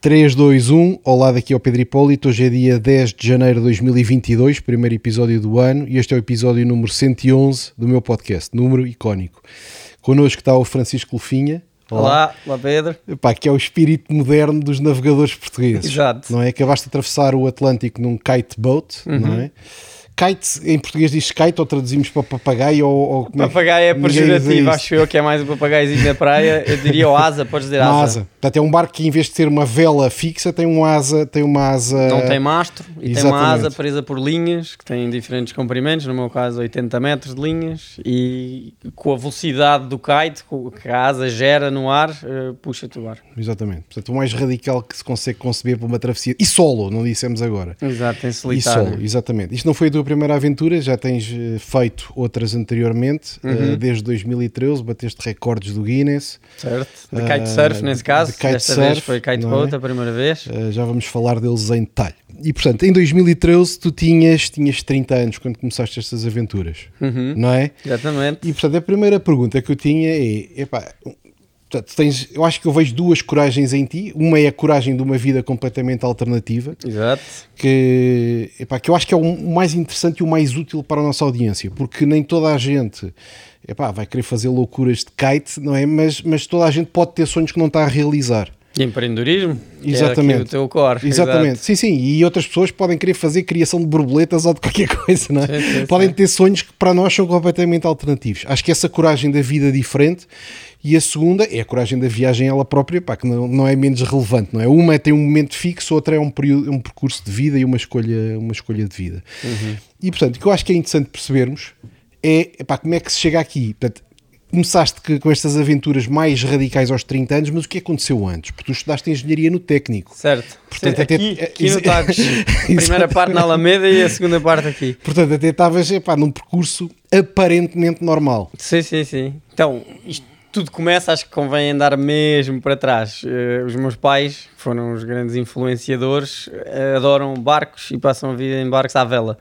3, 2, 1. Olá, daqui é o Pedro Hipólito. Hoje é dia 10 de janeiro de 2022, primeiro episódio do ano, e este é o episódio número 111 do meu podcast, número icónico. Connosco está o Francisco Lufinha. Olá, olá Pedro. Epá, que é o espírito moderno dos navegadores portugueses. Exato. Não é? Acabaste de atravessar o Atlântico num kite boat, não Uhum. é? Kite, em português diz kite ou traduzimos para papagaio ou... ou como é Papagaio é diz pejorativo, acho eu que é mais um papagaiozinho da praia. Eu diria o asa, podes dizer Uma asa. asa. Portanto, é um barco que em vez de ter uma vela fixa, tem uma asa, tem uma asa... Não tem mastro e tem uma Exatamente. asa presa por linhas que tem diferentes comprimentos, no meu caso 80 metros de linhas, e com a velocidade do kite que a asa gera no ar, eh, puxa-te o ar. Exatamente. Portanto, o mais radical que se consegue conceber para uma travessia. E solo, não dissemos agora. Exato, em E solitário. solo, exatamente. Isto não foi a tua primeira aventura, já tens eh, feito outras anteriormente, Uhum. eh, desde 2013, bateste recordes do Guinness. Certo? De Ah, kitesurf, nesse caso. de Desta kitesurf, vez foi kite não boat é? a primeira vez. eh, já vamos falar deles em detalhe. E portanto, em 2013 tu tinhas, tinhas 30 anos quando começaste estas aventuras, Uhum. não é? Exatamente. E portanto, a primeira pergunta que eu tinha é: epá, portanto, tens, eu acho que eu vejo duas coragens em ti. Uma é a coragem de uma vida completamente alternativa, Exato. que, epá, que eu acho que é o mais interessante e o mais útil para a nossa audiência, porque nem toda a gente epá, vai querer fazer loucuras de kite, não é? Mas, mas toda a gente pode ter sonhos que não está a realizar. E empreendedorismo? é Exatamente. o teu core. Exatamente, Exato. sim, sim. E outras pessoas podem querer fazer criação de borboletas ou de qualquer coisa, não é? Sim, sim, podem sim. ter sonhos que para nós são completamente alternativos. Acho que essa coragem da vida diferente e a segunda é a coragem da viagem ela própria, pá, que não, não é menos relevante, não é? Uma é tem um momento fixo, outra é um, período, um percurso de vida e uma escolha, uma escolha de vida. E portanto, o que eu acho que é interessante percebermos é epá, como é que se chega aqui. Portanto, começaste que- com estas aventuras mais radicais aos 30 anos, mas o que aconteceu antes? Porque tu estudaste engenharia no técnico. Certo. Portanto, Sim, até- aqui, aqui no Tagus. A primeira parte na Alameda e a segunda parte aqui. Portanto, até estavas epá, num percurso aparentemente normal. Sim, sim, sim. Então, isto tudo começa, acho que convém andar mesmo para trás. Eh, os meus pais foram os grandes influenciadores, eh, adoram barcos e passam a vida em barcos à vela.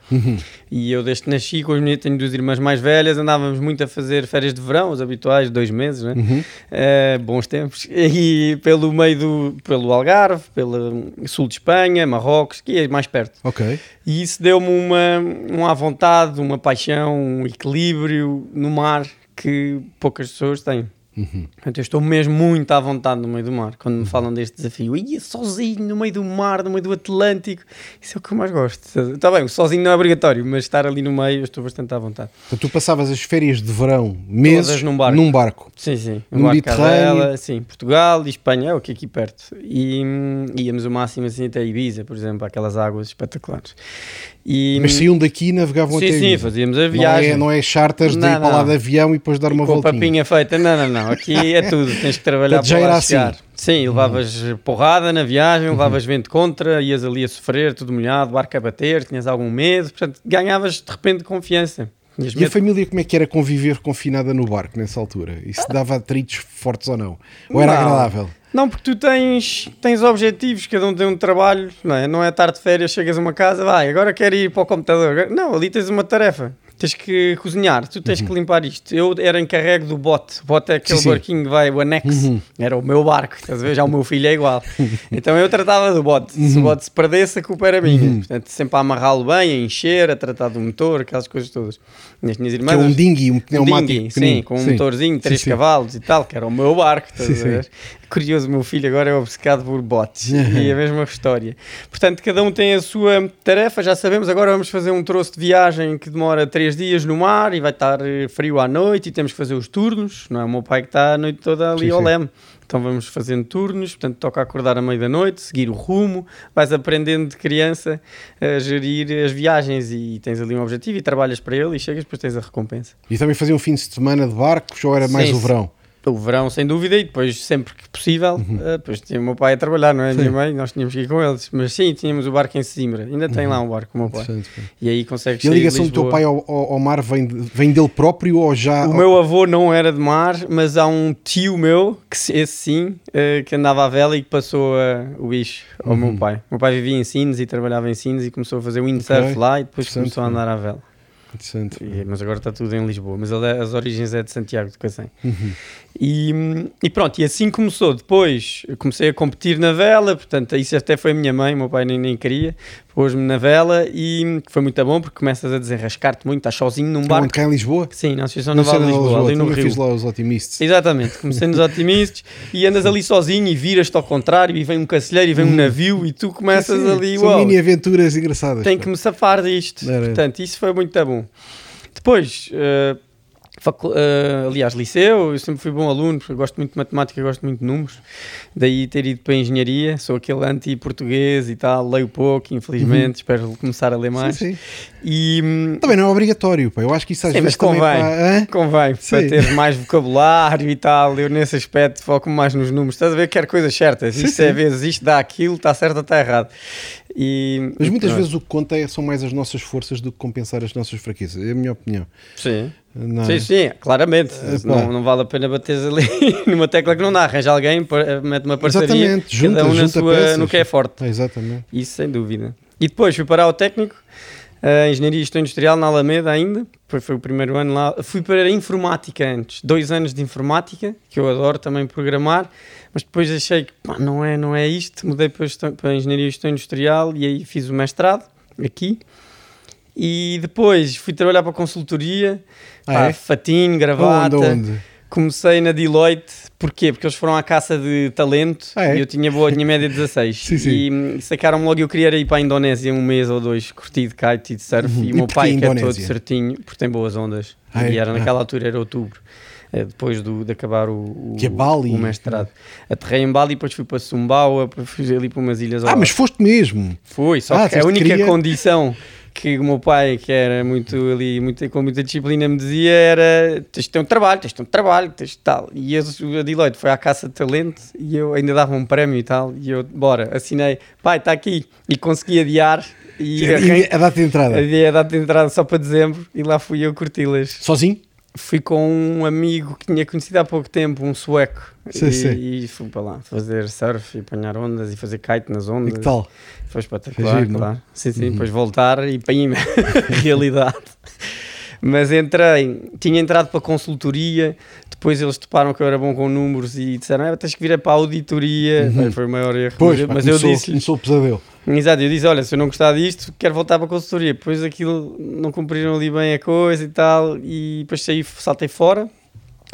E eu, desde que nasci, com os meninos, tenho duas irmãs mais velhas, andávamos muito a fazer férias de verão, os habituais, dois meses, né? Eh, bons tempos. E pelo meio do, pelo Algarve, pelo sul de Espanha, Marrocos, que é mais perto. Ok. E isso deu-me uma, uma vontade, uma paixão, um equilíbrio no mar que poucas pessoas têm. Portanto, eu estou mesmo muito à vontade no meio do mar. Quando me falam deste desafio, ia sozinho no meio do mar, no meio do Atlântico, isso é o que eu mais gosto. Está bem, sozinho não é obrigatório, mas estar ali no meio, eu estou bastante à vontade. Então tu passavas as férias de verão, meses, num barco. num barco. Sim, sim. No Um à Mediterrâneo. sim, Portugal e Espanha, é o que aqui perto. E hum, íamos o máximo assim até Ibiza, por exemplo, aquelas águas espetaculares. E, Mas saíam daqui e navegavam sim, até sim, Ibiza. fazíamos a Não viagem. é, não é charters de Não, ir para lá não. de avião e depois dar uma com a voltinha. papinha feita. Não, não, não. Aqui é tudo. Tens que trabalhar para lá era assim. chegar. Sim, levavas porrada na viagem, levavas vento contra, ias ali a sofrer, tudo molhado, barco a bater, tinhas algum medo. Portanto, ganhavas de repente confiança. E a medo- família como é que era conviver confinada no barco nessa altura? Isso dava atritos fortes ou não? Ou era Não. agradável? Não, porque tu tens, tens objetivos, cada um tem um trabalho, não é? Não é tarde de férias, chegas a uma casa, vai, agora quero ir para o computador. Não, ali tens uma tarefa. Tens que cozinhar, tu tens que limpar isto. Eu era encarregue do bote. O bote é aquele Uhum. Sim, barquinho que vai, o anexo. Era o meu barco, estás a ver? Já o meu filho é igual. então eu tratava do bote. Uhum. Se o bote se perdesse, a culpa era minha. Portanto, sempre a amarrá-lo bem, a encher, a tratar do motor, aquelas coisas todas. E as minhas Que é irmãs. um dinghy, um pneumático dinghy, sim, com um Sim. motorzinho, 3 Sim, sim. cavalos e tal, que era o meu barco. Sim, a ver? Curioso, o meu filho agora é obcecado por botes e a mesma história. Portanto, cada um tem a sua tarefa, já sabemos. Agora vamos fazer um troço de viagem que demora 3 dias no mar e vai estar eh, frio à noite e temos que fazer os turnos. Não é o meu pai que está a noite toda ali Sim, ao sim. leme. Então vamos fazendo turnos, portanto toca acordar à meia da noite, seguir o rumo, vais aprendendo de criança a gerir as viagens e tens ali um objetivo e trabalhas para ele e chegas, depois tens a recompensa. E também faziam um fim de semana de barcos ou era mais Sim, o verão? O verão, sem dúvida, e depois, sempre que possível, eh, depois tinha o meu pai a trabalhar, não é? A minha mãe, nós tínhamos que ir com eles. Mas sim, tínhamos o barco em Sesimbra. Ainda tem lá um barco, o meu pai. Interessante, pá. E aí consegues E a ligação do teu pai ao, ao- mar vem, vem dele próprio ou já. O meu avô não era de mar, mas há um tio meu, que se- esse sim, eh, que andava à vela e que passou eh, o bicho ao Uhum. meu pai. O meu pai vivia em Sines e trabalhava em Sines e começou a fazer windsurf Ok. lá e depois começou a andar à vela. Interessante. E- mas agora está tudo em Lisboa. Mas ele é- as origens é de Santiago de Cacém. E, e pronto, e assim começou. Depois comecei a competir na vela, portanto, isso até foi a minha mãe, o meu pai nem, nem queria. Pôs-me na vela e foi muito bom porque começas a desenrascar-te muito, estás sozinho num barco. cá em Lisboa? Sim, na Associação Não Naval de Lisboa, Lisboa. ali no Rio. fiz lá os otimistas. Exatamente, comecei nos otimistas e andas ali sozinho e viras-te ao contrário e vem um cacilheiro e vem um navio e tu começas Sim, sim. ali, São mini aventuras engraçadas. tem que me safar disto. Era. Portanto, isso foi muito bom. Depois, eh, facu- eh, aliás, liceu, eu sempre fui bom aluno, porque gosto muito de matemática, gosto muito de números. Daí ter ido para a engenharia, sou aquele anti-português e tal, leio pouco, infelizmente, espero começar a ler mais. Sim, sim. E hum, Também não é obrigatório, pá. Eu acho que isso às Sim, vezes mas convém. hã? convém, para Sim. ter mais vocabulário e tal. Eu, nesse aspecto, foco mais nos números. Estás a ver que quero coisas certas. Sim, Isto é vezes isto dá aquilo, está certo ou está errado. E, Mas muitas pronto. vezes o que conta é- são mais as nossas forças do que compensar as nossas fraquezas. É a minha opinião. Sim. Não é? Sim, sim, claramente. Não, não vale a pena bater ali numa tecla que não dá. Arranja alguém, mete uma parceria, Exatamente, junta, cada um na sua, peças. no que é forte. É, exatamente. Isso sem dúvida. E depois fui parar ao técnico, a Engenharia e Gestão Industrial na Alameda ainda, foi o primeiro ano lá. Fui para a Informática antes, dois anos de Informática, que eu adoro também programar, mas depois achei que pá, não, é, não é isto, mudei para, gestão- para a Engenharia e Gestão Industrial e aí fiz o mestrado aqui. E depois fui trabalhar para a consultoria, Ah, pá, é? fatinho, gravata. Onde, onde? Comecei na Deloitte, porquê? Porque eles foram à caça de talento Ah, é? e eu tinha boa, tinha média 16. Sim, sim. E hum, sacaram logo, eu queria ir para a Indonésia um mês ou dois, curti de kite e de surf. Uhum. E o meu pai, que é todo certinho, porque tem boas ondas. Ah, é? E era Ah. naquela altura, era outubro. Eh, Depois do, de acabar o, o, Que é Bali. o mestrado. Aterrei em Bali, depois fui para Sumbawa, fui ali para umas ilhas Ah, mas foste mesmo. Fui, só Ah, que a única queria- condição que o meu pai, que era muito ali, muito, com muita disciplina, me dizia era: tens de ter um trabalho, tens de ter um trabalho, tens de tal. E eu, a Deloitte foi à caça de talento e eu ainda dava um prémio e tal. E eu, bora, assinei, pai, está aqui. E consegui adiar. E E a data de entrada. adiei a data de entrada só para dezembro e lá fui eu curti-las. Sozinho? Fui com um amigo que tinha conhecido há pouco tempo, um sueco. Sim, e, sim. e fui para lá fazer surf e apanhar ondas e fazer kite nas ondas. E que tal? Foi espetacular, Foi giro, não? claro. Sim, sim, depois voltar e para ir realidade. Mas entrei, tinha entrado para consultoria, depois eles toparam que eu era bom com números e disseram: "É, tens que vir para a auditoria. Bem, Foi o maior erro. Pois, mas pá, mas começou, eu disse começou o pesadelo. Exato, eu disse: Olha, se eu não gostar disto, quero voltar para a consultoria. Depois aquilo não cumpriram ali bem a coisa e tal, e depois saí, saltei fora.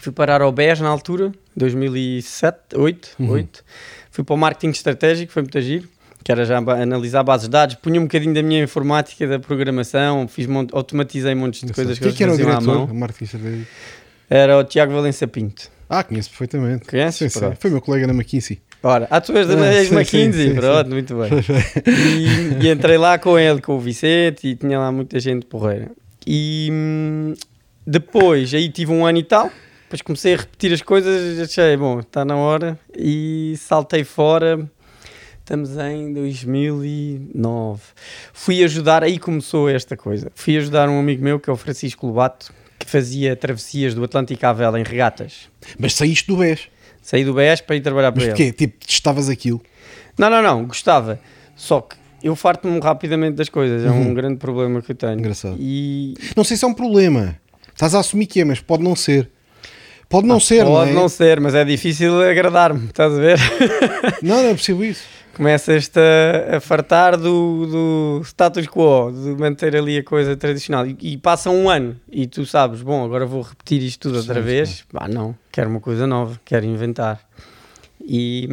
Fui parar ao BES na altura, 2007, 8, Uhum. 8. Fui para o marketing estratégico, foi muito giro, que era já analisar bases de dados. Punha um bocadinho da minha informática, da programação, fiz mon- automatizei montes de coisas que, que é que era o faziam à diretor? mão. Estratégico? Era o Tiago Valença Pinto. Ah, conheço perfeitamente. Conheces? Sim, sim. Foi meu colega na McKinsey. Ora, ah, tu és da Ah, sim, McKinsey, sim, sim, pronto, muito bem. E, e entrei lá com ele, com o Vicente, e tinha lá muita gente porreira. E hum, depois, aí tive um ano e tal, depois comecei a repetir as coisas, achei, bom, está na hora, e saltei fora. Estamos em 2009. Fui ajudar, aí começou esta coisa. Fui ajudar um amigo meu, que é o Francisco Lobato, que fazia travessias do Atlântico à vela em regatas. Mas saíste do BES. Saí do BES para ir trabalhar para Mas ele. porquê? Tipo, testavas aquilo. Não, não, não, gostava. Só que eu farto-me rapidamente das coisas, é um Uhum. grande problema que eu tenho. Engraçado. E Não sei se é um problema. Estás a assumir que é, mas pode não ser. Pode não ser, não Ah, pode é? não ser, mas é difícil agradar-me, estás a ver? Não, não é possível isso. Começas-te a, a fartar do, do status quo, de manter ali a coisa tradicional. E, e passa um ano e tu sabes, bom, agora vou repetir isto tudo outra Sim, vez. Ah, não, quero uma coisa nova, quero inventar. E,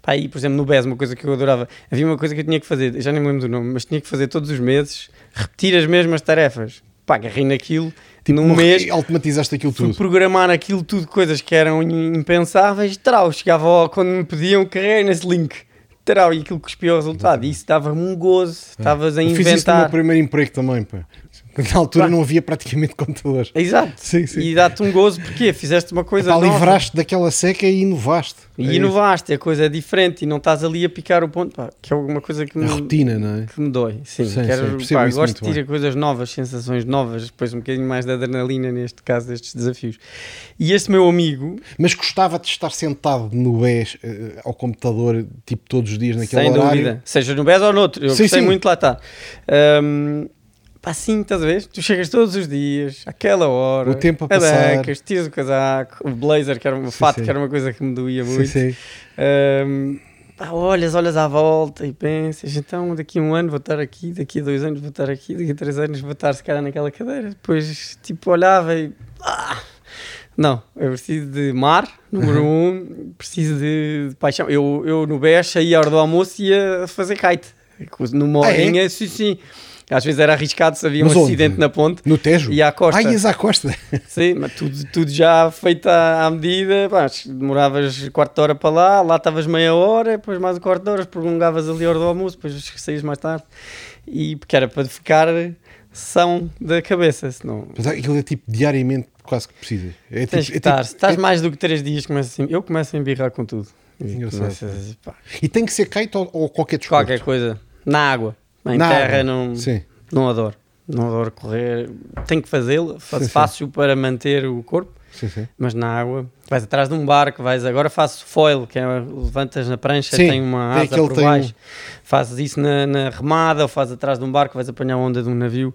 pá, e por exemplo, no BES, uma coisa que eu adorava, havia uma coisa que eu tinha que fazer, já nem me lembro do nome, mas tinha que fazer todos os meses, repetir as mesmas tarefas. Pá, agarrei naquilo, num Uma- mês, Automatizaste aquilo tudo. programar aquilo tudo, coisas que eram impensáveis, trau, chegava ao, quando me pediam, carreguei nesse link, trau, e aquilo cuspia o resultado, e isso dava-me um gozo, estavas a Eu fiz isso no meu inventar. primeiro emprego também, pá. Na altura não havia praticamente computadores. Exato, Sim, sim. e dá-te um gozo, porque fizeste uma coisa Pá, nova. livraste daquela seca e inovaste. É E isso. inovaste, a coisa é diferente e não estás ali a picar o ponto, pá, que é alguma coisa que A me, rotina, não é? que me dói. Sim, Sim, quero, sim, pá, isso gosto de tirar coisas novas, sensações novas, depois um bocadinho mais de adrenalina neste caso destes desafios. E este meu amigo, Mas gostava de estar sentado no BES eh, ao computador, tipo todos os dias naquele sem horário. dúvida, seja no BES ou noutro, eu Sim, gostei sim. muito lá estar. Hum, pá, assim, estás a ver? Tu chegas todos os dias, àquela hora, O tempo a passar. Abacas, tiras o casaco, o blazer, que era Sim, fato, sim. que era uma coisa que me doía Sim, muito. sim. Ahm, pá, olhas, olhas à volta e pensas, então daqui a um ano vou estar aqui, daqui a dois anos vou estar aqui, daqui a três anos vou estar se calhar naquela cadeira. Depois, tipo, olhava e. ah, não, eu preciso de mar, número um, preciso de, de paixão. Eu, eu no BES saía à hora do almoço e ia fazer kite. Numa Ah, é? horinha, sim, sim. Às vezes era arriscado se havia Mas um onde? acidente na ponte. No Tejo? E à costa. Ah, ias à costa. Sim, mas tudo, tudo já feito à, à medida. Pá, demoravas quarto de hora para lá, lá estavas meia hora, depois mais um quarto de hora, prolongavas ali a hora do almoço, depois saías mais tarde. E porque era para ficar são da cabeça, senão Mas aquilo é tipo diariamente quase que precisas. É tipo- é estar. tipo- Se estás é- mais do que três dias, começa assim, eu começo a embirrar com tudo. E começas, E tem que ser kite ou, ou qualquer desporto? qualquer coisa. Na água. Em Na terra não, Sim. não adoro. Não adoro correr. Tenho que fazê-lo. Faço para manter o corpo. Sim, sim. Mas na água, vais atrás de um barco, vais agora faço foil, que é levantas na prancha, Sim, tem uma asa por tem um- baixo, fazes isso na, na remada ou fazes atrás de um barco, vais apanhar a onda de um navio,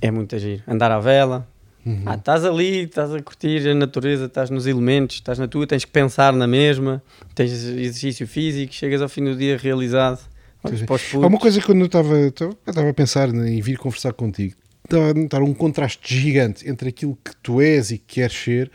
é muito agir. Andar à vela, Uhum. ah, estás ali, estás a curtir a natureza, estás nos elementos, estás na tua, tens que pensar na mesma, tens exercício físico, chegas ao fim do dia realizado. Os Há uma coisa que eu estava, eu estava a pensar em vir conversar contigo, estava a notar um contraste gigante entre aquilo que tu és e que queres ser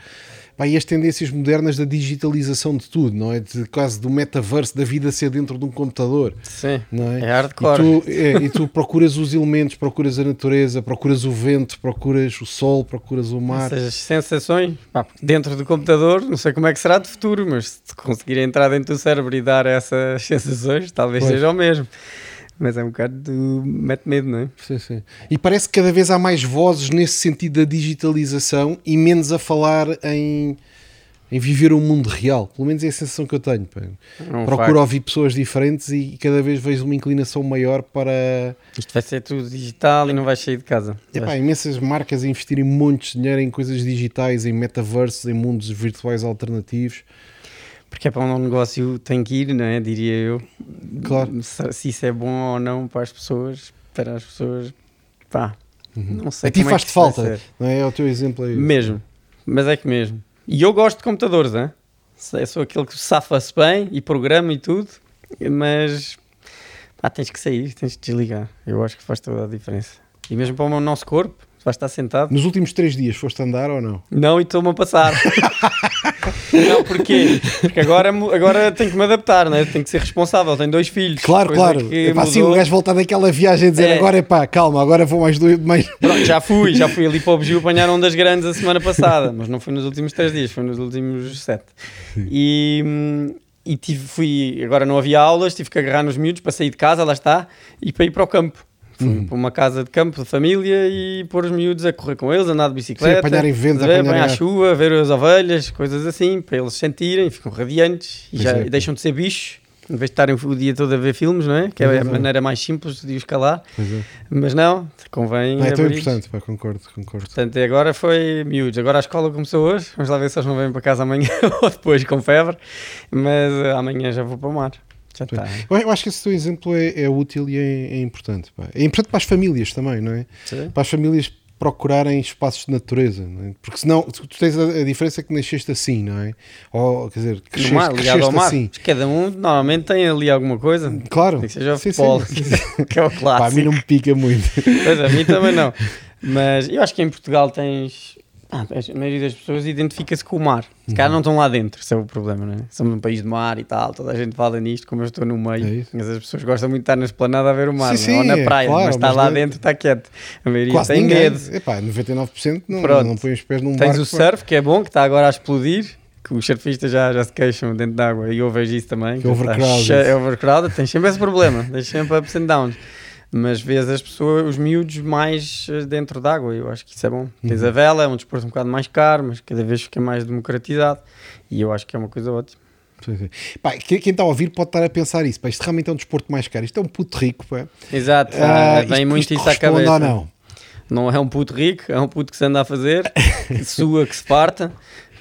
pá, e as tendências modernas da digitalização de tudo, não é? De quase do metaverso da vida ser dentro de um computador, Sim, não é? é hardcore. E tu, é, e tu procuras os elementos, procuras a natureza, procuras o vento, procuras o sol, procuras o mar. Essas sensações, pá, dentro do computador, não sei como é que será de futuro, mas se conseguir entrar dentro do cérebro e dar essas sensações, talvez Pois. seja o mesmo. Mas é um bocado do... mete medo, não é? Sim, sim. E parece que cada vez há mais vozes nesse sentido da digitalização e menos a falar em, em viver um mundo real. Pelo menos é a sensação que eu tenho. É um Procuro facto. ouvir pessoas diferentes e cada vez vejo uma inclinação maior para Isto vai ser tudo digital e não vais sair de casa. epá, imensas marcas a investirem montes de dinheiro em coisas digitais, em metaversos, em mundos virtuais alternativos. Porque é para um negócio tem que ir, não é? Diria eu. Claro. Se, se isso é bom ou não para as pessoas, para as pessoas, pá, não sei a ti é faz-te falta, não é? É o teu exemplo aí. Mesmo, mas é que mesmo. E eu gosto de computadores? Eu sou aquele que safa-se bem e programa e tudo, mas pá, tens que sair, tens que desligar. Eu acho que faz toda a diferença. E mesmo para o nosso corpo, vais estar sentado. Nos últimos três dias foste andar ou não? Não, e estou-me a passar. não, porquê? Porque agora, agora tenho que me adaptar, né? tenho que ser responsável. Tenho dois filhos. Claro, claro. que Epá, sim, mudou. o gajo volta daquela viagem a dizer É. agora é pá, calma, agora vou mais dois, mais. Pronto, já fui, já fui ali para o Bugio apanhar ondas grandes a semana passada, mas não foi nos últimos três dias, foi nos últimos sete. E, e tive, fui, agora não havia aulas, tive que agarrar nos miúdos para sair de casa, lá está, e para ir para o campo. Fui Uhum. para uma casa de campo de família e pôr os miúdos a correr com eles, andar de bicicleta, Sim, apanharem vento, a apanharem apanhar ar. chuva, ver as ovelhas, coisas assim, para eles sentirem, ficam radiantes e, já, é. e deixam de ser bichos. Em vez de estarem o dia todo a ver filmes, não é? Que é Pois a é. maneira mais simples de os calar. É. Mas não, convém. Não é tão importante, pá, concordo, concordo. Portanto, e agora foi miúdos. Agora a escola começou hoje. Vamos lá ver se eles não vêm para casa amanhã ou depois com febre. Mas eh, amanhã já vou para o mar. Já está. Eu, acho que esse teu exemplo é, é útil e é, é importante. pá. É importante para as famílias também, não é? Sim. Para as famílias procurarem espaços de natureza, é? Porque senão tu tens a, a diferença é que nasceste assim, não é? Ou, quer dizer, cresceste, mar, ligado ao mar. assim. Cada um normalmente tem ali alguma coisa. Claro. Que seja o Sim, futebol, sim. que é o Pá, a clássico. mim não me pica muito. Pois a mim também não. Mas eu acho que em Portugal tens. Ah, a maioria das pessoas identifica-se com o mar. Se calhar não estão lá dentro, esse é o problema, não é? Somos um país de mar e tal, toda a gente fala nisto, como eu estou no meio. É isso. mas as pessoas gostam muito de estar na esplanada a ver o mar, Sim, é? ou sim, na é, praia, claro, mas está mas lá não- dentro, está quieto. A maioria Quase tem ninguém. medo. Epá, 99% não, Pronto. não põe os pés num Tens o surf, que é bom, que está agora a explodir, que os surfistas já, já se queixam dentro da água, e eu vejo isso também. Que é está overcrowded. É overcrowded, tens sempre esse problema, tens sempre ups and downs. Mas vês as pessoas, os miúdos mais eh, dentro d'água, eu acho que isso é bom. Tens Uhum. a vela, é um desporto um bocado mais caro, mas cada vez fica mais democratizado, e eu acho que é uma coisa ótima. Pá, que- quem está a ouvir pode estar a pensar isso. Pá, isto realmente é um desporto mais caro. Isto é um puto rico. Pá. Exato, Ah, ah, vem isto- muito isto isso à cabeça. ou não? Não é um puto rico, é um puto que se anda a fazer, que sua, que se parta,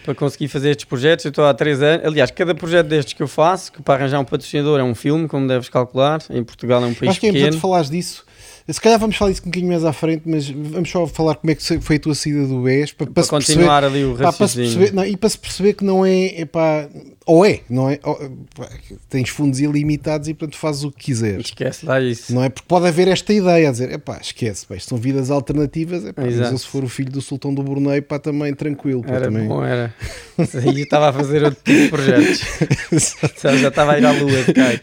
para conseguir fazer estes projetos. Eu estou há três anos. Aliás, cada projeto destes que eu faço, que para arranjar um patrocinador é um filme, como deves calcular. Em Portugal é um país Acho que é importante pequeno. falares disso. Se calhar vamos falar isso um bocadinho mais à frente, mas vamos só falar como é que foi a tua saída do BES para, para, para continuar perceber, ali o raciocínio. Pá, para perceber, não, e para se perceber que não é, epá, ou é, não é? Ou, tens fundos ilimitados e portanto fazes o que quiseres. Esquece lá isso. Não é? Porque pode haver esta ideia a dizer, epá, esquece, pá, são vidas alternativas, epá, mas se for o filho do Sultão do Brunei, pá, também tranquilo. Pá, era também... bom, era. Aí eu estava a fazer outro tipo de projetos. já estava a ir à lua de cai.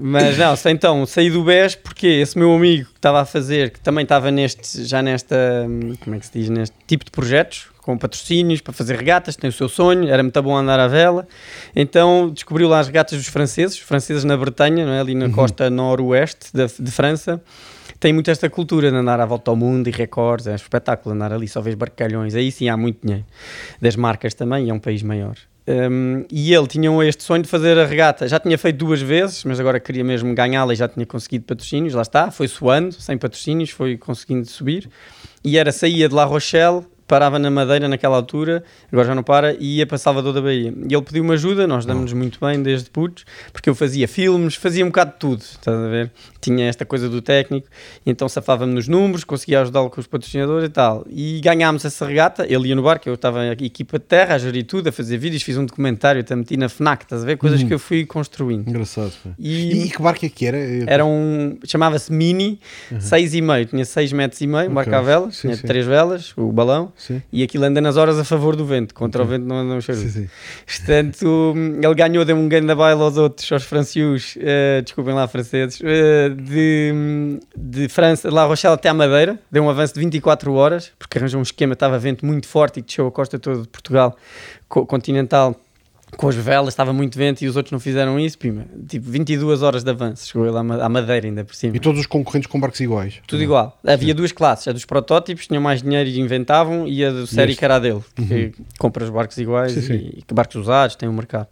Mas não, então, saí do BES porque esse meu amigo que estava a fazer, que também estava neste, já nesta, como é que se diz, neste tipo de projetos, com patrocínios para fazer regatas, tem o seu sonho, era muito bom andar à vela. Então descobriu lá as regatas dos franceses, os franceses na Bretanha, é? ali na uhum. costa noroeste de, de França. Tem muito esta cultura de andar à volta ao mundo e recordes, é um espetáculo andar ali, só vês barcalhões, aí sim há muito dinheiro. Das marcas também, é um país maior. Um, e ele tinha este sonho de fazer a regata. Já tinha feito duas vezes, mas agora queria mesmo ganhá-la e já tinha conseguido patrocínios. Lá está, foi suando, sem patrocínios, foi conseguindo subir. E era saía de La Rochelle parava na Madeira naquela altura, agora já não para, e ia para Salvador da Bahia. E ele pediu-me ajuda, nós damos-nos muito bem desde putos, porque eu fazia filmes, fazia um bocado de tudo, estás a ver? Tinha esta coisa do técnico, então safava-me nos números, conseguia ajudá-lo com os patrocinadores e tal. E ganhámos essa regata, ele ia no barco, eu estava em equipa de terra, a gerir tudo, a fazer vídeos, fiz um documentário, até meti na FNAC, estás a ver? Coisas uhum. que eu fui construindo. Engraçado. E, e, que barco é que era? Era um, chamava-se Mini, 6,5, uhum. tinha 6 metros e meio, um barco à vela, tinha sim. três velas, o balão, Sim. E aquilo anda nas horas a favor do vento, contra okay. o vento não anda um charuto. Sim, sim. Portanto, ele ganhou, deu um grande baile aos outros, aos francios, uh, desculpem lá, franceses, uh, de, de França, de La Rochelle até à Madeira, deu um avanço de 24 horas, porque arranjou um esquema, estava vento muito forte e desceu a costa toda de Portugal continental com as velas, estava muito vento e os outros não fizeram isso, pima. Tipo, 22 horas de avanço, chegou ele à Madeira ainda por cima. E todos os concorrentes com barcos iguais? Tudo igual. Havia Sim. duas classes, a dos protótipos, tinham mais dinheiro e inventavam, e a do série que era a dele, que uhum. compra os barcos iguais sim, e, e barcos usados, tem um mercado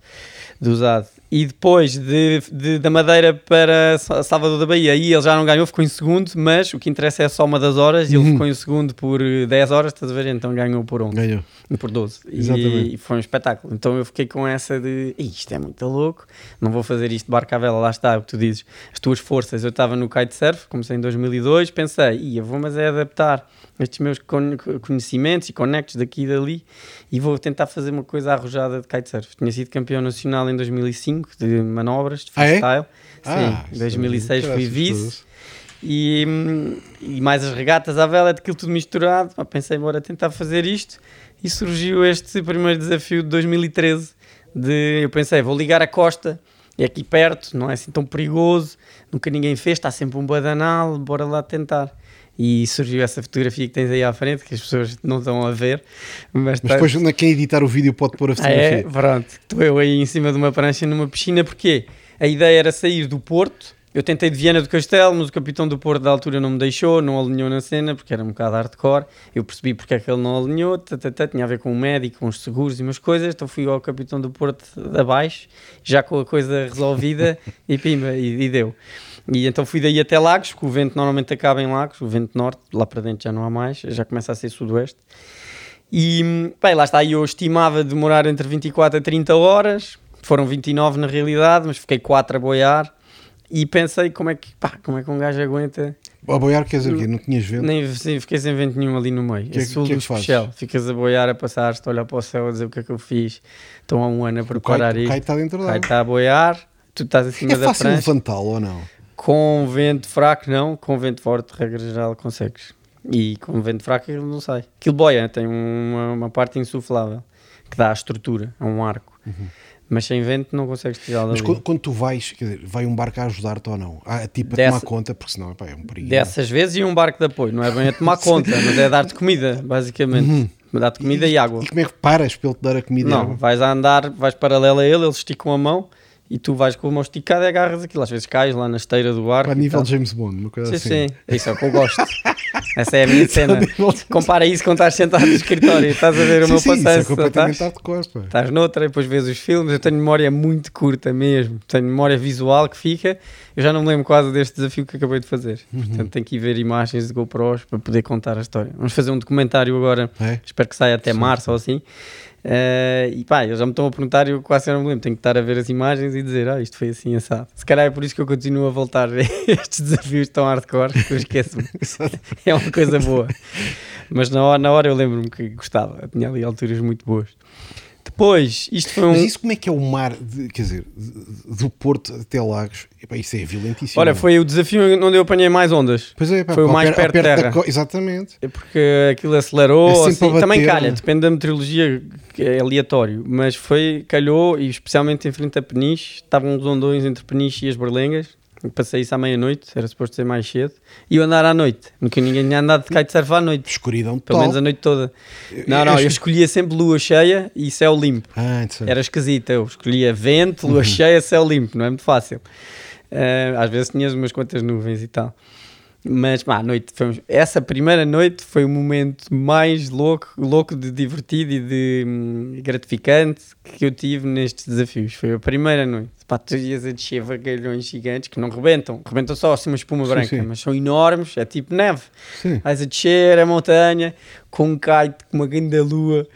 de usado. E depois de, de, da Madeira para Salvador da Bahia, aí ele já não ganhou, ficou em segundo, mas o que interessa é só uma das horas e ele uhum. ficou em segundo por 10 horas, estás a ver? Então ganhou por 11. Ganhou. Por 12. E, e, foi um espetáculo. Então eu fiquei com essa de isto é muito louco, não vou fazer isto de barca à vela, lá está, o que tu dizes, as tuas forças. Eu estava no kitesurf, comecei em 2002, pensei, ia, vou mas é adaptar estes meus conhecimentos e conectos daqui e dali e vou tentar fazer uma coisa arrojada de kitesurf. Tinha sido campeão nacional em 2005 de manobras, de freestyle. Ah, é? Sim, em 2006 fui vice. E, e, mais as regatas à vela, aquilo tudo misturado. Pensei, bora tentar fazer isto. E surgiu este primeiro desafio de 2013. De, eu pensei, vou ligar a costa, é aqui perto, não é assim tão perigoso, nunca ninguém fez, está sempre um badanal, bora lá tentar e surgiu essa fotografia que tens aí à frente, que as pessoas não estão a ver. Mas, mas depois, tá... quem editar o vídeo pode pôr a fotografia. Ah, é, pronto. Estou eu aí em cima de uma prancha numa piscina, porque a ideia era sair do Porto. Eu tentei de Viana do Castelo, mas o capitão do Porto da altura não me deixou, não alinhou na cena, porque era um bocado hardcore. Eu percebi porque é que ele não alinhou, tata, tinha a ver com o médico, com os seguros e umas coisas. Então fui ao capitão do Porto abaixo, já com a coisa resolvida, e pimba, e, e deu. E então fui daí até Lagos, que o vento normalmente acaba em Lagos, o vento norte, lá para dentro já não há mais, já começa a ser sudoeste. E bem, lá está, eu estimava demorar entre 24 a 30 horas, foram 29 na realidade, mas fiquei 4 a boiar e pensei como é que, pá, como é que um gajo aguenta. A boiar quer dizer o quê? Não tinhas vento? Nem, sim, fiquei sem vento nenhum ali no meio. Que, é sul que, é do especial. Ficas a boiar, a passar, a olhar para o céu, a dizer o que é que eu fiz. Estão há um ano a preparar isto. O está dentro da água. está a boiar, tu estás acima é da prancha. É fácil levantá-lo ou não? Com vento fraco, não. Com vento forte, regra geral, consegues. E com vento fraco, ele não sai. Aquilo boia, tem uma, uma parte insuflável que dá a estrutura, é um arco. Uhum. Mas sem vento não consegues tirar Mas quando, quando, tu vais, quer dizer, vai um barco a ajudar-te ou não? Ah, tipo a Dessa, tomar conta, porque senão pá, é um perigo. Dessas não. vezes e um barco de apoio, não é bem a tomar conta, mas é dar-te comida, basicamente. Uhum. Dar-te comida e, e, água. E como é que paras para ele te dar a comida? Não, vais a andar, vais paralelo a ele, eles esticam a mão e tu vais com a mão esticada e agarras aquilo. Às vezes cais lá na esteira do barco. A nível James Bond, uma coisa sim, assim. Sim, é isso é o que eu gosto. Essa é a minha cena. Compara isso quando estás sentado no escritório estás a ver o sim, meu sim, passeio. Isso é estás, estás noutra e depois vês os filmes. Eu tenho memória muito curta mesmo. Tenho memória visual que fica. Eu já não me lembro quase deste desafio que acabei de fazer. Uhum. Portanto, tenho que ir ver imagens de GoPros para poder contar a história. Vamos fazer um documentário agora. É? Espero que saia até março ou assim Uh, e pá, eles já me estão a perguntar e eu quase não me lembro. Tenho que estar a ver as imagens e dizer, ah, isto foi assim assado. Se calhar é por isso que eu continuo a voltar a estes desafios tão hardcore que eu esqueço-me. é uma coisa boa. Mas na hora, na hora eu lembro-me que gostava. Tinha ali alturas muito boas. Depois, isto foi um. Mas isso como é que é o mar, de, quer dizer, do Porto até Lagos? Epá, isso é violentíssimo. Olha, foi o desafio onde eu apanhei mais ondas. Pois é, pá, foi o mais perto, de terra. Co... Exatamente. É porque aquilo acelerou, é assim, também calha, depende da meteorologia, que é aleatório, mas foi, calhou, e especialmente em frente a Peniche, estavam os ondões entre Peniche e as Berlengas, Passei isso à meia-noite, era suposto ser mais cedo. E eu andar à noite, nunca ninguém tinha andado de kitesurf à noite. Escuridão Pelo menos a noite toda. Não, não, eu escolhia sempre lua cheia e céu limpo. Ah, era esquisito, eu escolhia vento, lua uhum. cheia, céu limpo, não é muito fácil. Uh, às vezes tinhas umas quantas nuvens e tal. Mas pá, a noite foi, essa primeira noite foi o momento mais louco, louco de divertido e de hum, gratificante que eu tive nestes desafios. Foi a primeira noite. Pá, tu ias a descer vagalhões gigantes que não rebentam, rebentam só assim uma espuma sim, branca, sim. mas são enormes, é tipo neve. Sim. Vais a descer a montanha com um kite, com uma grande lua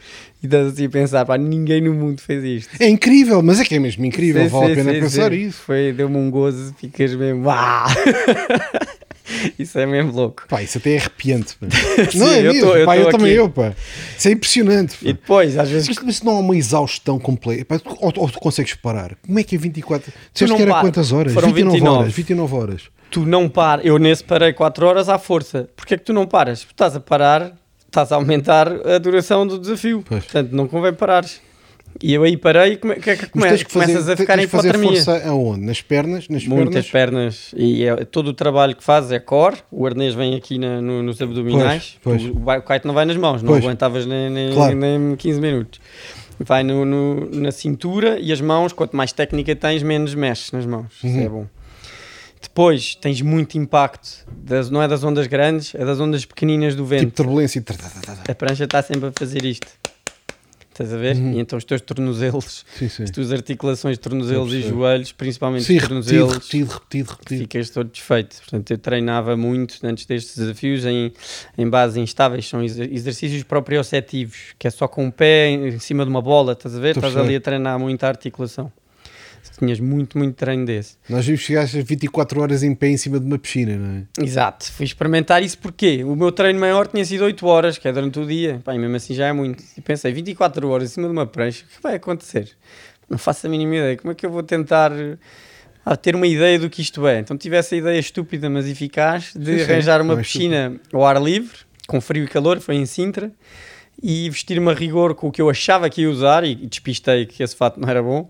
e estás assim a pensar, pá, ninguém no mundo fez isto. É incrível, mas é que é mesmo incrível, sim, vale a pena pensar isso. Foi, deu-me um gozo, ficas mesmo, uau! Isso é mesmo louco. Pá, isso até é arrepiante. Sim, não é eu mesmo? Tô, eu, pá, eu também eu, pá. Isso é impressionante. Pá. E depois, às vezes. Mas, mas não há uma exaustão completa. Pá, ou, ou, tu consegues parar? Como é que é 24? Dizeste que era quantas horas? Foram 29, 29 horas. 29 horas. Tu não paras. Eu nesse parei 4 horas à força. Porquê é que tu não paras? Porque estás a parar, estás a aumentar a duração do desafio. Pois. Portanto, não convém parares. E eu aí parei e come, que, que come, que começas fazer, a ficar em hipotermia. força aonde? Nas pernas? Nas Muitas pernas. pernas. E é, todo o trabalho que fazes é core, o arnês vem aqui na, no, nos abdominais, pois, pois. O, o kite não vai nas mãos, não aguentavas nem, nem, claro. nem 15 minutos. Vai no, no, na cintura e as mãos, quanto mais técnica tens, menos mexes nas mãos. Uhum. Isso é bom. Depois tens muito impacto, das, não é das ondas grandes, é das ondas pequeninas do vento. Tipo turbulência. A prancha está sempre a fazer isto. Estás a ver? Uhum. E então os teus tornozelos, sim, sim. as tuas articulações, tornozelos e joelhos, principalmente sim, tornozelos, repetido, repetido, repetido, ficas todo desfeito. Portanto, eu treinava muito antes destes desafios em, em bases instáveis, são exercícios proprioceptivos, que é só com o pé em cima de uma bola, estás a ver? Estou estás ali a treinar muita articulação tinhas muito, muito treino desse. Nós vimos chegar às 24 horas em pé em cima de uma piscina, não é? Exato, fui experimentar isso porque o meu treino maior tinha sido 8 horas, que é durante o dia, Pá, e mesmo assim já é muito. E pensei, 24 horas em cima de uma prancha, o que vai acontecer? Não faço a mínima ideia, como é que eu vou tentar ah, ter uma ideia do que isto é? Então tive essa ideia estúpida, mas eficaz, de sim, arranjar uma piscina ao ar livre, com frio e calor, foi em Sintra, e vestir-me a rigor com o que eu achava que ia usar, e despistei que esse fato não era bom,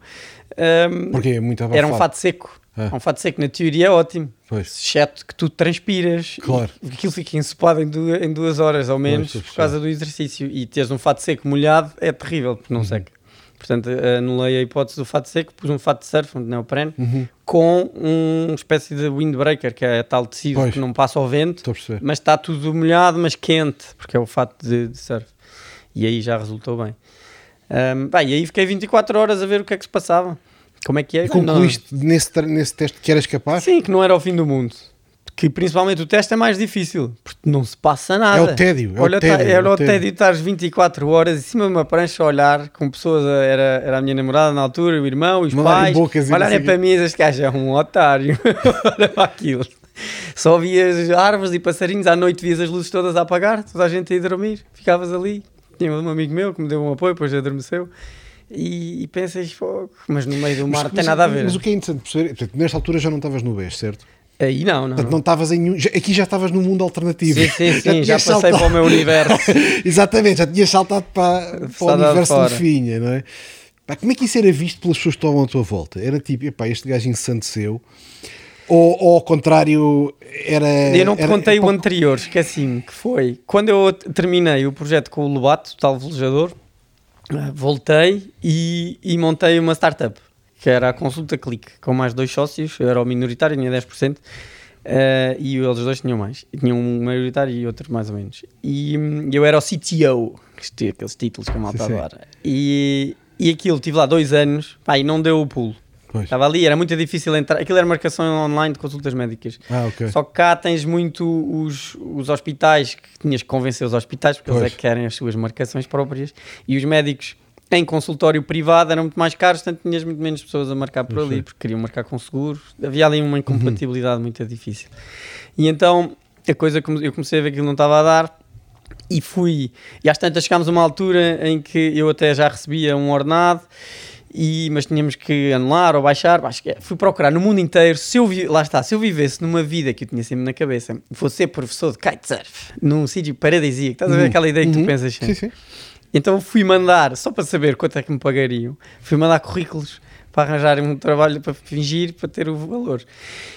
um, Porque é muito abafado. Era um fato seco. É. Um fato seco na teoria é ótimo. Pois. Exceto que tu transpiras. Claro. Aquilo fica ensopado em duas, em duas horas ou menos pois, por causa do exercício. E teres um fato seco molhado é terrível, porque não uhum. seca. Portanto, anulei a hipótese do fato seco, pus um fato de surf, um neoprene, uhum. com uma espécie de windbreaker, que é tal tecido pois. que não passa ao vento, mas está tudo molhado, mas quente, porque é o fato de, de surf. E aí já resultou bem. Um, bem, e aí fiquei 24 horas a ver o que é que se passava. Como é que é? E concluíste não... nesse, nesse teste que eras capaz? Sim, que não era o fim do mundo. Que principalmente o teste é mais difícil, porque não se passa nada. É o tédio. É Olha, o tédio, tá, era o tédio estar 24 horas em cima de uma prancha a olhar com pessoas, era, era a minha namorada na altura, o irmão, os pais, olharem para mim e este gajo é um otário. Olha para aquilo. Só vias árvores e passarinhos, à noite vias as luzes todas a apagar, toda a gente a ir dormir, ficavas ali, tinha um amigo meu que me deu um apoio, depois adormeceu. E, e pensas, mas no meio do mar mas, tem mas, nada a ver. Mas o que é interessante perceber, portanto, nesta altura já não estavas no BES, certo? Aí não, não. Portanto, não estavas em já, aqui já estavas no mundo alternativo. Sim, sim, sim, já, já passei saltado. para o meu universo. Exatamente, já tinhas saltado para, para o universo de Finha, não é? Pá, como é que isso era visto pelas pessoas que estavam à tua volta? Era tipo, epá, este gajo ensandeceu. Ou, ou ao contrário, era. Eu não te era, contei era, o anterior, esqueci-me, que foi quando eu terminei o projeto com o Lobato, o tal velejador, eh, voltei e, e, montei uma startup, que era a Consulta Click, com mais dois sócios, eu era o minoritário, tinha 10%. Uh, eh, e eles dois tinham mais, tinham um maioritário e outro mais ou menos. E eu era o CTO, aqueles títulos que a malta adora. E, e aquilo, tive lá dois anos, pá, e não deu o pulo. Pois. Estava ali, era muito difícil entrar. Aquilo era marcação online de consultas médicas. Ah, okay. Só que cá tens muito os, os hospitais que tinhas que convencer os hospitais, porque pois. eles é que querem as suas marcações próprias. E os médicos em consultório privado eram muito mais caros, portanto tinhas muito menos pessoas a marcar por ali, porque queriam marcar com seguro. Havia ali uma incompatibilidade muito difícil. E então a coisa que eu comecei a ver que não estava a dar e fui. E às tantas chegámos a uma altura em que eu até já recebia um ordenado. E, mas tínhamos que anular ou baixar. Acho que é, fui procurar no mundo inteiro. Se eu vi, lá está, se eu vivesse numa vida que eu tinha sempre na cabeça, fosse ser professor de kitesurf num sítio paradisíaco, estás a ver Uhum. aquela ideia que tu Uhum. pensas Sim, sim. Então fui mandar, só para saber quanto é que me pagariam, fui mandar currículos para arranjar um trabalho para fingir para ter o valor.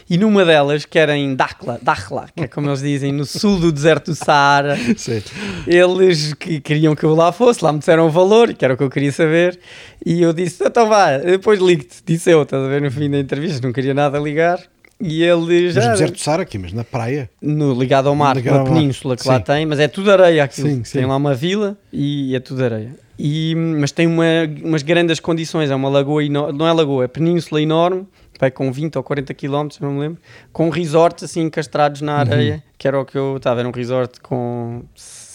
E numa delas, que era em Dakhla, Dakhla, que é como eles dizem, no sul do deserto do Saara, Sim. eles que queriam que eu lá fosse, lá me disseram o valor, que era o que eu queria saber, e eu disse, então vá, depois ligo-te, disse eu, estás a ver no fim da entrevista, não queria nada ligar, e Mas já, no deserto do Sara aqui, mas na praia. no, ligado ao mar, Ligado mar. península que lá Sim. tem, mas é tudo areia aquilo. Sim, sim. Tem lá uma vila e é tudo areia. E, mas tem uma, umas grandes condições, é uma lagoa enorme, não é lagoa, é península enorme, vai com 20 ou 40 km, não me lembro, com resorts assim encastrados na areia, que era o que eu estava, era um resort com,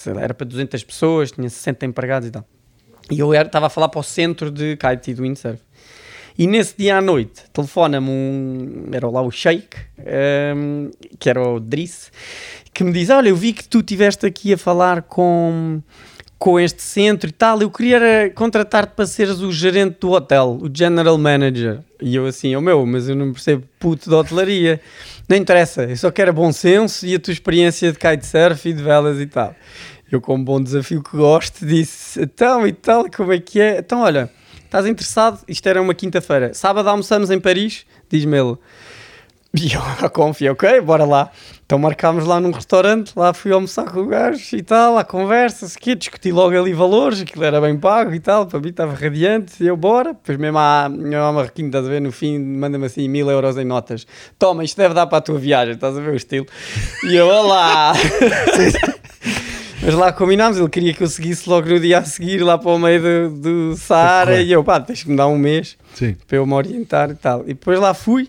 lá, era para 200 pessoas, tinha 60 empregados e tal. E eu estava a falar para o centro de kite e do windsurf. E nesse dia à noite, telefona-me um. Era lá o Sheik, ehm, que era o Driss, que me diz: Olha, eu vi que tu estiveste aqui a falar com, com este centro e tal. Eu queria contratar-te para seres o gerente do hotel, o general manager. E eu assim: Oh meu, mas eu não percebo puto de hotelaria. Não interessa, eu só quero bom senso e a tua experiência de kitesurf e de velas e tal. Eu, com um bom desafio que gosto, disse: Então e tal, como é que é? Então, olha. Estás interessado? Isto era uma quinta-feira. Sábado almoçamos em Paris? Diz-me ele. E eu confio, ok, bora lá. Então marcámos lá num restaurante, lá fui almoçar com o gajo e tal, à conversa, quê, discuti logo ali valores, aquilo era bem pago e tal, para mim estava radiante, e eu bora. Depois mesmo à, à Marroquinho, estás a ver, no fim manda-me assim mil euros em notas. Toma, isto deve dar para a tua viagem, estás a ver o estilo? E eu, olá! Mas lá combinámos, ele queria que eu seguisse logo no dia a seguir, lá para o meio do, do Saara, e eu, pá, tens que me dar um mês Sim. para eu me orientar e tal. E depois lá fui.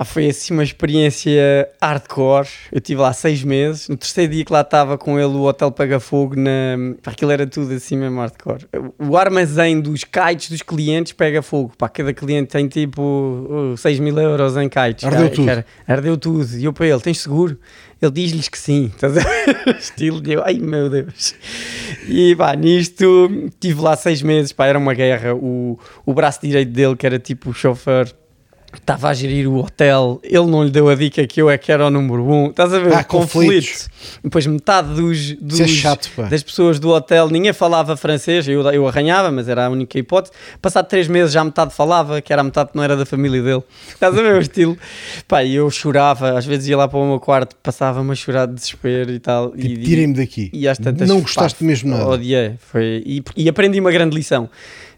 Ah, foi assim uma experiência hardcore. Eu estive lá seis meses. No terceiro dia que lá estava com ele, o hotel pega fogo. Na... Pá, aquilo era tudo assim mesmo hardcore. O armazém dos kites dos clientes pega fogo. Pá, cada cliente tem tipo uh, 6 mil euros em kites. Ardeu Cara, tudo. cara, ardeu tudo. E eu para ele, tens seguro? Ele diz-lhes que sim. Estás a? Estilo de eu, ai meu Deus. E pá, nisto tive lá seis meses. Pá, era uma guerra. O, o braço direito dele, que era tipo o chofer estava a gerir o hotel, ele não lhe deu a dica que eu é que era o número um. Estás a ver? Ah, conflito. Depois metade dos, dos- Isso é chato, pá. das pessoas do hotel, ninguém falava francês, eu, eu arranhava, mas era a única hipótese. Passado três meses já metade falava, que era a metade que não era da família dele. Estás a ver o estilo? Pá, e eu chorava, às vezes ia lá para o meu quarto, passava-me a chorar de desespero e tal. Tipo, e, tirem-me daqui. e às tantas, Não pá, gostaste mesmo nada. Odiei. Foi, e, e aprendi uma grande lição.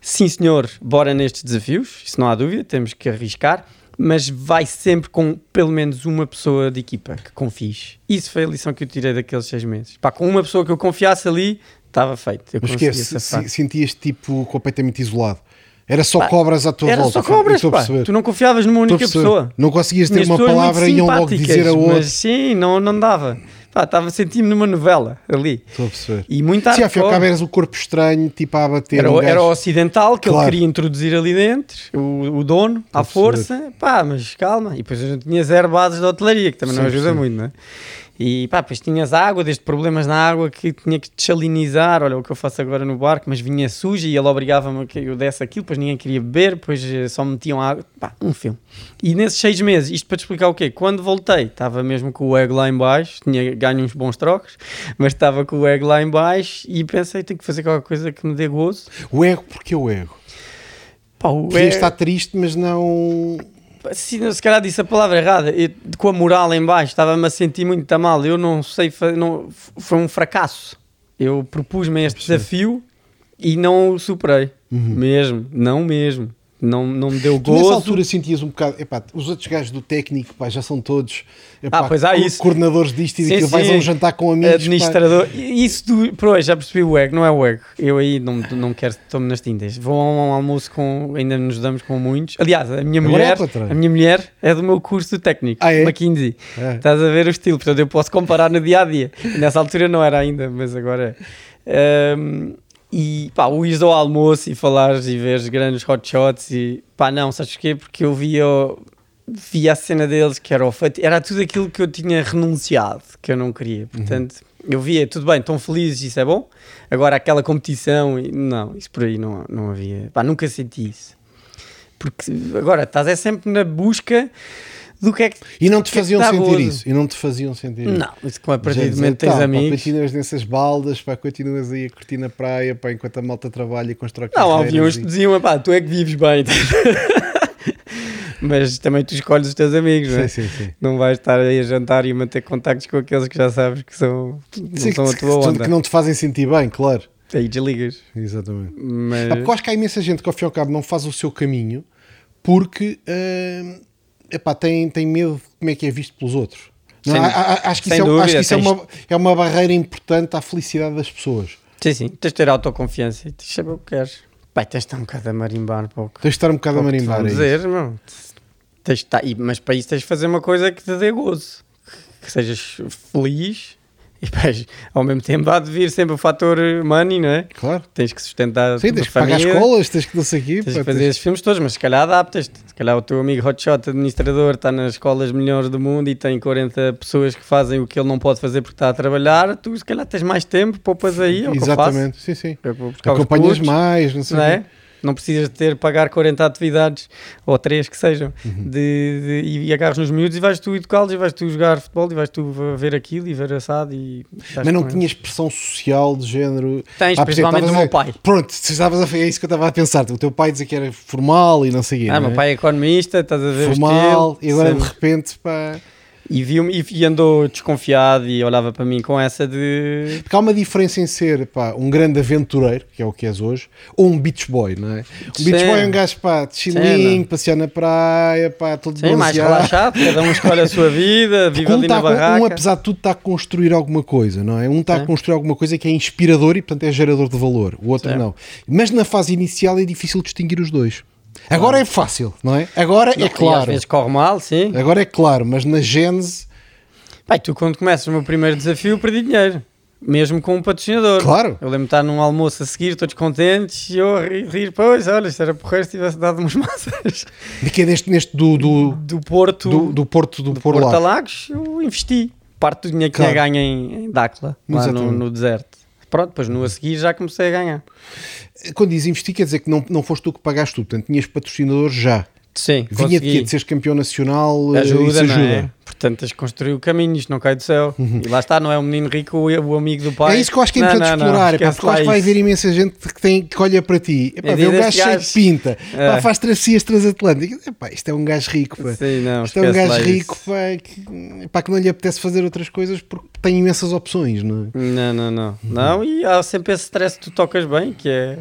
Sim, senhor, bora nestes desafios, isso não há dúvida, temos que arriscar, mas vai sempre com pelo menos uma pessoa de equipa que confies. Isso foi a lição que eu tirei daqueles seis meses. Pá, com uma pessoa que eu confiasse ali, estava feito. Eu Mas esquece, se- sentias-te tipo completamente isolado. Era só Pá, cobras à tua Era volta. só cobras, pá. Tu não confiavas numa única pessoa. Não conseguias ter uma palavra e iam logo dizer a outro. Mas sim, não, não dava. Pá, estava sentindo numa novela ali. Estou a perceber. E muito Sim, afinal hardcore. cabo eras o corpo estranho, tipo a bater. Era, um o- era o ocidental que Claro. ele queria introduzir ali dentro, o, o dono, à a força, pá, mas calma. E depois a gente tinha zero bases de hotelaria, que também não Sim, ajuda sim. muito, não é? E pá, depois tinhas água, desde problemas na água que tinha que desalinizar, olha o que eu faço agora no barco, mas vinha suja e ele obrigava-me a que eu desse aquilo, depois ninguém queria beber, depois eh, só metiam água, pá, um filme. E nesses seis meses, isto para te explicar o quê? Quando voltei, estava mesmo com o ego lá em baixo, tinha ganho uns bons trocos, mas estava com o ego lá em baixo e pensei, tenho que fazer qualquer coisa que me dê gozo. O ego, porque o ego? Pá, o Podias ego- estar triste, mas não. Se, se calhar disse a palavra errada, eu, com a moral em baixo, estava-me a sentir muito mal. Eu não sei, não, foi um fracasso. Eu propus-me este desafio e não o superei. Mesmo, não mesmo. Não, não me deu. Tu nessa gozo. altura sentias um bocado. Epá, os outros gajos do técnico pá, já são todos epá, Ah, pois há isso. coordenadores disto e daquilo. Vais a um jantar com amigos. pá. Administrador, E isso do, pois, já percebi o ego, não é o ego. Eu aí não, não quero estou-me nas tintas. Vou a um almoço com, ainda nos damos com muitos. Aliás, a minha Agora mulher, é a minha mulher é do meu curso técnico, Ah, é? McKinsey. É. Estás a ver o estilo, portanto eu posso comparar no dia a dia. Nessa altura não era ainda, mas agora é. Ahm, E pá, o ires ao almoço e falares e veres grandes hotshots e pá, não, sabes porquê? Porque eu via, via a cena deles que era o feito, era tudo aquilo que eu tinha renunciado, que eu não queria. Portanto, eu via, tudo bem, estão felizes, isso é bom. Agora aquela competição, e- não, isso por aí não, não havia, pá, nunca senti isso. Porque agora estás é sempre na busca do que é que. E não te é faziam sentir isso. E não te faziam sentir isso. Não, isso como a partir do momento tens tá, pá, amigos. continuas nessas baldas, pá, continuas aí a curtir na praia, pá, enquanto a malta trabalha e constrói Não, havia uns que diziam, pá, tu é que vives bem. Mas também tu escolhes os teus amigos, não é? Sim, sim, sim. Não vais estar aí a jantar e manter contactos com aqueles que já sabes que são, não Sim, são que, a tua onda. que não te fazem sentir bem, claro. Aí desligas. Exatamente. Mas... Ah, porque eu acho que há imensa gente que ao fim e ao cabo não faz o seu caminho porque ah, epá, tem, tem medo de como é que é visto pelos outros. Não, Sem- acho que é, acho dúvida, que isso é, tens- uma, é uma barreira importante à felicidade das pessoas. Sim, sim, tens de ter autoconfiança e tens de saber o que queres. Pai, tens de estar um bocado a marimbar pouco. Tens de estar um bocado a marimbar. É dizer, meu. Tens de estar, mas para isso tens de fazer uma coisa que te dê gozo. Que sejas feliz e depois, ao mesmo tempo há de vir sempre o fator money, não é? Claro. Tens que sustentar Sim, tens que pagar família. escolas, tens que não sei aqui. Tens de fazer esses filmes todos, mas se calhar adaptas-te. Se calhar o teu amigo Hotshot, administrador, está nas escolas melhores do mundo e tem 40 pessoas que fazem o que ele não pode fazer porque está a trabalhar. Tu, se calhar, tens mais tempo, poupas aí. É o que eu faço. Exatamente, sim, sim. Acompanhas mais, não sei Não quê. É? Não precisas de ter, pagar 40 atividades ou 3 que sejam Uhum. de, de- e agarras nos miúdos e vais tu educá-los e vais tu jogar futebol e vais tu ver aquilo e ver assado e Mas não tinhas pressão social de género. Tens, Ah, exemplo, principalmente do meu pai. Pronto, se estavas a é isso que eu estava a pensar. O teu pai dizia que era formal e não sei o quê. Ah, meu é? pai é economista, estás a ver formal estilo, e agora de repente pá. E, viu e, e andou desconfiado e olhava para mim com essa de. Porque há uma diferença em ser pá, um grande aventureiro, que é o que és hoje, ou um beach boy, não é? Um beach boy é um gajo pá, de chilinho, passear na praia, pá, todo Sim, mais relaxado, cada um escolhe a sua vida, vive um, ali tá na con- barraca. um, apesar de tudo, está a construir alguma coisa, não é? Um está a construir alguma coisa que é inspirador e, portanto, é gerador de valor. O outro Sim. não. Mas na fase inicial é difícil distinguir os dois. Agora é fácil, não é? Agora Não, é e Às claro. vezes corre mal, sim. Agora é claro, mas na gênese, Pai, tu quando começas o meu primeiro desafio, perdi dinheiro. Mesmo com um patrocinador. Claro. Eu lembro de estar num almoço a seguir, todos contentes, e eu a rir, rir pois, olha, isto era porreiro se tivesse dado umas massas. de que é neste, neste do, do, Do Porto, do, do Porto do, do Por Porto a Lagos, eu investi. Parte do dinheiro que Claro. tinha ganho em, em Dakla, lá no, no deserto. Pronto, depois no a seguir já comecei a ganhar. Quando diz investir, quer dizer que não, não foste tu que pagaste tudo, portanto, tinhas patrocinador já. Sim, Vinha de consegui. quê? De seres campeão nacional, ajuda, isso não ajuda. É? Portanto, tens de construir o caminho, isto não cai do céu. E lá está, não é o menino rico, o, amigo do pai. É isso que eu acho que é Não, importante não, não, explorar, epá, esquece porque eu acho lá que vai haver imensa gente que, tem, que olha para ti. Epá, É vê um gajo cheio de pinta, É. pá, faz travessias transatlânticas. Epá, isto é um gajo rico. Pá. Sim, não, isto é um gajo lá rico pá, que, pá, que não lhe apetece fazer outras coisas porque tem imensas opções. Não é? Não, não, não. Não, e há sempre esse stress que tu tocas bem, que é...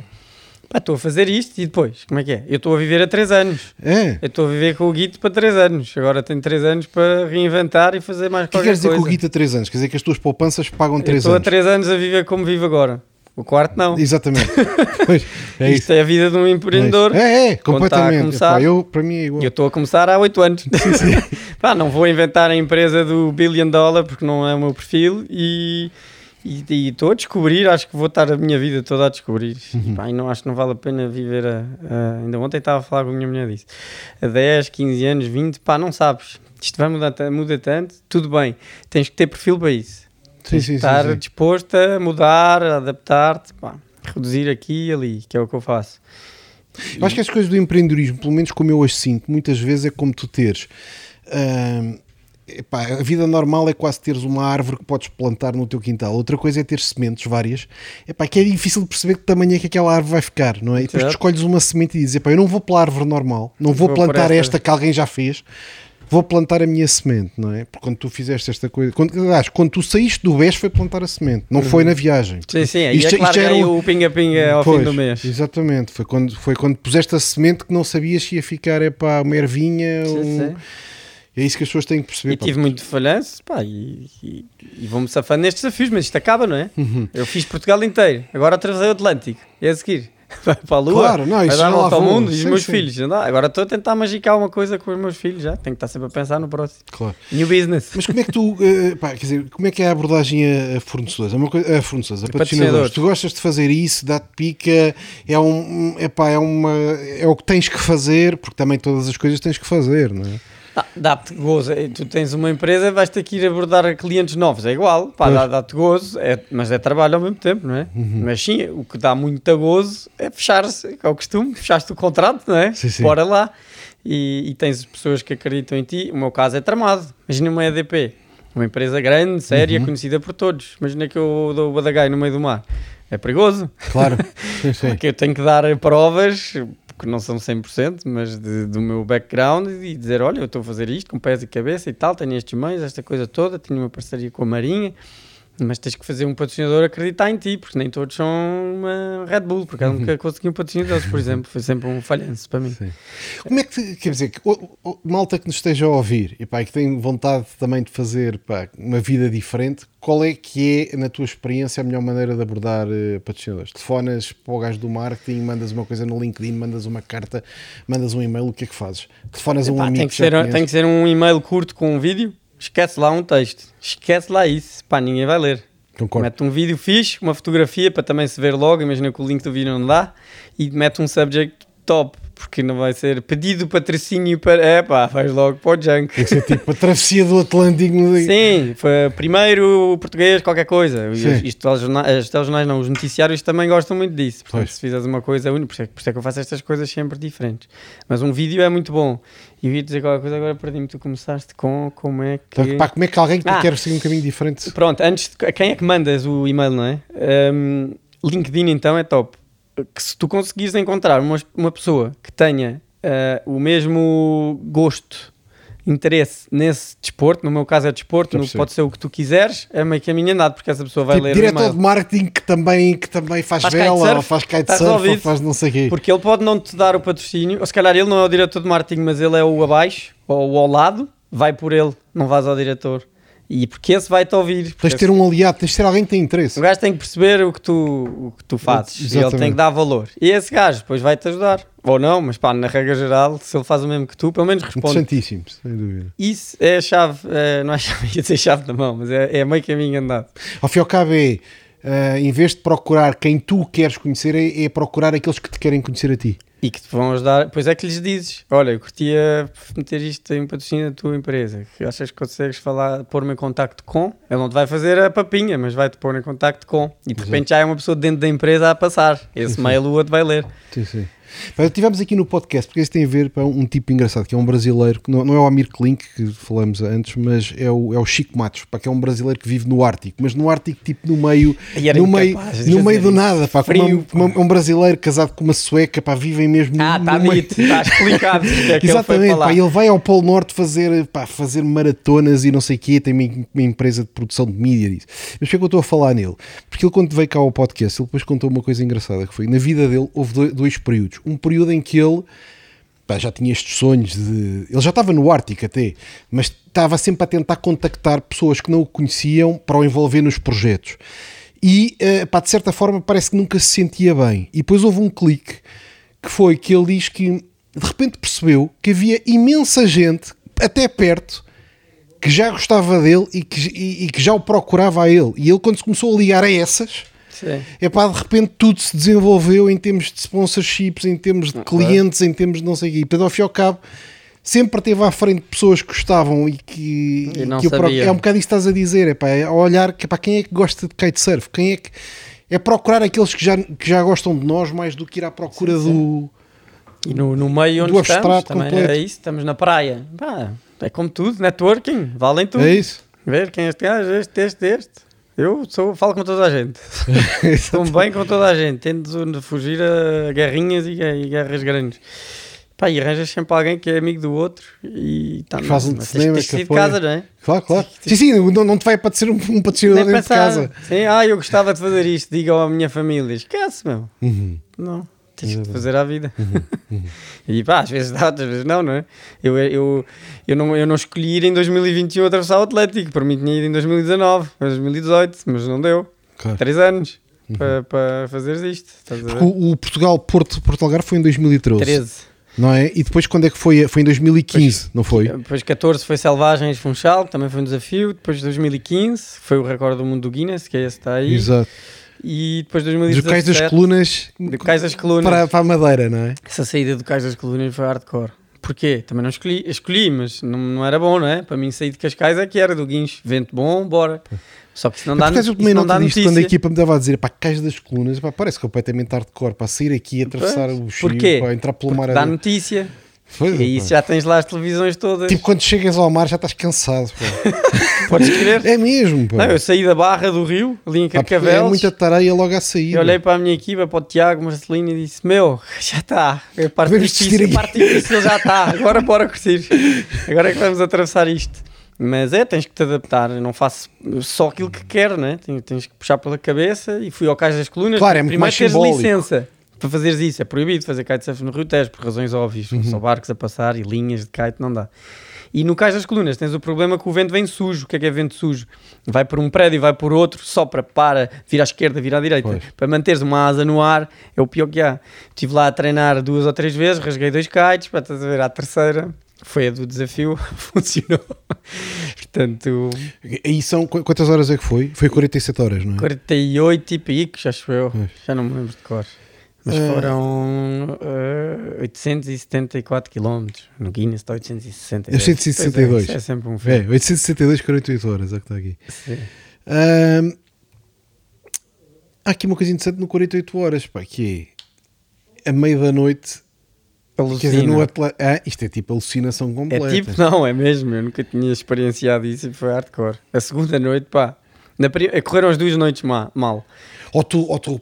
Estou a fazer isto e depois, como é que é? Eu estou a viver há 3 anos. É. Eu estou a viver com o Guito para 3 anos. Agora tenho 3 anos para reinventar e fazer mais O que queres dizer coisa. com o Guita 3 anos? Quer dizer que as tuas poupanças pagam Eu 3 estou há anos. 3 anos a viver como vivo agora. O quarto não. Exatamente. pois, é Isto isso. é a vida de um empreendedor. É, é, a completamente. começar. Epá, eu, para mim é igual. Eu estou a começar há 8 anos. Pá, não vou inventar a empresa do billion dollar porque não é o meu perfil e e estou a descobrir, acho que vou estar a minha vida toda a descobrir. Uhum. Pá, não acho que não vale a pena viver a, a- ainda ontem estava a falar com a minha mulher disso. A 10, 15 anos, 20, pá, não sabes. Isto vai mudar, muda tanto, tudo bem. Tens que ter perfil para isso. Sim, Tens sim, que sim, estar sim. disposto a mudar, a adaptar-te, reduzir aqui e ali, que é o que eu faço. Eu acho que as coisas do empreendedorismo, pelo menos como eu as sinto, muitas vezes é como tu teres. hum, epá, a vida normal é quase teres uma árvore que podes plantar no teu quintal. Outra coisa é ter sementes várias. Epá, que é difícil de perceber que tamanho é que aquela árvore vai ficar, não é? E depois tu escolhes uma semente e dizes: epá, eu não vou pela árvore normal, não vou, Vou plantar esta. esta que alguém já fez. Vou plantar a minha semente, não é? Porque quando tu fizeste esta coisa, quando, aliás, quando tu saíste do BES foi plantar a semente, não foi na viagem. Uhum. Sim, sim, aí Isto- é claro era um- o pinga-pinga ao fim Pois, do mês. Exatamente, foi quando, foi quando puseste a semente que não sabias se ia ficar é pá, uma ervinha. Sim, um- sim. É isso que as pessoas têm que perceber. E pá. tive muito falhanço, pá, e, e, e vou-me safando nestes desafios, mas isto acaba, não é? Uhum. Eu fiz Portugal inteiro, agora atravessei o Atlântico, e a seguir, vai para a lua, Claro, não, vai isso dar a lá volta ao mundo. E os meus sim. filhos, agora estou a tentar magicar uma coisa com os meus filhos, já. Tenho que estar sempre a pensar no próximo. Claro. New business. Mas como é que tu, eh, pá, quer dizer, como é que é a abordagem a, fornecedores? É uma coisa, a fornecedores, a patrocinadores. Tu gostas de fazer isso, dá-te pica, é um, é pá, é uma, é o que tens que fazer, porque também todas as coisas tens que fazer, não é? Dá-te gozo. Tu tens uma empresa, vais ter que ir abordar clientes novos. É igual, pá, dá- dá-te gozo, é, mas é trabalho ao mesmo tempo, não é? Uhum. Mas sim, o que dá muito gozo é fechar-se, é o costume, fechaste o contrato, não é? Sim, sim. Bora lá. E, e tens pessoas que acreditam em ti. O meu caso é tramado. Imagina uma EDP, uma empresa grande, séria, Uhum. conhecida por todos. Imagina que eu dou o badagai no meio do mar. É perigoso. Claro. sim, sim. Porque eu tenho que dar provas, que não são 100%, mas de- do meu background e dizer: olha, eu estou a fazer isto com pés e cabeça e tal, tenho estes meios, esta coisa toda, tenho uma parceria com a Marinha. Mas tens que fazer um patrocinador acreditar em ti, porque nem todos são uma Red Bull, porque eu nunca consegui um patrocinador, por exemplo. Foi sempre um falhanço para mim. Sim. Como é que, te- quer dizer, que o- o- malta que nos esteja a ouvir e, pá, e que tem vontade também de fazer pá, uma vida diferente, qual é que é, na tua experiência, a melhor maneira de abordar eh, patrocinadores? Telefonas para o gajo do marketing, mandas uma coisa no LinkedIn, mandas uma carta, mandas um e-mail, o que é que fazes? Telefonas a um amigo tem, que ser, tem que ser um e-mail curto com um vídeo, esquece lá um texto, esquece lá isso, pá, ninguém vai ler. Concordo. Mete um vídeo fixe, uma fotografia para também se ver logo, imagina que o link do vídeo não dá, e mete um subject top, porque não vai ser pedido patrocínio para. É pá, vais logo para o junk. Tem que ser tipo a travessia do Atlântico. Sim, foi primeiro português, qualquer coisa. Sim. os- Isto, os jornais, os telejornais não, os noticiários também gostam muito disso. Portanto, Pois. se fizeres uma coisa única, por isso, é, por isso é que eu faço estas coisas sempre diferentes. Mas um vídeo é muito bom. E eu ia dizer qualquer coisa, agora perdi-me. Tu começaste com como é que. Então, pá, como é que alguém que Ah. quer seguir um caminho diferente? Pronto, antes de, a quem é que mandas o e-mail, não é? Um, LinkedIn então é top. Que se tu conseguires encontrar uma, uma pessoa que tenha uh, o mesmo gosto, interesse nesse desporto, no meu caso é desporto, no- pode ser o que tu quiseres, é meio caminho andado, porque essa pessoa vai Tipo, ler diretor de marketing que também, que também faz, Faz vela, kitesurf, ou faz kitesurf, ou faz não sei o quê. Porque ele pode não te dar o patrocínio, ou se calhar ele não é o diretor de marketing, mas ele é o abaixo, ou o ao lado, vai por ele, não vais ao diretor. E porque esse vai-te ouvir. Tens de ter um aliado, tens de ter alguém que tem interesse. O gajo tem que perceber o que tu, o que tu fazes e ele Exatamente. tem que dar valor. E esse gajo depois vai-te ajudar. Ou não, mas pá, na regra geral, se ele faz o mesmo que tu, pelo menos responde. Interessantíssimo, sem dúvida. Isso é a chave, eh, não é chave, ia dizer chave da mão, mas é, é meio caminho andado. Ao fim e ao cabo é, ah, em vez de procurar quem tu queres conhecer, é, é procurar aqueles que te querem conhecer a ti. E que te vão ajudar, pois é que lhes dizes: Olha, eu curtia meter isto em patrocínio da tua empresa. Que achas que consegues falar, pôr-me em contacto com? Ele não te vai fazer a papinha, mas vai-te pôr em contacto com. E de Exato. repente já é uma pessoa dentro da empresa a passar. Esse mail o outro vai ler. Sim, sim. Pá, tivemos aqui no podcast, porque isso tem a ver com um tipo engraçado, que é um brasileiro, que não, não é o Amir Klink, que falamos antes, mas é o, é o Chico Matos, pá, que é um brasileiro que vive no Ártico, mas no Ártico, tipo no meio, no meio, no meio do nada, pá, Frio, uma- uma- um brasileiro casado com uma sueca, pá, vivem mesmo no, Ah, está no meio. está explicado é Exatamente, pá, ele vai ao Polo Norte fazer, pá, fazer maratonas e não sei o quê, tem uma, uma empresa de produção de mídia disso. Mas por que é que eu estou a falar nele? Porque ele quando veio cá ao podcast, ele depois contou uma coisa engraçada, que foi, na vida dele houve dois, dois Um período em que ele pá, já tinha estes sonhos de... Ele já estava no Ártico até, mas estava sempre a tentar contactar pessoas que não o conheciam para o envolver nos projetos. E, eh, pá, de certa forma, parece que nunca se sentia bem. E depois houve um clique que foi que ele diz que de repente percebeu que havia imensa gente, até perto, que já gostava dele e que, e, e que já o procurava a ele. E ele, quando se começou a ligar a essas. É pá, de repente tudo se desenvolveu em termos de sponsorships, em termos de clientes, em termos de não sei o quê. E, portanto, ao fim e ao cabo, sempre teve à frente pessoas que gostavam e que, E que é um bocado isso que estás a dizer, é pá, é a olhar que, pá, quem é que gosta de kitesurf, quem é que é procurar aqueles que já, que já gostam de nós mais do que ir à procura do E no, no meio onde estamos, também completo. é isso, estamos na praia. Pá, é como tudo, networking, valem tudo. é isso Ver quem é este gajo, este, este, este. Eu sou, falo com toda a gente. Estou bem com toda a gente. Tento de fugir a guerrinhas e, e guerras grandes. Pá, e arranjas sempre alguém que é amigo do outro e tá, faz um mas cinema, tens, tens que de casa, não é? claro, claro sim, sim, não, não te vai parecer um, um patrocinador dentro de casa Sim, ah, eu gostava de fazer isto, diga à minha família. Esquece, meu. Uhum. Não, tens que fazer à vida. e pá, às vezes dá, outras vezes não, não é? Eu, eu, eu, não, eu não escolhi ir em 2021 atravessar o Atlético, para mim tinha ido em 2019, em 2018, mas não deu. Claro. Três anos. para, para fazeres isto. O, o Portugal-Porto Porto Algarve foi em 2013, 13. não é? E depois quando é que foi? Foi em 2015, não foi? Depois 14 foi Selvagens Funchal, também foi um desafio. Depois 2015 foi o recorde do mundo do Guinness, que é esse que está aí. Exato. E depois Do 2017... Cais das Colunas Do Cais das Colunas. para, para a Madeira, não é? Essa saída do Cais das Colunas foi hardcore. Porquê? Também não escolhi, escolhi mas não, não era bom, não é? Para mim sair de Cascais é que era do Guincho. Vento bom, bora. Só que isso não dá, isso não dá notícia. quando a equipa me dava a dizer pá, Cais das Colunas, pá, parece completamente hardcore para sair aqui, atravessar Pois. o Porquê? pá, entrar pelo mar. Dá notícia. Pois é, E pá. já tens lá as televisões todas. Tipo quando chegas ao mar já estás cansado. Podes crer? É mesmo, pá. Não, eu saí da barra do Rio, ali em Pá, porque é Carcavelos. muita tareia logo à saída. Eu olhei para a minha equipa, para o Tiago Marcelino e disse: Meu, já está. A parte difícil, aqui." a parte difícil já está. Agora bora curtir. Agora é que vamos atravessar isto. Mas é, tens que te adaptar. Eu não faço só aquilo que quero, né? Tens, tens que puxar pela cabeça e fui ao Cais das Colunas. Claro, é muito Primeiro mais teres simbólico. licença para fazeres isso. É proibido fazer kitesurf no Rio Tejo por razões óbvias. Uhum. Só barcos a passar e linhas de kite, não dá. E no Cais das Colunas tens o problema que o vento vem sujo. O que é que é vento sujo? Vai por um prédio, vai por outro, sopra, para, vira à esquerda, vira à direita. Pois. Para manteres uma asa no ar é o pior que há. Estive lá a treinar duas ou três vezes, rasguei dois kites, para estás a ver, à terceira foi a do desafio, funcionou. Portanto, E são qu- quantas horas é que foi? Foi 47 horas, não é? 48 e picos, acho eu. Pois. Já não me lembro de cor. Mas Eh. foram eh, 874 km. No Guinness está 862. 862. Pois É, isso é sempre um É, filme. 862, 48 horas, é o que está aqui. Há aqui uma coisa interessante no 48 horas, pá, que é a meio da noite. Quer dizer, no Alucina. atla- ah, isto é tipo alucinação É completa. tipo, não, é mesmo. Eu nunca tinha experienciado isso e foi hardcore. A segunda noite, pá. Na Correram as duas noites ma- mal. Ou tu, ou tu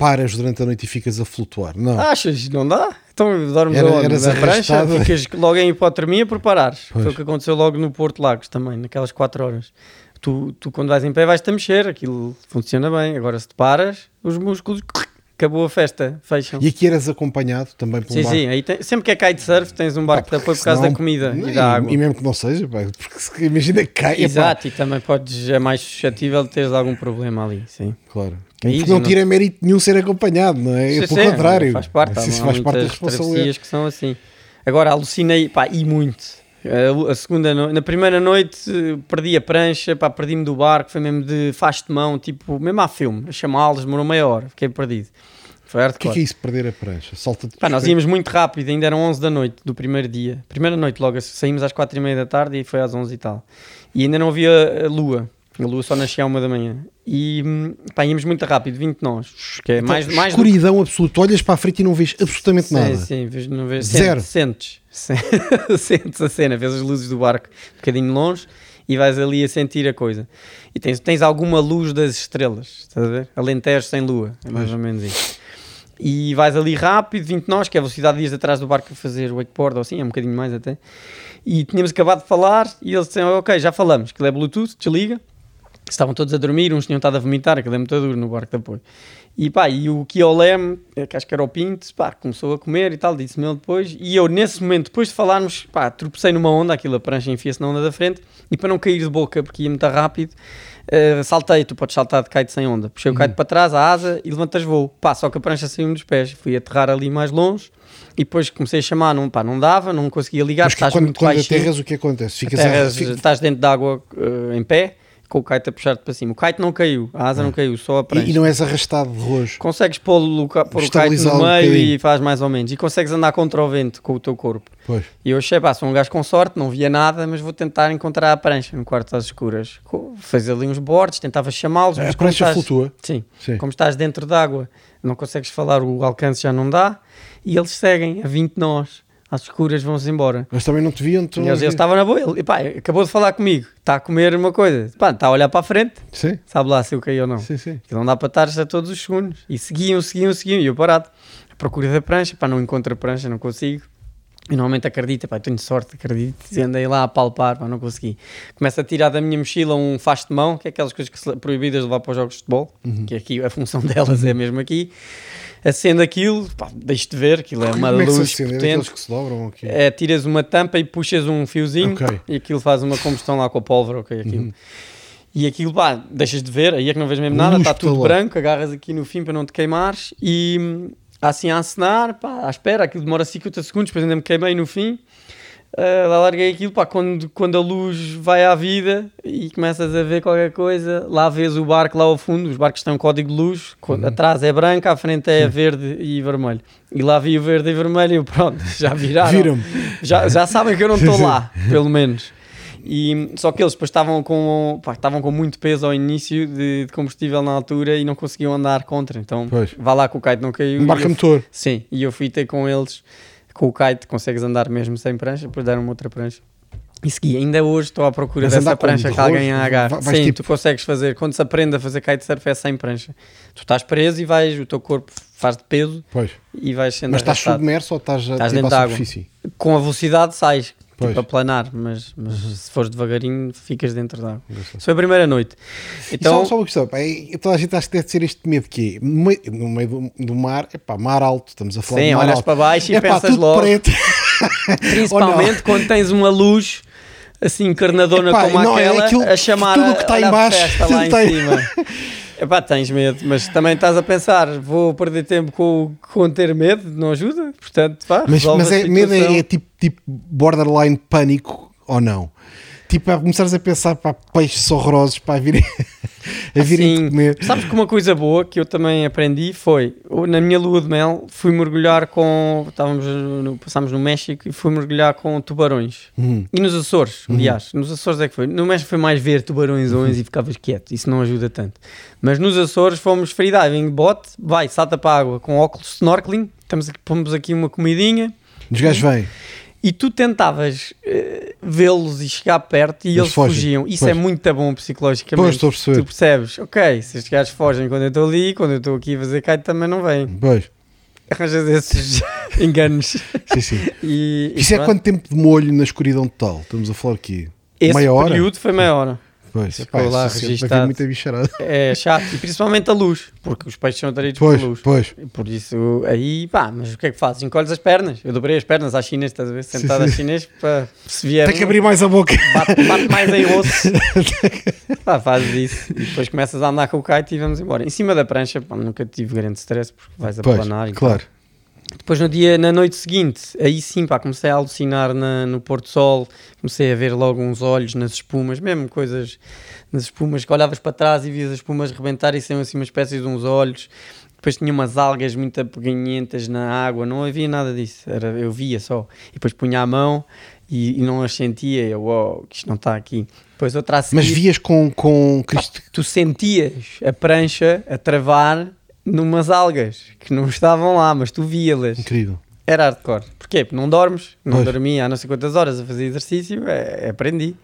paras durante a noite e ficas a flutuar. Não. Achas? Não dá? Então dormes Era- aonde? eras Na prancha? arrastado. Ficas logo em hipotermia por parares. Pois. Foi o que aconteceu logo no Porto Lagos também, naquelas 4 horas. Tu, tu quando vais em pé vais-te a mexer, aquilo funciona bem. Agora se te paras, os músculos, acabou a festa, fecham. E aqui eras acompanhado também por um Sim, barco. sim, aí tem- sempre que é kitesurf tens um barco de apoio por causa Senão- da comida e da água. E mesmo que não seja, pá, porque se- imagina que cai. epá, Exato, e também podes, é mais suscetível de teres algum problema ali, sim. Claro. Caís Porque e não não- tira mérito nenhum ser acompanhado, não é? Sim, Pelo sim, contrário. Faz parte, faz parte da muitas responsabilidade. travessias que são assim. Agora alucinei, pá, e muito. A, segunda no- na primeira noite eh, perdi a prancha, pá, perdi-me do barco, foi mesmo de faz de mão, tipo, mesmo a filme, a chamá-los, demorou meia hora, fiquei perdido. Foi O que é que é isso, perder a prancha? Salta de Pá, nós íamos muito rápido, ainda eram 11 da noite do primeiro dia. Primeira noite, logo saímos às 4 e meia da tarde e foi às 11 e tal. E ainda não havia a lua. A lua só nascia à uma da manhã. E hum, pá, íamos muito rápido, 20 nós. Que é mais, Então, mais do que escuridão absoluta. Olhas para a frente e não vês absolutamente Sim, nada. sim, não vês, Zero. Sentes, sentes, sentes a cena, vês as luzes do barco um bocadinho longe e vais ali a sentir a coisa. E tens, tens alguma luz das estrelas, estás a ver? Alentejo sem lua, é mais ou menos isso. E vais ali rápido, 20 nós, que é a velocidade de ir atrás do barco a fazer wakeboard ou assim, é um bocadinho mais até. E tínhamos acabado de falar e eles disseram, ok, já falamos, que é Bluetooth, desliga. Estavam todos a dormir, uns tinham estado a vomitar, aquilo é muito duro no barco de apoio. E pá, e o Kiolem, eh, que acho que era o Pinto, pá, começou a comer e tal, disse-me ele depois. E eu, nesse momento, depois de falarmos, pá, tropecei numa onda, aquilo a prancha enfia-se na onda da frente, e para não cair de boca, porque ia muito rápido, eh, saltei, tu podes saltar de kite sem onda. Puxei o kite para trás, a asa, e levantas voo. Pá, só que a prancha saiu-me dos pés. Fui aterrar ali mais longe, e depois comecei a chamar, não, pá, não dava, não conseguia ligar, Mas que estás quando, muito quando baixinho. aterras, o que acontece? Ficas a- Aterras, fica- estás dentro de água eh, em pé, com o kite a puxar-te para cima. O kite não caiu, a asa não caiu, só a prancha. e, e não és arrastado de rojo. Consegues pôr, o pôr o kite no um meio bocadinho. e faz mais ou menos. E consegues andar contra o vento com o teu corpo. Pois. E eu achei, pá, sou um gajo com sorte, não via nada, mas vou tentar encontrar a prancha no quarto às escuras. Fez ali uns bordes, tentava chamá-los. A prancha estás- flutua. Sim, Sim. como estás dentro d'água, não consegues falar, o alcance já não dá. E eles seguem a 20 nós, às escuras, vão-se embora. Mas também não te viam. Tu E não eles, estavam na boa, ele, pá, acabou de falar comigo, está a comer uma coisa, pá, está a olhar para a frente, Sim, sabe lá se eu caí ou não. sim, sim. Que não dá para estar a todos os segundos. E seguiam, seguiam, seguiam. E eu parado. À procura da prancha. Pá, não encontro a prancha, não consigo. E normalmente acredito, pá, tenho sorte, acredito. Andei lá a palpar, pá, não consegui. Começo a tirar da minha mochila um faz de mão, que é aquelas coisas que se- proibidas de levar para os jogos de futebol. Uhum. Que aqui a função delas é mesmo aqui. Acendo aquilo, pá, deixo-te ver, aquilo é uma é se luz? É potente. daqueles que se dobram aqui. É, tiras uma tampa e puxas um fiozinho Ok. e aquilo faz uma combustão lá com a pólvora, ok, aquilo. E aquilo, pá, deixas de ver, aí é que não vês mesmo nada, está tudo branco, agarras aqui no fim para não te queimares e hum, assim a acenar, pá, à espera, aquilo demora 50 segundos, depois ainda me queimei no fim. Uh, lá larguei aquilo, pá, quando, quando a luz vai à vida e começas a ver qualquer coisa, lá vês o barco lá ao fundo, os barcos têm um código de luz, quando- atrás é branco, à frente é verde e vermelho. E lá vi o verde e vermelho e eu, pronto, já viraram. Viram-me. Já, já sabem que eu não estou lá, pelo menos. E, só que eles depois estavam com, pá, estavam com muito peso ao início de, de combustível na altura e não conseguiam andar contra. Então, Pois. vá lá que o kite não caiu. Um barco eu- motor. Sim, e eu fui ter com eles. Com o kite consegues andar mesmo sem prancha, depois deram uma outra prancha. E segui. Ainda hoje estou à procura Mas dessa prancha De que alguém rosto? Vai- vais Sim, tipo- tu consegues fazer. Quando se aprende a fazer kitesurf é sem prancha. Tu estás preso e vais, o teu corpo faz de peso Pois. e vais sendo Mas estás arrastado. submerso ou estás, a- Estás tipo, dentro à de água. superfície? Com a velocidade sais, Pois. tipo a planar, mas, mas se fores devagarinho ficas dentro da água. Isso foi a primeira noite. Então, Então, só, só uma questão, pá, é- toda a gente acha que deve ser este medo que é, no meio, no meio do, do mar, é pá, mar alto, estamos a falar Sim, de mar olhas alto. para baixo e Epá, pensas tudo logo. preto. principalmente quando tens uma luz assim encarnadona Epá, como não, é aquela aquilo- a chamar tudo a, que está a baixo, festa tudo lá em tem- cima. Epá, tens medo, mas também estás a pensar, vou perder tempo com, com ter medo, não ajuda, portanto, vá, Mas, mas é, medo é, é tipo, tipo borderline pânico ou não? Tipo, a começares a pensar para peixes horrorosos para virem, a virem Assim, comer. Sabes que uma coisa boa que eu também aprendi foi, na minha lua de mel, fui mergulhar com, estávamos no, passámos no México e fui mergulhar com tubarões. Uhum. E nos Açores, aliás, nos Açores é que foi. No México foi mais ver tubarões e ficavas quieto, isso não ajuda tanto. Mas nos Açores fomos freediving, bote, vai, salta para a água com óculos snorkeling, estamos aqui, pomos aqui uma comidinha Os gajos vêm. e tu tentavas eh, vê-los e chegar perto e Eles eles, fogem. fugiam. Isso Pois. é muito bom psicologicamente. Pois, estou a perceber. Tu percebes, ok, se estes gajos fogem quando eu estou ali, quando eu estou aqui a fazer kite também não vêm. Pois, Arranjas esses enganos. sim, sim. E, e Isso é pronto. quanto tempo de molho na escuridão total? Estamos a falar aqui. Esse meia hora? período foi meia hora. Pois, Ficou pá, lá registado. muita bicharada. É chato. E principalmente a luz, porque os peixes são atraídos Pois, por luz. pois. Por isso, aí, pá, mas o que é que fazes? Encolhes as pernas. Eu dobrei as pernas à chinês, estás a ver? Sentado sim. à chinês, para se vier. Tem que abrir mais a boca. bate, bate mais em osso. pá, fazes isso. E depois começas a andar com o kite e vamos embora. Em cima da prancha, pá, nunca tive grande stress porque vais a Pois, planar claro. Depois no dia, na noite seguinte, aí sim, pá, comecei a alucinar na- no Porto Sol, comecei a ver logo uns olhos nas espumas, mesmo coisas nas espumas, que olhavas para trás e vias as espumas rebentar e saiam assim uma espécie de uns olhos. Depois tinha umas algas muito pequenininhas na água, não havia nada disso, era, eu via só. E depois punha a mão e, e não as sentia, eu, uau, que isto não está aqui. Depois outra a Mas seguir- vias com, com Cristo. tu sentias a prancha a travar numas algas que não estavam lá, mas tu via-las. Incrível. Era hardcore. Porquê? Porque não dormes, não Pois. dormia há não sei quantas horas a fazer exercício, é, aprendi.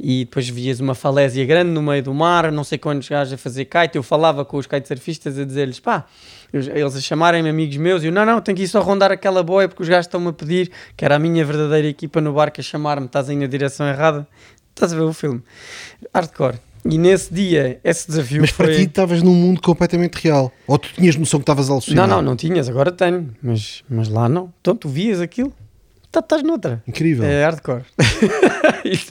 E depois vias uma falésia grande no meio do mar, não sei quantos gajos a fazer kite. Eu falava com os kitesurfistas a dizer-lhes, pá, eles a chamarem-me amigos meus, e eu, não, não, tenho que ir só rondar aquela boia porque os gajos estão-me a pedir, que era a minha verdadeira equipa no barco a chamar-me, estás aí na direção errada. Estás a ver o filme? Hardcore. E nesse dia, esse desafio Mas para foi... ti estavas num mundo completamente real. Ou tu tinhas noção que estavas a alucinar? Não, não, não tinhas, agora tenho, mas, mas lá não. Então tu vias aquilo, tá- estás noutra. Incrível. É hardcore.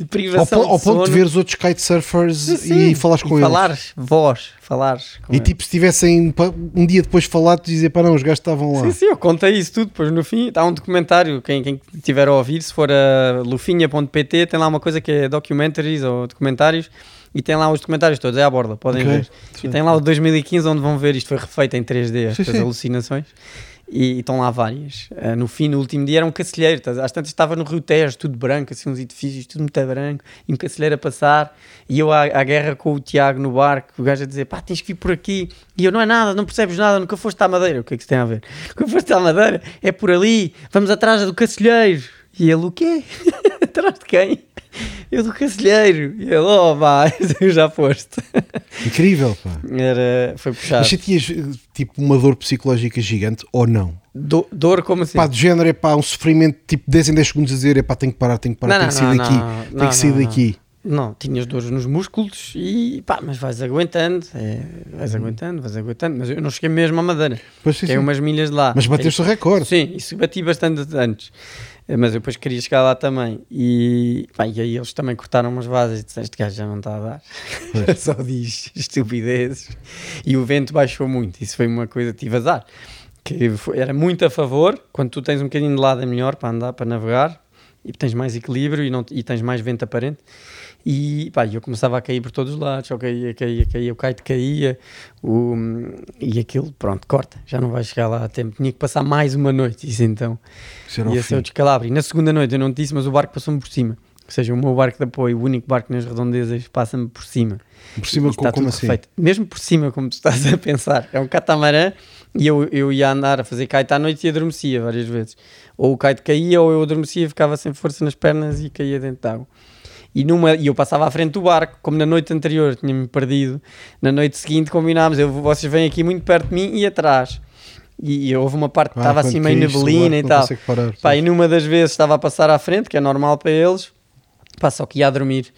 ao, privação po- ao de ponto de veres outros kitesurfers Sim, e falares com e eles. falares, voz, falares. E eles. tipo, se tivessem um dia depois falado, dizer, pá, não, os gajos estavam lá. Sim, sim, eu contei isso tudo, depois no fim está um documentário, quem, quem tiver a ouvir, se for a lufinha.pt, tem lá uma coisa que é documentaries ou documentários, e tem lá os documentários todos, é à borda, podem Ok. ver. E tem lá o 2015 onde vão ver isto foi refeito em 3D, estas sim. alucinações. E, e estão lá várias. Ah, no fim, no último dia era um cacilheiro. estás- Às tantas estava no Rio Tejo, tudo branco, assim, uns edifícios, tudo muito branco, e um cacilheiro a passar. E eu à, à guerra com o Tiago no barco, o gajo a dizer: pá, tens que vir por aqui. E eu: não é nada, não percebes nada, nunca foste à Madeira. O que é que isso tem a ver? Nunca foste à Madeira, é por ali, vamos atrás do cacilheiro. E ele: o quê? atrás de quem? Eu do cacilheiro. E ele: oh, pá, já foste. Incrível, pá. Era, foi puxado. Mas sentias eh, tipo uma dor psicológica gigante ou não? Do- dor, como assim? Pá, de género é pá, um sofrimento tipo 10 em 10 segundos a dizer, é pá, tenho que parar, tenho que parar, Não, tenho que não, sair não, daqui, tenho que sair não, daqui. Não, tinhas dores nos músculos e pá, mas vais aguentando, é, vais aguentando, vais aguentando. Mas eu não cheguei mesmo à Madeira, Pois sim, que é sim. umas milhas de lá. Mas bateste o recorde. Sim, isso bati bastante antes. Eh, Mas eu depois queria chegar lá também. E, pá, e aí eles também cortaram umas vasas e disseram: Este gajo já não está a dar. Só diz estupidezes. E o vento baixou muito. Isso foi uma coisa, tive azar. Que foi- era muito a favor. Quando tu tens um bocadinho de lado, é melhor para andar, para navegar. E tens mais equilíbrio e, não, e tens mais vento aparente. E pá, eu começava a cair por todos os lados, só caía, caía, caía, o kite caía, o, e aquilo, pronto, corta, já não vai chegar lá a tempo. Tinha que passar mais uma noite, isso então Isso ia ser o fim. descalabro. E na segunda noite eu não te disse, mas o barco passou-me por cima. Ou seja, o meu barco de apoio, o único barco nas redondezas, passa-me por cima. Por cima, como tudo assim? Mesmo por cima, como tu estás a pensar. É um catamarã e eu, eu ia andar a fazer kite à noite e adormecia várias vezes. Ou o kite caía, ou eu adormecia, ficava sem força nas pernas e caía dentro de água. E, numa, e eu passava à frente do barco, como na noite anterior tinha-me perdido. Na noite seguinte combinámos, eu, vocês vêm aqui muito perto de mim e atrás. E, e houve uma parte que Ah, estava quando assim meio neblina e tal. parar, Pá, e numa das vezes estava a passar à frente, que é normal para eles, pá, só que ia a dormir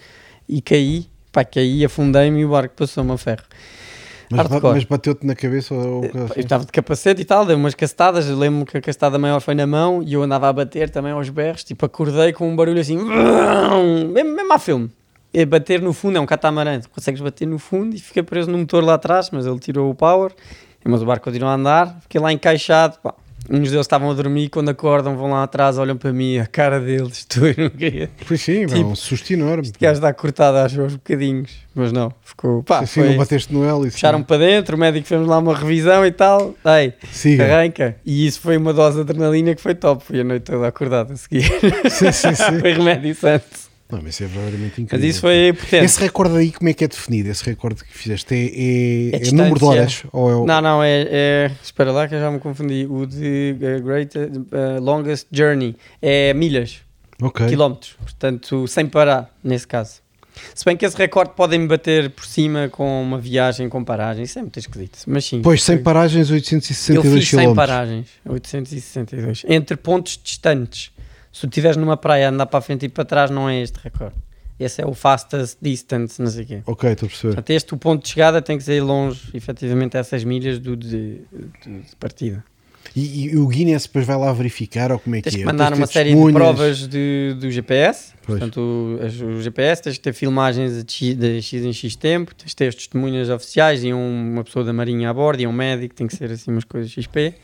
e caí, pá, caí, afundei-me e o barco passou-me a ferro. Mas, Hardcore. mas bateu-te na cabeça ou assim? Eu estava de capacete e tal, dei umas castadas, lembro-me que a castada maior foi na mão e eu andava a bater também aos berros, tipo acordei com um barulho assim, mesmo, mesmo a filme. É bater no fundo, é um catamarã, consegues bater no fundo e fica preso no motor lá atrás, mas ele tirou o power, mas o barco continuou a andar, fiquei lá encaixado, pá. Uns deles estavam a dormir e quando acordam vão lá atrás, olham para mim, a cara deles, tu não queria. Pois sim, é Tipo, um susto enorme. O gajo está cortado acho aos bocadinhos, mas não, ficou, pá, assim, foi, não bateste no hélice. puxaram para dentro, o médico fez lá uma revisão e tal, ei, Siga. arranca. E isso foi uma dose de adrenalina que foi top, fui a noite toda acordado a seguir. Sim, sim, sim. foi remédio santo. Não, mas isso é verdadeiramente Mas incrível. isso foi potente. Esse recorde aí, como é que é definido? Esse recorde que fizeste é, é, É é número de horas? Ou é o... Não, não, é, é- Espera lá que eu já me confundi. O de uh, Great uh, Longest Journey é milhas, Ok. quilómetros, portanto, sem parar, nesse caso. Se bem que esse recorde podem-me bater por cima com uma viagem com paragem, isso é muito esquisito. Mas sim. Pois, sem paragens, Eu 862 fiz 100 km. paragens, 862, entre pontos distantes. Se tu estiveres numa praia andar para a frente e para trás, não é este recorde. Esse é o fastest distance, não sei o quê. Ok, estou a perceber. Portanto, este o ponto de chegada tem que ser longe, efetivamente, essas milhas do de, de- de partida. E, e o Guinness depois vai lá verificar ou como é Tens que que é? mandar Tens uma ter série de provas de, do GPS. Pois. Portanto, o, o GPS tens que ter filmagens de X, de X em X tempo, tens que ter as testemunhas oficiais e um- uma pessoa da Marinha a bordo e um médico, tem que ser assim umas coisas XP.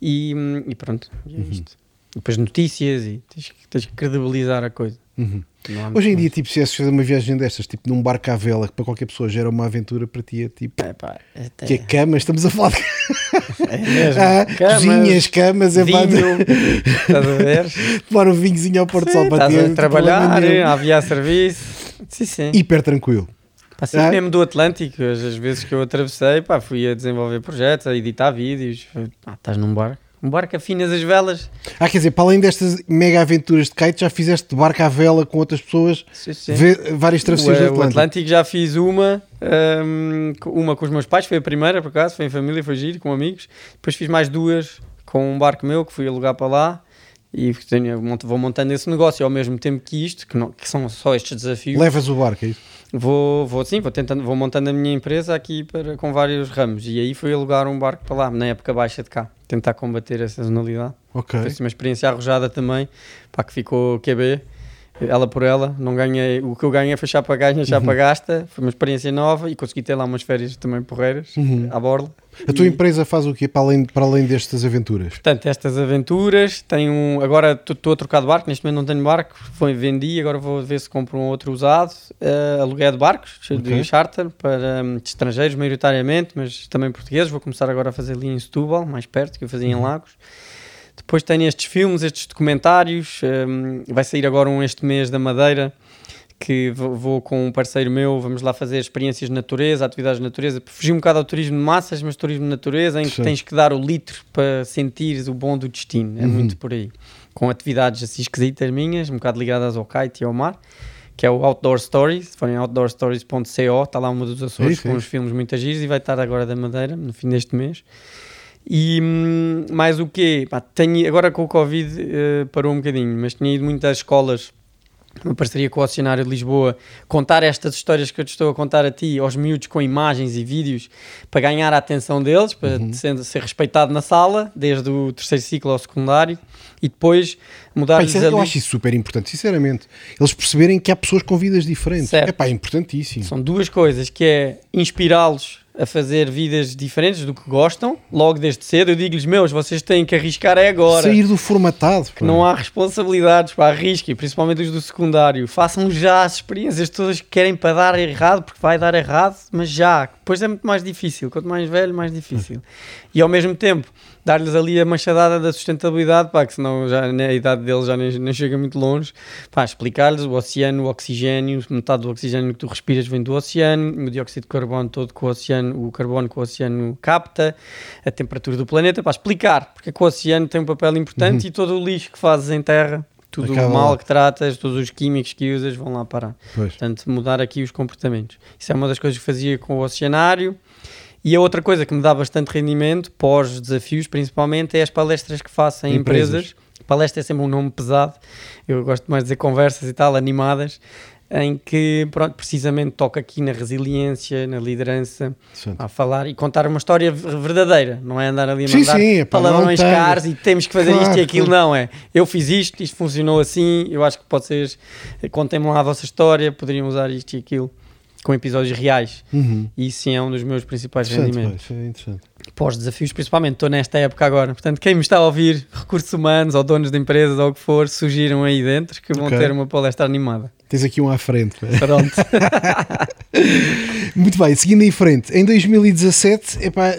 E, hum, e pronto, é Uhum. isto. E depois notícias e tens, que- tens que credibilizar a coisa. Uhum. Hoje em dia, tipo, se és fazer uma viagem destas, tipo num barco à vela, que para qualquer pessoa gera uma aventura para ti, é tipo. É, pá, até- que é cama, estamos a falar de é mesmo. ah, Camas, cozinhas, camas, é vinho, estás a ver? tomar um vinhozinho ao Porto Sim, Sol para estás ti. a tem trabalhar, a aviar serviço. Sim, sim. Hiper tranquilo. Pá, sempre Ah. mesmo do Atlântico, as, vezes que eu atravessei, pá, fui a desenvolver projetos, a editar vídeos. Pá, estás num barco. Um barco afinas as velas. Ah, quer dizer, para além destas mega aventuras de kite, já fizeste de barco à vela com outras pessoas, Sim, sim. várias travessias do Atlântico. Atlântico já fiz uma, hum, uma com os meus pais, foi a primeira por acaso, foi em família, foi giro, com amigos. Depois fiz mais duas com um barco meu que fui alugar para lá e tenho- vou montando esse negócio ao mesmo tempo que isto, que, não, que são só estes desafios. Levas o barco, é isso? Vou, vou sim, vou, tentando, vou montando a minha empresa aqui para, com vários ramos e aí fui alugar um barco para lá, na época baixa de cá, tentar combater essa sazonalidade. Ok. Foi uma experiência arrojada também, para que ficou QB, ela por ela, não ganhei, o que eu ganhei foi chapa ganha, chapa Uhum. gasta, foi uma experiência nova e consegui ter lá umas férias também porreiras, Uhum. à borla. A tua E- empresa faz o quê para além, para além destas aventuras? Portanto, estas aventuras, tenho um, agora estou a trocar de barco, neste momento não tenho barco, foi vendi, agora vou ver se compro um outro usado, uh, aluguel de barcos, Ok. de charter, para um, de estrangeiros maioritariamente, mas também portugueses, vou começar agora a fazer ali em Setúbal, mais perto, que eu fazia em Lagos. Depois tenho estes filmes, estes documentários, um, vai sair agora um este mês da Madeira, que vou, vou com um parceiro meu, vamos lá fazer experiências de natureza, atividades de natureza, fugir um bocado ao turismo de massas, mas turismo de natureza, em que Sim. tens que dar o litro para sentires o bom do destino, é Uhum. muito por aí. Com atividades assim esquisitas minhas, um bocado ligadas ao kite e ao mar, que é o Outdoor Stories, se forem outdoorstories.co, está lá uma dos Açores Sim, com uns filmes muito giros e vai estar agora da Madeira, no fim deste mês. E hum, mais o quê? Pá, tenho, agora com o Covid eh, parou um bocadinho, mas tinha ido muito às escolas, uma parceria com o Oceanário de Lisboa, contar estas histórias que eu te estou a contar a ti, aos miúdos com imagens e vídeos, para ganhar a atenção deles, para ser, ser respeitado na sala, desde o terceiro ciclo ao secundário. e depois mudar-lhes isso é- eu acho isso super importante, sinceramente. Eles perceberem que há pessoas com vidas diferentes. Certo. É pá, importantíssimo. São duas coisas, que é inspirá-los a fazer vidas diferentes do que gostam, logo desde cedo. Eu digo-lhes, meus, vocês têm que arriscar é agora. Sair do formatado. que não há responsabilidades para arrisquem, principalmente os do secundário. Façam já as experiências todas que querem para dar errado, porque vai dar errado, mas já. Depois é muito mais difícil. Quanto mais velho, mais difícil. E ao mesmo tempo, dar-lhes ali a machadada da sustentabilidade, pá, que senão já, né, a idade deles já nem, nem chega muito longe. Pá, explicar-lhes o oceano, o oxigênio, metade do oxigênio que tu respiras vem do oceano, o dióxido de carbono todo que o oceano, o carbono que o oceano capta, a temperatura do planeta, para explicar porque é o oceano tem um papel importante e todo o lixo que fazes em terra, tudo Acaba o mal que tratas, todos os químicos que usas vão lá parar. Pois. Portanto, mudar aqui os comportamentos. Isso é uma das coisas que fazia com o oceanário. E a outra coisa que me dá bastante rendimento, pós-desafios principalmente, é as palestras que faço em Empresas. empresas. Palestra é sempre um nome pesado, eu gosto mais de dizer conversas e tal, animadas, em que, pronto, precisamente toca aqui na resiliência, na liderança, a falar e contar uma história ver- verdadeira, não é andar ali a mandar sim, epá, palavrões caros e temos que fazer Claro, isto e aquilo, claro. não é. Eu fiz isto, isto funcionou assim, eu acho que vocês contem-me lá a vossa história, poderiam usar isto e aquilo com episódios reais. Uhum. E isso sim é um dos meus principais rendimentos. é. Pós-desafios, principalmente, estou nesta época agora. Portanto, quem me está a ouvir, recursos humanos ou donos de empresas ou o que for, surgiram aí dentro que vão Ok. ter uma palestra animada. Tens aqui um à frente. Pronto. Muito bem, seguindo em frente, em 2017 epá, eh,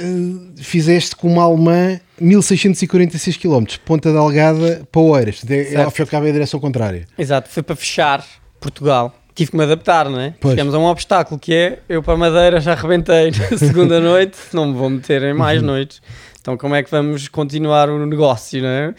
fizeste com uma alemã 1646 km, Ponta Delgada para Oeiras, ao fim e ao cabo é a direção contrária. Exato, foi para fechar Portugal. Tive que me adaptar, não é? Pois. Chegamos a um obstáculo que é eu para Madeira já arrebentei na segunda noite, não me vou meter em mais Uhum. noites. Então, como é que vamos continuar o negócio, não é?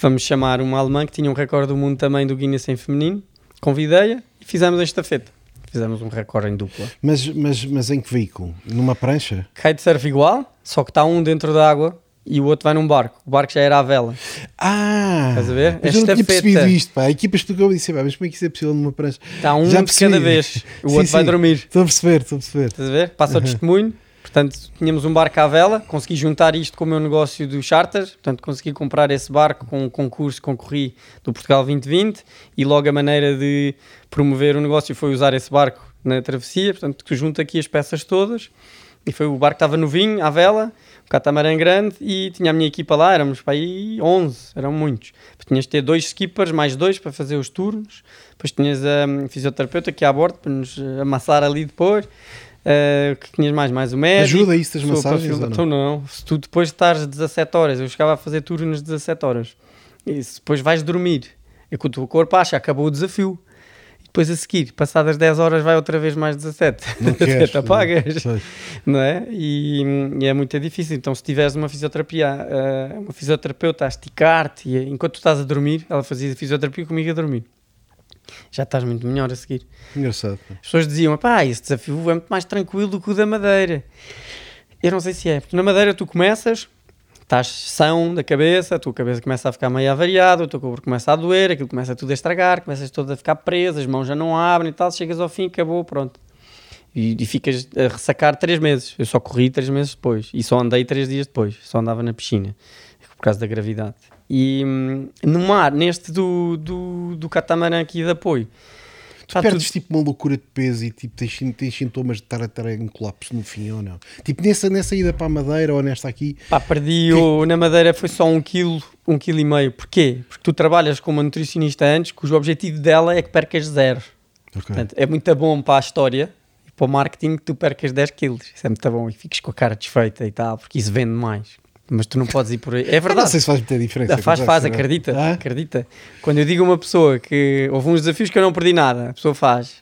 Vamos chamar uma alemã que tinha um recorde do mundo também do Guinness em feminino, convidei-a e fizemos a estafeta. Fizemos um recorde em dupla. Mas, mas, mas em que veículo? Numa prancha? Kitesurf igual, só que está um dentro da água e o outro vai num barco. O barco já era à vela. Ah! Estás a ver? Mas eu não tinha percebido isto, pá. A equipa explicou e disse, mas como é que isso é possível numa prancha? Está um Já de percebi. cada vez. O Sim, outro vai sim. dormir. Estou a perceber, estou a perceber. Estás a ver? Passa o testemunho. Portanto, tínhamos um barco à vela, consegui juntar isto com o meu negócio do charter, portanto, consegui comprar esse barco com um concurso que concorri do Portugal 2020 e logo a maneira de promover o negócio foi usar esse barco na travessia, portanto, tu junta aqui as peças todas e foi o barco que estava novinho, à vela, um catamarã grande e tinha a minha equipa lá, éramos para aí 11, eram muitos. Depois tinhas de ter dois skippers, mais dois para fazer os turnos, depois tinhas a hum, fisioterapeuta aqui a bordo para nos eh, amassar ali depois. Uh, que tinhas mais? Mais o médico. Ajuda isso das massagens ou Então não. Se tu depois estás 17 horas, eu chegava a fazer turnos 17 horas. E se depois vais dormir, é que o teu corpo acha, acabou o desafio. E depois a seguir, passadas 10 horas, vai outra vez mais 17. Não queres. Te apagas não é? E, e é muito difícil. Então, se tiveres uma fisioterapia, ah, uma fisioterapeuta a esticar-te, e enquanto tu estás a dormir, ela fazia fisioterapia comigo a dormir. Já estás muito melhor a seguir. Engraçado. As pessoas diziam: pá, esse desafio é muito mais tranquilo do que o da Madeira. Eu não sei se é, porque na Madeira tu começas, estás são da cabeça, a tua cabeça começa a ficar meio avariada, o teu corpo começa a doer, aquilo começa tudo a estragar, começas todo a ficar preso, as mãos já não abrem e tal, chegas ao fim, acabou, pronto. E, e ficas a ressacar três meses. Eu só corri três meses depois e só andei três dias depois, só andava na piscina por causa da gravidade. E hum, no mar, neste do, do, do catamarã aqui de apoio, Tu está perdes tudo- tipo uma loucura de peso e tipo, tens, tens sintomas de estar a estar em colapso no fim ou não? Tipo nessa, nessa ida para a Madeira ou nesta aqui, Pá, perdi o, na Madeira foi só um quilo, um quilo e meio. Porquê? Porque tu trabalhas com uma nutricionista antes, cujo objetivo dela é que percas zero. Ok. Portanto, é muito bom para a história e para o marketing que tu percas 10 quilos. Isso é muito bom e fiques com a cara desfeita e tal, porque isso vende mais. Mas tu não podes ir por aí. É Eu não verdade. sei se faz muita diferença. Ah, faz, faz, não acredita, Ah? acredita. Quando eu digo a uma pessoa que houve uns desafios que eu não perdi nada, a pessoa faz,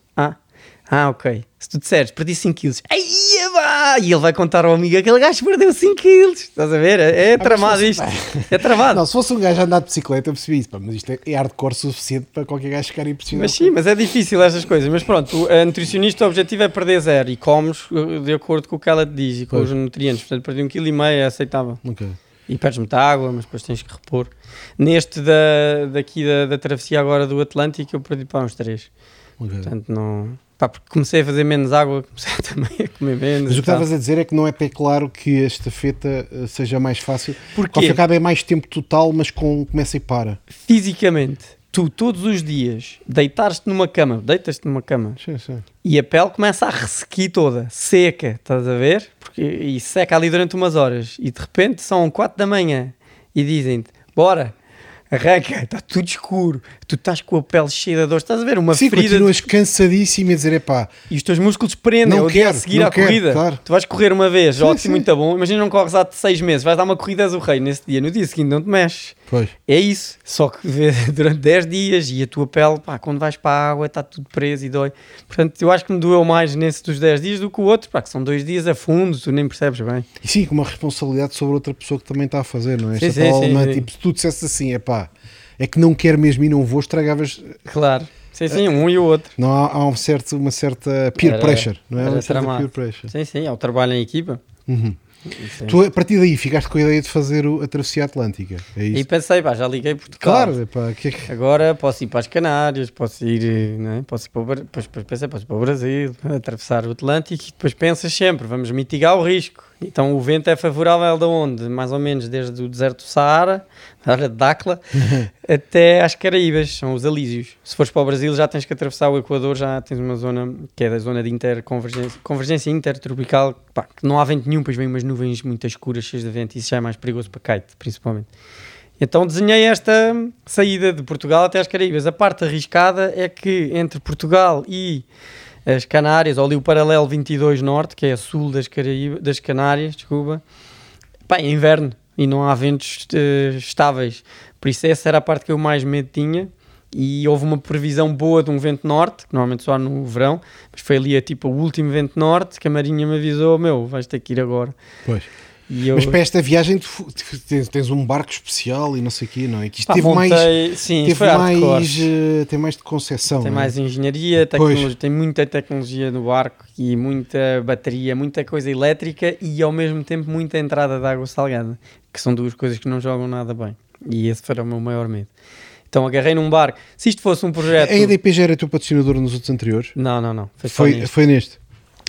ah, ah, ok. Se tu disseres, perdi 5 quilos! E ele vai contar ao amigo, aquele gajo perdeu 5 quilos. Estás a ver? É, é tramado mas isto. É tramado. Não, se fosse um gajo a andar de bicicleta, eu percebi isso, pá, mas isto é, hardcore suficiente para qualquer gajo ficar impressionado. Mas sim, mas é difícil estas coisas. Mas pronto, a nutricionista, o objetivo é perder zero e comes uh, de acordo com o que ela te diz e com Pois. os nutrientes. Portanto, perdi um quilo e meio, é aceitável. Ok. E perdes muita água, mas depois tens que repor. Neste da, daqui da, da travessia agora do Atlântico, eu perdi para uns 3. ok. Portanto, não. Pá, porque comecei a fazer menos água, comecei também a comer menos. Mas o que estavas a dizer é que não é até claro que a estafeta eh, seja mais fácil. Porque ao cabo é mais tempo total, mas com começa e para. Fisicamente, tu todos os dias deitares-te numa cama, deitas-te numa cama Sim, sim. e a pele começa a ressequir toda, seca, estás a ver? Porque, e seca ali durante umas horas e de repente são 4 da manhã e dizem-te, bora, arranca, está tudo escuro, tu estás com a pele cheia de dor, estás a ver? Uma Sim, ferida continuas cansadíssimo a dizer, epá, e os teus músculos prendem Não o dia a quero, seguir à quero, corrida. claro. Tu vais correr uma vez, Sim, ótimo, sim. muito bom. Imagina não corres há 6 meses, vais dar uma corrida do rei nesse dia, no dia seguinte não te mexes. Pois. É isso, só que durante 10 dias e a tua pele, pá, quando vais para a água está tudo preso e dói. Portanto, eu acho que me doeu mais nesse dos 10 dias do que o outro, pá, que são dois dias a fundo, tu nem percebes bem. E sim, com uma responsabilidade sobre outra pessoa que também está a fazer, não é? Sim, Esta sim, tal sim, tipo, se tu dissesse assim, epá, é que não quero mesmo e não vou, estragavas. Claro. Sim, sim, um e o outro. Não há, há um certo, uma certa peer Era- pressure, não é? Uma certa peer pressure. Sim, sim, é o trabalho em equipa. Uhum. É. Tu, a partir daí, ficaste com a ideia de fazer o- a travessia atlântica. É E isso? pensei, pá, já liguei Portugal. Claro, que é que- Agora posso ir para as Canárias, posso ir, eh, não é? posso ir para o, depois, depois pensei, posso ir para o Brasil, atravessar o Atlântico e depois pensas sempre, vamos mitigar o risco. Então o vento é favorável de onde? Mais ou menos desde o deserto do Saara, da área de Dakla, até às Caraíbas, são os Alísios. Se fores para o Brasil já tens que atravessar o Equador, já tens uma zona que é da zona de interconvergência, convergência intertropical, pá, que não há vento nenhum, pois vem umas nuvens muito escuras, cheias de vento, e isso já é mais perigoso para kite, principalmente. Então desenhei esta saída de Portugal até às Caraíbas. A parte arriscada é que entre Portugal e as Canárias, ou ali o paralelo 22 Norte, que é a sul das, Caraíbas, das Canárias, desculpa, pá, é inverno e não há ventos eh, estáveis. Por isso essa era a parte que eu mais medo tinha. E houve uma previsão boa de um vento norte, que normalmente só há no verão, mas foi ali a, tipo o último vento norte que a Marinha me avisou: meu, vais ter que ir agora. Pois. Eu, Mas para esta viagem tu, tens, tens um barco especial e não sei o quê, não é? Que isto pá, teve mais, montei- sim, teve mais, eh, tem mais de concepção. Tem é? mais engenharia, tecnologia, tem muita tecnologia no barco e muita bateria, muita coisa elétrica e ao mesmo tempo muita entrada de água salgada, que são duas coisas que não jogam nada bem. E esse foi o meu maior medo. Então agarrei num barco. Se isto fosse um projeto. A EDP já era teu patrocinador nos outros anteriores? Não, não, não. Foi, Foi, neste. foi neste.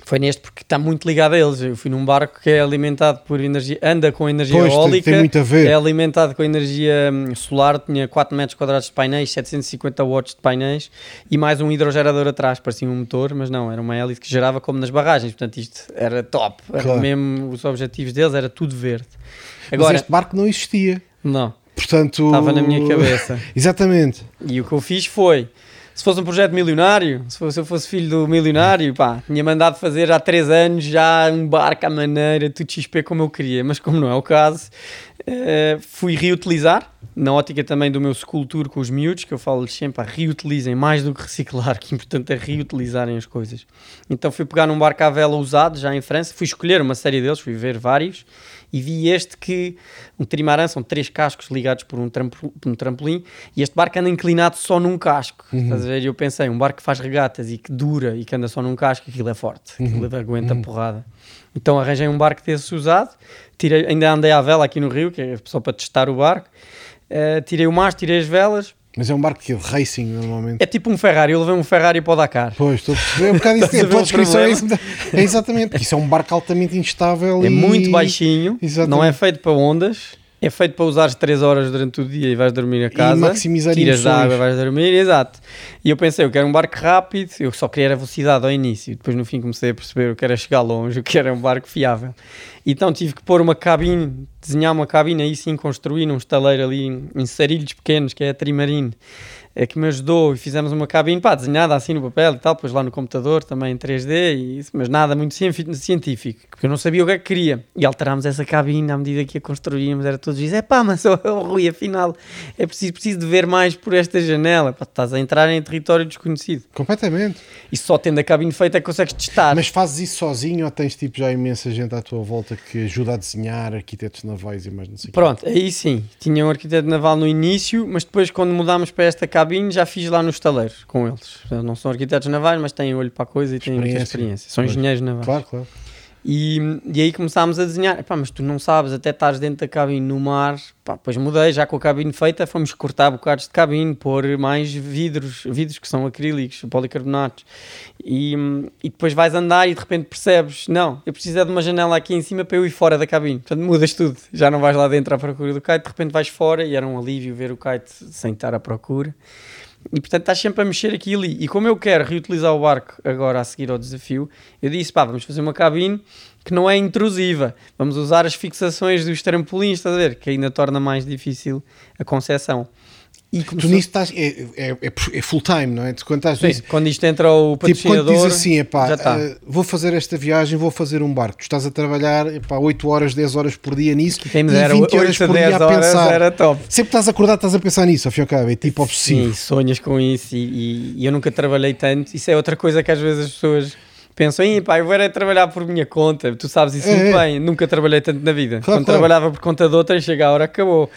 Foi neste porque está muito ligado a eles. Eu fui num barco que é alimentado por energia, anda com energia Pois, eólica. tem muito a ver. É alimentado com energia hum, solar, tinha 4 metros quadrados de painéis, 750 watts de painéis e mais um hidrogerador atrás, parecia um motor, mas não, era uma hélice que gerava como nas barragens, portanto isto era top, era Claro. mesmo, os objetivos deles era tudo verde. Mas Agora, este barco não existia. não, Portanto. estava na minha cabeça. Exatamente. E o que eu fiz foi, se fosse um projeto milionário, se, fosse, se eu fosse filho do milionário, pá, tinha mandado fazer há 3 anos já um barco à maneira, tudo XP como eu queria, mas como não é o caso, eh, fui reutilizar, na ótica também do meu tour com os miúdos, que eu falo-lhes sempre, pá, reutilizem mais do que reciclar, que o importante é reutilizarem as coisas. Então fui pegar num barco à vela usado, já em França, fui escolher uma série deles, fui ver vários, e vi este que, um trimaran, são três cascos ligados por um, trampo- por um trampolim, e este barco anda inclinado só num casco. Estás a ver? Eu pensei, um barco que faz regatas e que dura e que anda só num casco, aquilo é forte, aquilo aguenta porrada. Então arranjei um barco desse usado, tirei, ainda andei à vela aqui no Rio, que é só para testar o barco, eh, tirei o mastro, tirei as velas, Mas é um barco que é de racing normalmente. é tipo um Ferrari, eu levei um Ferrari para o Dakar. Pois, estou a perceber um bocado isso. O descrição é, é exatamente, porque isso é um barco altamente instável É e... muito baixinho, Exatamente. não é feito para ondas, é feito para usares 3 horas durante o dia e vais dormir a casa. maximizar tiras da água, vais dormir, exato. E eu pensei, eu quero um barco rápido, eu só queria a velocidade ao início, depois no fim comecei a perceber, eu quero é chegar longe, eu quero é um barco fiável. Então tive que pôr uma cabine, desenhar uma cabine, aí sim construir num estaleiro ali em sarilhos pequenos, que é a Trimarine, é que me ajudou e fizemos uma cabine, pá, desenhada assim no papel e tal, depois lá no computador também em 3D, e isso, mas nada muito científico, porque eu não sabia o que é que queria. E alterámos essa cabine à medida que a construíamos, era todos dizer, é pá, mas oh, oh, Rui, afinal é preciso, preciso de ver mais por esta janela, pá, estás a entrar em território desconhecido. Completamente. E só tendo a cabine feita é que consegues testar. Mas fazes isso sozinho ou tens tipo já imensa gente à tua volta que ajuda a desenhar, arquitetos navais e mais não sei o quê? Pronto, aí sim, tinha um arquiteto naval no início, mas depois quando mudámos para esta cabine já fiz lá no estaleiro com eles. Não são arquitetos navais, mas têm olho para a coisa e têm muita Experiência. experiência. São Pois. engenheiros navais. Claro, claro. E, e aí começámos a desenhar. Epá, mas tu não sabes, até estás dentro da cabine no mar. Pá, depois mudei, já com a cabine feita, fomos cortar bocados de cabine, pôr mais vidros, vidros que são acrílicos, policarbonatos. E, e depois vais andar e de repente percebes: não, eu preciso é de uma janela aqui em cima para eu ir fora da cabine. Portanto, mudas tudo. Já não vais lá dentro à procura do kite, de repente vais fora e era um alívio ver o kite sem estar à procura. E portanto estás sempre a mexer aqui e ali. E como eu quero reutilizar o barco agora a seguir ao desafio, eu disse: pá, vamos fazer uma cabine que não é intrusiva. Vamos usar as fixações dos trampolins, estás a ver? Que ainda torna mais difícil a concepção. E começou... Tu nisso estás, é, é, é, full time, não é? Tu, quando, estás Sim, nisso, quando isto entra o patrocinador... Tipo, quando diz assim, epá, uh, vou fazer esta viagem, vou fazer um barco. Tu estás a trabalhar epá, 8 horas, 10 horas por dia nisso que quem me dera 20 horas por dia a pensar. Era top. Sempre estás acordado, estás a pensar nisso, ao fim e ao cabo, é tipo obsessivo. Sim, sonhas com isso e, e, e eu nunca trabalhei tanto. Isso é outra coisa que às vezes as pessoas pensam, pá, eu vou é trabalhar por minha conta, tu sabes isso é, muito é. bem, nunca trabalhei tanto na vida. Claro, Quando claro. trabalhava por conta de outra, chega a hora, acabou.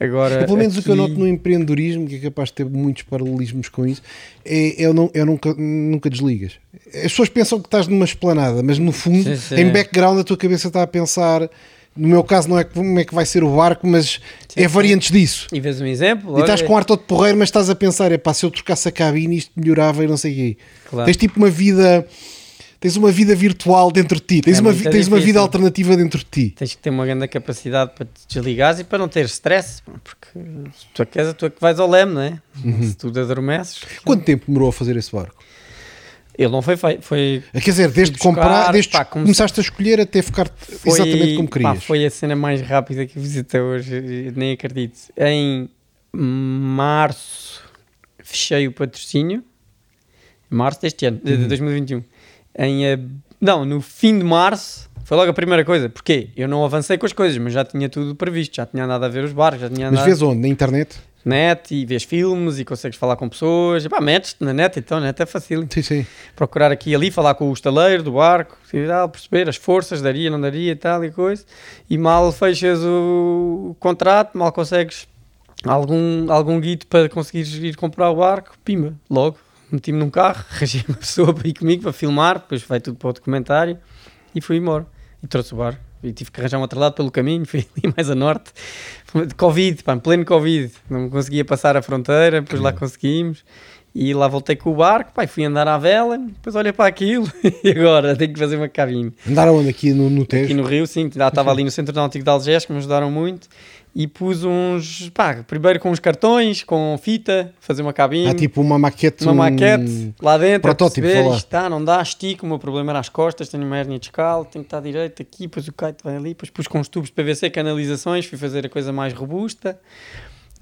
Agora, é, pelo menos aqui... o que eu noto no empreendedorismo, que é capaz de ter muitos paralelismos com isso, é eu, não, eu nunca, nunca desligas. As pessoas pensam que estás numa esplanada, mas no fundo, sim, sim. em background, a tua cabeça está a pensar no meu caso não é como é que vai ser o barco, mas sim, é variantes sim. disso. E vês um exemplo. E estás com ar todo porreiro, mas estás a pensar, é pá, se eu trocasse a cabine isto melhorava e não sei o quê. Claro. Tens tipo uma vida tens uma vida virtual dentro de ti, tens, é uma, tens uma vida alternativa dentro de ti. Tens que ter uma grande capacidade para te desligares e para não ter stress, porque tu é que és tu é que vais ao leme, não é? Uhum. Se tu adormeces. Quanto tempo demorou a fazer esse barco? Ele não foi feito, foi. Quer dizer, desde buscar, comprar, desde pá, começaste a escolher até ficar foi, exatamente como querias. Pá, foi a cena mais rápida que até hoje, nem acredito. Em março fechei o patrocínio, março deste ano, de, de 2021. Em. Não, no fim de março foi logo a primeira coisa. Porquê? Eu não avancei com as coisas, mas já tinha tudo previsto, já tinha andado a ver os barcos, já tinha andado. Mas vês onde? Na internet? Net e vês filmes e consegues falar com pessoas. E pá, metes-te na net, então, net é fácil. Sim, sim. Procurar aqui e ali, falar com o estaleiro do barco, e tal, perceber as forças, daria, não daria e tal e coisa. E mal fechas o contrato, mal consegues algum, algum guito para conseguires ir comprar o barco, pima, logo meti-me num carro, arranjei uma pessoa para ir comigo para filmar, depois vai tudo para o documentário e fui embora. E trouxe o bar. E tive que arranjar um outro lado pelo caminho, fui ali mais a norte. Covid, pá, pleno Covid. Não conseguia passar a fronteira, depois lá conseguimos. E lá voltei com o barco, pá, fui andar à vela, depois olhei para aquilo e agora tenho que fazer uma cabine. Andaram onde? Aqui no, no Tejo? Aqui no Rio, sim. Estava ali no Centro Náutico de Algés, que me ajudaram muito e pus uns, pá, primeiro com uns cartões, com fita, fazer uma cabine. Ah, tipo uma maquete. Uma maquete lá dentro, protótipo, perceber, isto está, não dá, estico, o meu problema era as costas, tenho uma hernia discal, tenho que estar direito aqui, depois o kite vai ali, depois pus com os tubos de PVC, canalizações, fui fazer a coisa mais robusta.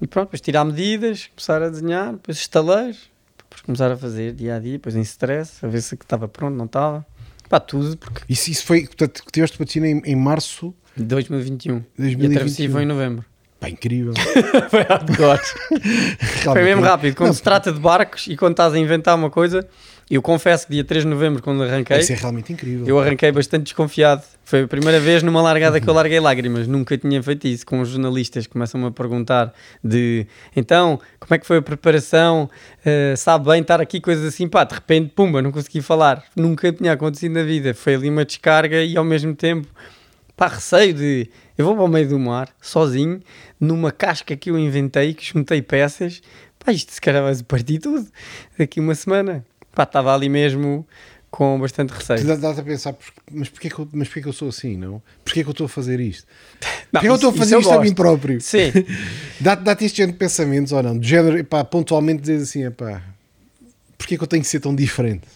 E pronto, depois tirar medidas, começar a desenhar, depois instalei, depois começar a fazer dia a dia, depois em stress, a ver se estava pronto, não estava. Pá, tudo, porque... Isso, isso foi, portanto, tiveste patrocínio em, em março 2021. 2021. E a travessia foi em novembro. Pá, incrível. foi hardcore. foi mesmo rápido. Quando não, se trata de barcos e quando estás a inventar uma coisa, eu confesso que dia 3 de novembro, quando arranquei. Isso é realmente incrível. Eu arranquei bastante desconfiado. Foi a primeira vez numa largada que eu larguei lágrimas. Nunca tinha feito isso. Com os jornalistas começam-me a perguntar de então, como é que foi a preparação? Uh, sabe bem estar aqui, coisas assim. Pá, de repente, pumba, não consegui falar. Nunca tinha acontecido na vida. Foi ali uma descarga e ao mesmo tempo pá, receio de eu vou para o meio do mar, sozinho, numa casca que eu inventei, que juntei peças, pá, isto se calhar vai partir tudo daqui uma semana. Pá, estava ali mesmo com bastante receio. Dá, dá a pensar, mas porquê, que eu, mas porquê que eu sou assim, não? Porquê que eu estou a fazer isto? Não, porquê que eu estou a fazer isto a mim próprio? Sim. Dá-te dá este género de pensamentos ou não? De género, pá, pontualmente dizer assim, pá, porquê que eu tenho que ser tão diferente?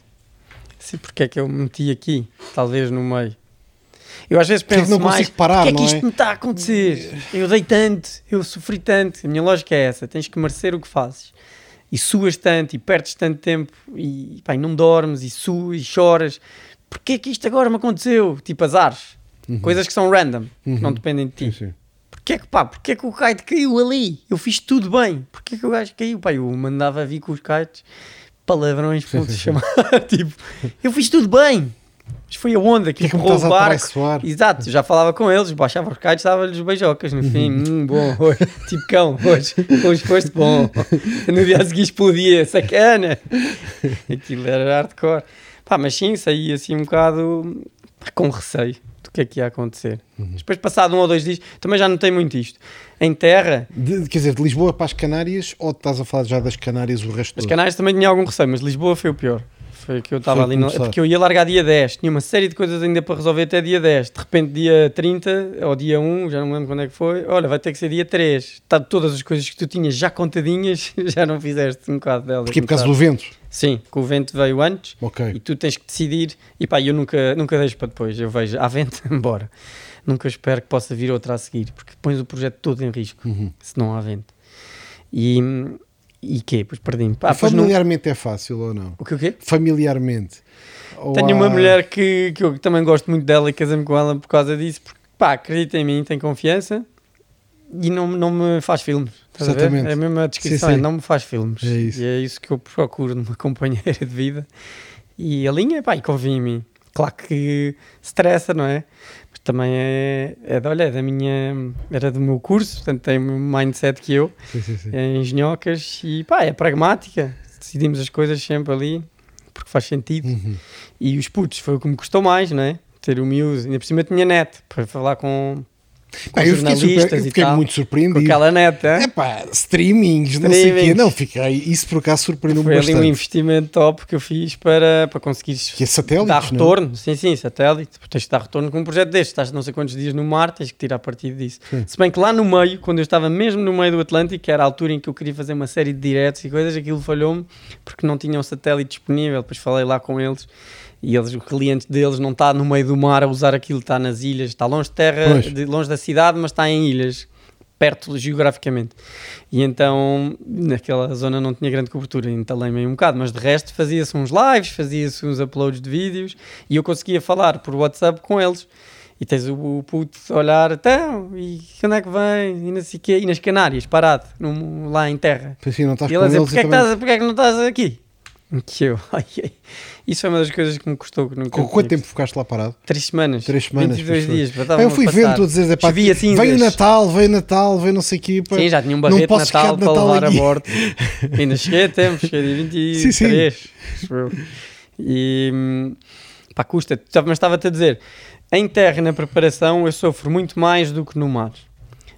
Sim, porque é que eu me meti aqui, talvez no meio. Eu às vezes penso não mais, parar, porque é que isto é? me está a acontecer? Eu dei tanto, eu sofri tanto. A minha lógica é essa, tens que merecer o que fazes. E suas tanto, e perdes tanto tempo, e, pá, e não dormes, e suas, e choras. Porquê é que isto agora me aconteceu? Tipo azares. Uhum. Coisas que são random, uhum. que não dependem de ti. Sim, sim. Porquê que, pá, porquê que o kite caiu ali? Eu fiz tudo bem. Porquê que o gajo caiu? Pá, eu mandava vir com os kites palavrões, ponto chamar. tipo, eu fiz tudo bem. Mas foi a onda que, que empurrou o barco. Exato, já falava com eles, baixava os kites, dava-lhes beijocas no fim. hum, bom, hoje, tipo cão, hoje, hoje foste bom. No dia a seguir explodia, sacana. Aquilo era hardcore. Pá, mas sim, saí assim um bocado. com receio do que é que ia acontecer. Depois, passado um ou dois dias, também já notei muito isto. Em terra, De- quer dizer, de Lisboa para as Canárias ou estás a falar já das Canárias o resto as? Canárias também tinha algum receio, mas Lisboa foi o pior. Foi que eu estava ali, no, é porque eu ia largar dia 10, tinha uma série de coisas ainda para resolver até dia 10. De repente, dia 30 ou dia 1, já não me lembro quando é que foi. Olha, vai ter que ser dia 3. Está todas as coisas que tu tinhas já contadinhas, já não fizeste um bocado delas. Porque por causa do vento. Sim, que o vento veio antes e Ok. tu tens que decidir. E pá, eu nunca, nunca deixo para depois. Eu vejo, há vento, embora. Nunca espero que possa vir outra a seguir, porque pões o projeto todo em risco, Uhum. se não há vento. E, e quê? Pois perdi-me. E pois não- familiarmente é fácil ou não? O que o quê? Familiarmente. Tenho uma mulher que, que eu também gosto muito dela e casei-me com ela por causa disso, porque pá, acredita em mim, tem confiança e não, não me faz filmes. Estás a ver? Exatamente. É a mesma descrição, Sim, é sim. não me faz filmes. É isso. E é isso que eu procuro numa companheira de vida. E a linha, pá, e confia em mim. Claro que estressa, não é? Também é, é de, olha, é da minha, era do meu curso, portanto tem o mesmo mindset que eu Sim, sim, sim. é engenhocas e pá, é pragmática. Decidimos as coisas sempre ali porque faz sentido. Uhum. E os putos foi o que me custou mais, não é? Ter o miúdo. Ainda por cima tinha net para falar com, com jornalistas eu fiquei muito Com surpreendido. aquela net, É pá, streamings, não sei o quê. Streamings. Não, fiquei. Isso por acaso surpreendeu-me Foi ali um bastante. investimento top que eu fiz para, para conseguir é dar não é? retorno. Sim, sim, satélite. Tens de dar retorno com um projeto deste. Estás não sei quantos dias no mar, tens que tirar partido disso. Sim. Se bem que lá no meio, quando eu estava mesmo no meio do Atlântico, que era a altura em que eu queria fazer uma série de diretos e coisas, aquilo falhou-me porque não tinham satélite disponível. Depois falei lá com eles e eles, o cliente deles não está no meio do mar a usar aquilo, está nas ilhas, está longe de terra, Pois. de- longe da cidade, mas está em ilhas. Perto geograficamente, e então naquela zona não tinha grande cobertura, entalei-me aí um bocado, mas de resto fazia-se uns lives, fazia-se uns uploads de vídeos e eu conseguia falar por WhatsApp com eles. E tens o, puto a olhar, então, e quando é que vem? E não sei quê, e nas Canárias, parado, num- lá em terra. Pois sim, não estás E ele a dizer, porquê é, também- é que não estás aqui? Que eu, ai, ai. Isso foi uma das coisas que me custou. Que nunca Com quanto tempo ficaste lá parado? Três semanas. Três semanas, 22 pois foi. dias. Pá, eu fui vendo tu a dizer, é pá, veio o Natal, veio Natal, veio não sei o quê. Pá. Sim, já tinha um ficar Natal de para Natal levar aqui. a bordo. Ainda cheguei a tempo, cheguei dia 23. Sim, sim. E pá, custa. Mas estava-te a dizer, em terra, na preparação, eu sofro muito mais do que no mar.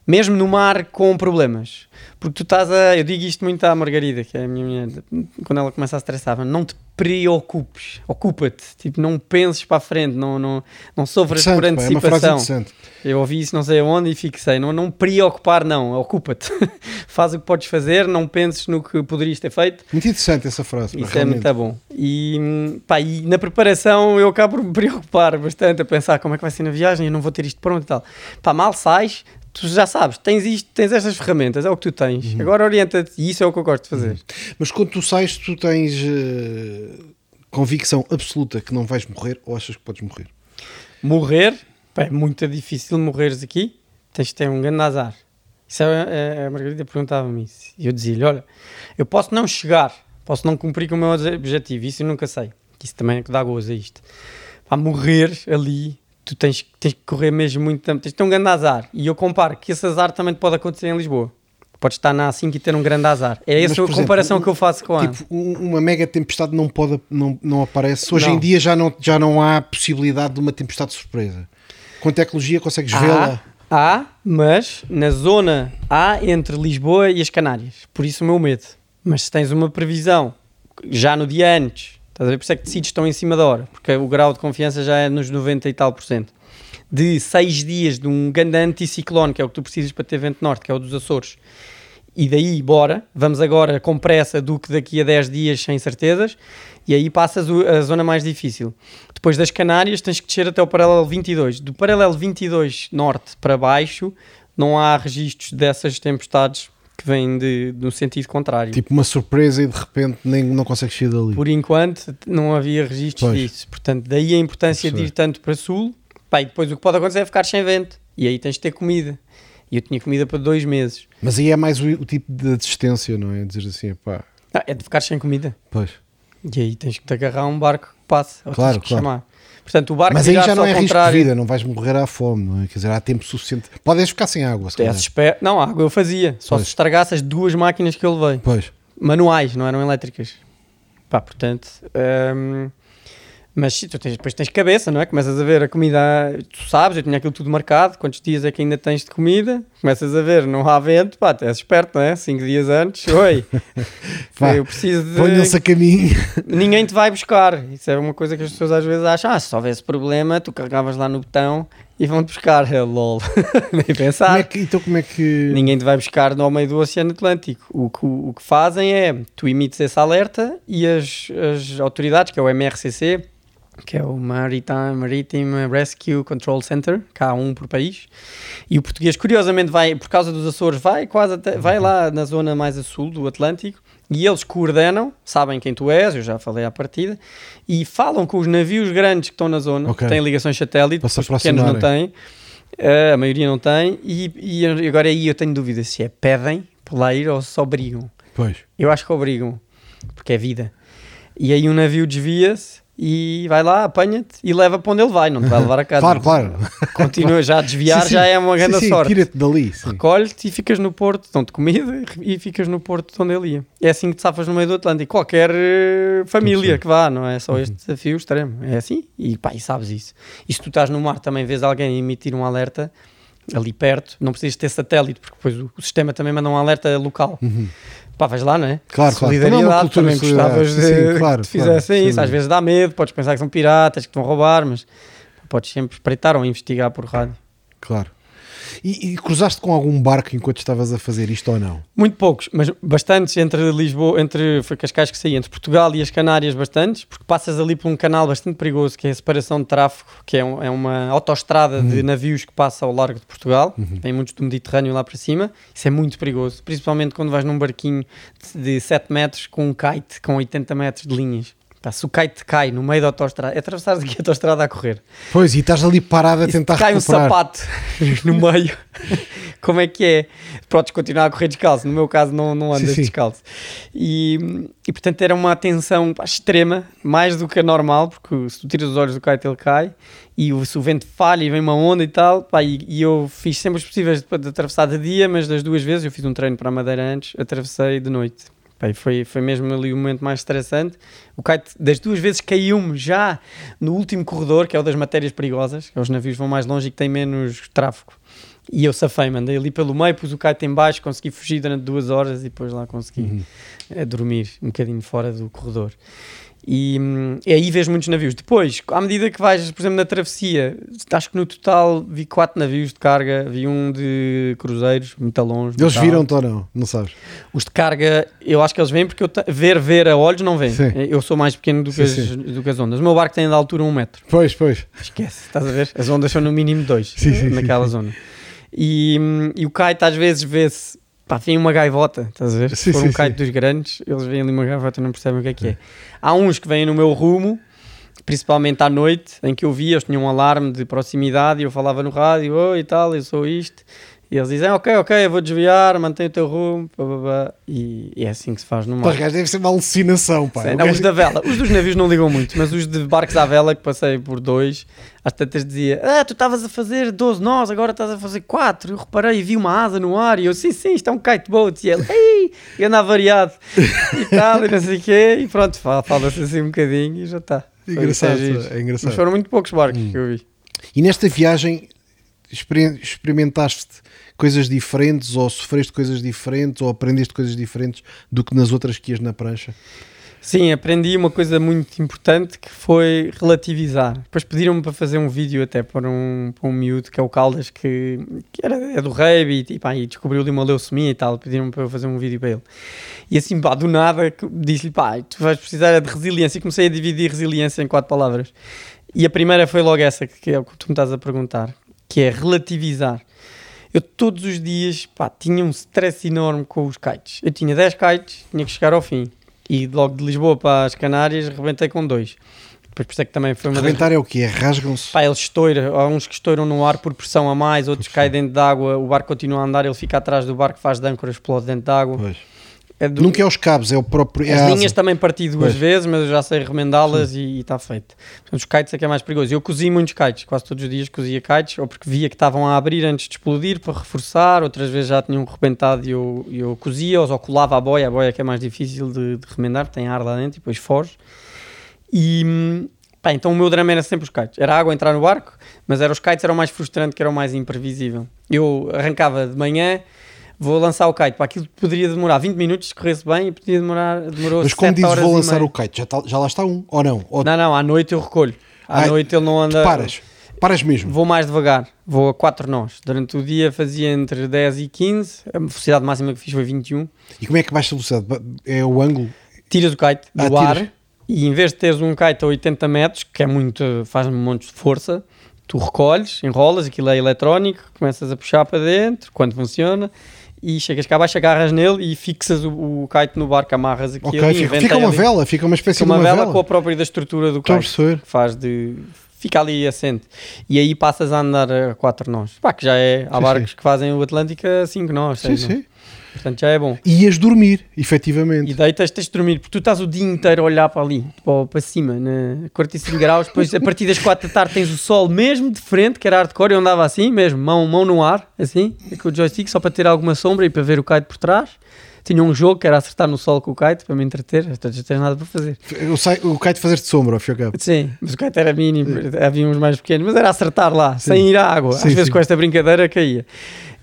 Mesmo no mar com problemas. Porque tu estás a. Eu digo isto muito à Margarida, que é a minha mulher, quando ela começa a estressar, não te preocupes, ocupa-te. Tipo, não penses para a frente, não, não, não sofras por é antecipação. interessante. Eu ouvi isso não sei aonde e fixei. Não, não preocupar, não. Ocupa-te. Faz o que podes fazer, não penses no que poderias ter feito. Muito interessante essa frase. Isso é realmente. muito bom. E, pá, e na preparação eu acabo por me preocupar bastante a pensar como é que vai ser na viagem, eu não vou ter isto pronto e tal. Pá, mal sais, tu já sabes, tens isto, tens estas ferramentas, é o que tu tens. Uhum. Agora orienta-te e isso é o que eu gosto de fazer. Mas quando tu sais, tu tens eh, convicção absoluta que não vais morrer ou achas que podes morrer? Morrer, pá, é muito difícil morreres aqui, tens de ter um grande azar. Isso é, é- a Margarida perguntava-me isso. E eu dizia-lhe: Olha, eu posso não chegar, posso não cumprir com o meu objetivo, isso eu nunca sei. Isso também é que dá gozo a isto. Para morrer ali, tu tens, tens que correr mesmo muito tempo, tens de ter um grande azar. E eu comparo que esse azar também pode acontecer em Lisboa. Podes estar na A5 e ter um grande azar. É Mas, essa a por exemplo, comparação que eu faço com a. Tipo, um- uma mega tempestade não pode não, não aparece. Hoje Não. em dia já não, já não há possibilidade de uma tempestade de surpresa. Com tecnologia consegues vê-la. Há, há, mas na zona há entre Lisboa e as Canárias. Por isso o meu medo. Mas se tens uma previsão já no dia antes, estás a ver? Por isso é que decides estão em cima da hora, porque o grau de confiança já é nos 90 e tal por cento. De seis dias de um grande anticiclone, que é o que tu precisas para ter vento norte, que é o dos Açores. E daí, bora, vamos agora com pressa do que daqui a 10 dias sem certezas, e aí passas a zona mais difícil. Depois das Canárias tens que descer até o paralelo 22. Do paralelo 22 norte para baixo, não há registros dessas tempestades que vêm de, no sentido contrário. Tipo uma surpresa e de repente nem, não consegues sair dali. Por enquanto não havia registros Pois. disso. Portanto, daí a importância de ir tanto para sul. Pá, e depois o que pode acontecer é ficar sem vento. E aí tens de ter comida. E eu tinha comida para dois meses. Mas aí é mais o, o tipo de desistência, não é? Dizer assim, pá, Ah, é de ficar sem comida. pois. E aí tens que te agarrar a um barco que passe. Ou Claro, tens que claro. chamar. Portanto, o barco Mas aí já não é risco de contrário. vida, não vais morrer à fome, não é? Quer dizer, há tempo suficiente. Podes ficar sem água, se É, espera- Não, água eu fazia. Só Pois. se estragasse as duas máquinas que eu levei. Pois. Manuais, não eram elétricas. Pá, portanto. hum, Mas tu tens, depois tens cabeça, não é? Começas a ver a comida, tu sabes, eu tinha aquilo tudo marcado, quantos dias é que ainda tens de comida, começas a ver, não há vento, pá, és esperto, não é? Cinco dias antes, oi, Pá, eu preciso de... Ponham-se a caminho. Ninguém te vai buscar, isso é uma coisa que as pessoas às vezes acham, ah, se houvesse problema, tu carregavas lá no botão e vão-te buscar, é lol, nem Como pensar. é que- então como é que... Ninguém te vai buscar no meio do Oceano Atlântico. O que, o que fazem é, tu emites esse alerta e as, as autoridades, que é o MRCC, que é o Maritime, Maritime Rescue Control Center, há um por país, e o português, curiosamente, vai, por causa dos Açores, vai quase até, vai lá na zona mais a sul do Atlântico, e eles coordenam, sabem quem tu és, eu já falei à partida, e falam com os navios grandes que estão na zona, Ok. que têm ligações satélite, Para os pequenos não têm, eh, a maioria não tem, e, e agora aí eu tenho dúvida se é pedem por lá ir ou se obrigam. Pois. Eu acho que obrigam, porque é vida. E aí um navio desvia-se e vai lá, apanha-te e leva para onde ele vai, não te vai levar a casa. Claro, claro. Continua já a desviar, Sim, sim. já é uma Sim, grande sim, sorte. Tira-te dali. Sim. Recolhe-te e ficas no porto, dão-te comida e ficas no porto de onde ele ia. É assim que te safas no meio do Atlântico. Qualquer eh, família Sim. que vá, não é só este desafio extremo. É assim e pá, e sabes isso. E se tu estás no mar também vês alguém emitir um alerta ali perto, não precisas ter satélite, porque depois o, o sistema também manda um alerta local. Pá, vais lá, não é? Claro, claro. Também é uma Solidariedade, cultura também solidariedade. gostavas de Sim, sim, claro, que claro, fizessem sem isso. Às dúvida. vezes dá medo, podes pensar que são piratas, que te vão roubar, mas podes sempre espreitar ou investigar por rádio. Claro. E, e cruzaste com algum barco enquanto estavas a fazer isto ou não? Muito poucos, mas bastantes entre Lisboa, entre foi Cascais que saí, entre Portugal e as Canárias, bastantes, porque passas ali por um canal bastante perigoso que é a separação de tráfego, que é, um- é uma autoestrada de navios que passa ao largo de Portugal, tem muitos do Mediterrâneo lá para cima, isso é muito perigoso, principalmente quando vais num barquinho de 7 metros com um kite com 80 metros de linhas. Pá, se o kite cai no meio da autoestrada, é atravessar aqui a autoestrada a correr. Pois, e estás ali parado a tentar te cai um recuperar. sapato no meio, como é que é? Podes continuar a correr descalço, no meu caso não, não andas Sim, sim. descalço. E, e portanto era uma atenção pá, extrema, mais do que a normal, porque se tu tiras os olhos do kite ele cai, e o, se o vento falha e vem uma onda e tal, pá, e, e eu fiz sempre os possíveis de, de atravessar de dia, mas das duas vezes, eu fiz um treino para a Madeira antes, atravessei de noite. Pá, foi, foi mesmo ali o momento mais estressante. O kite das duas vezes caiu-me já no último corredor, que é o das matérias perigosas, que é os navios vão mais longe e que têm menos tráfego. E eu safei, mandei ali pelo meio, pus o kite em baixo, consegui fugir durante duas horas e depois lá consegui eh, dormir um bocadinho fora do corredor. E, e aí vês muitos navios. Depois, à medida que vais, por exemplo, na travessia, acho que no total vi quatro navios de carga, vi um de cruzeiros, muito longe. Eles viram-te ou não? Não sabes? Os de carga, eu acho que eles vêm porque eu ver, ver a olhos não vêm. Eu sou mais pequeno do que, Sim, as, sim. do que as ondas. O meu barco tem de altura um metro. Pois, pois. Esquece, estás a ver? As ondas são no mínimo dois Sim, naquela zona. E, e o kite às vezes vê-se, pá, vem uma gaivota, estás a ver? Se for um kite dos grandes, eles veem ali uma gaivota e não percebem o que é que é. Há uns que vêm no meu rumo, principalmente à noite, em que eu via, eles tinham um alarme de proximidade e eu falava no rádio, oi e tal, eu sou isto. E eles dizem, ok, ok, eu vou desviar, mantém o teu rumo, pá, pá, pá. E, e é assim que se faz no Pá, mar. os gajos deve ser uma alucinação, pá. Sim, não, gajo- os da vela, os dos navios não ligam muito, mas os de barcos à vela, que passei por dois, às tantas dizia: Ah, tu estavas a fazer 12 nós, agora estás a fazer 4. Eu reparei e vi uma asa no ar, e eu, sim, sim, isto é um kite boat. E ele, ei, e anda variado e tal, e não sei o quê, e pronto, fa- fala-se assim um bocadinho e já está. Engraçado, giro. é engraçado. Mas foram muito poucos barcos que eu vi. E nesta viagem experimentaste coisas diferentes ou sofreste coisas diferentes ou aprendeste coisas diferentes do que nas outras que ias na prancha? Sim, aprendi uma coisa muito importante que foi relativizar. Depois pediram-me para fazer um vídeo até para um, para um miúdo que é o Caldas, que, que era, é do rugby e, e descobriu ali uma leucemia e tal. Pediram-me para eu fazer um vídeo para ele. E assim, pá, do nada, disse-lhe, pá, tu vais precisar é de resiliência. E comecei a dividir resiliência em quatro palavras. E a primeira foi logo essa, que é o que tu me estás a perguntar, que é relativizar. Eu todos os dias, pá, tinha um stress enorme com os kites. Eu tinha 10 kites, tinha que chegar ao fim. E logo de Lisboa para as Canárias, rebentei com dois. Depois por isso é que também foi uma das... Rebentar é o quê? Rasgam-se? Pá, eles estouram, há uns que estouram no ar por pressão a mais, outros caem dentro d'água, o barco continua a andar, ele fica atrás do barco, faz de âncora, explode dentro d'água. Pois. É do- Nunca é os cabos, é o próprio. É As linhas asa. também parti duas Pois. vezes, mas eu já sei remendá-las e está feito. Portanto, os kites é que é mais perigoso. Eu cozi muitos kites, quase todos os dias cozia kites, ou porque via que estavam a abrir antes de explodir para reforçar, outras vezes já tinham rebentado e eu, eu cozia-os ou colava a boia, a boia que é mais difícil de, de remendar, tem ar lá dentro e depois foge. E, pá, então o meu drama era sempre os kites. Era a água entrar no barco, mas era os kites era o mais frustrante, que era o mais imprevisível. Eu arrancava de manhã, vou lançar o kite. Pá, aquilo poderia demorar 20 minutos, se corresse bem, e podia demorar, demorou Mas como dizes, vou lançar o kite, já, tá- já lá está um, ou não? Ou Não, não, à noite eu recolho. À Ai, noite ele não anda... paras, paras mesmo. Vou mais devagar, vou a 4 nós. Durante o dia fazia entre 10 e 15, a velocidade máxima que fiz foi 21. E como é que baixa a velocidade? É o ângulo? Tiras o kite Ah, do ar tiras. e em vez de teres um kite a 80 metros, que é muito, faz um monte de força, tu recolhes, enrolas, aquilo é eletrónico, começas a puxar para dentro, quando funciona, e chegas cá abaixo, agarras nele e fixas o, o kite no barco, amarras aquilo Ok, e fica, fica uma ali. vela, fica uma espécie Fica uma de uma vela, vela. com a própria da estrutura do Estou a kite que faz de. Fica ali assente. E aí passas a andar a 4 nós. Pá, que já é. Há Sim, barcos que fazem o Atlântico a 5 nós. Sim, seis nós. Sim. Portanto, já é bom. E ias dormir, efetivamente. E deitas, tens de dormir, porque tu estás o dia inteiro a olhar para ali, para, para cima, na 45 graus. Depois, a partir das 4 da tarde, tens o sol mesmo de frente, que era hardcore. Eu andava assim mesmo, mão, mão no ar, assim, com o joystick, só para ter alguma sombra e para ver o kite por trás. Tinha um jogo que era acertar no sol com o kite para me entreter. Portanto, não tens nada para fazer. Sei, o kite fazer de sombra, ao fim ao cabo. Sim, mas o kite era mínimo, havia uns mais pequenos, mas era acertar lá, sem ir à água. Sim, Às vezes sim. com esta brincadeira caía.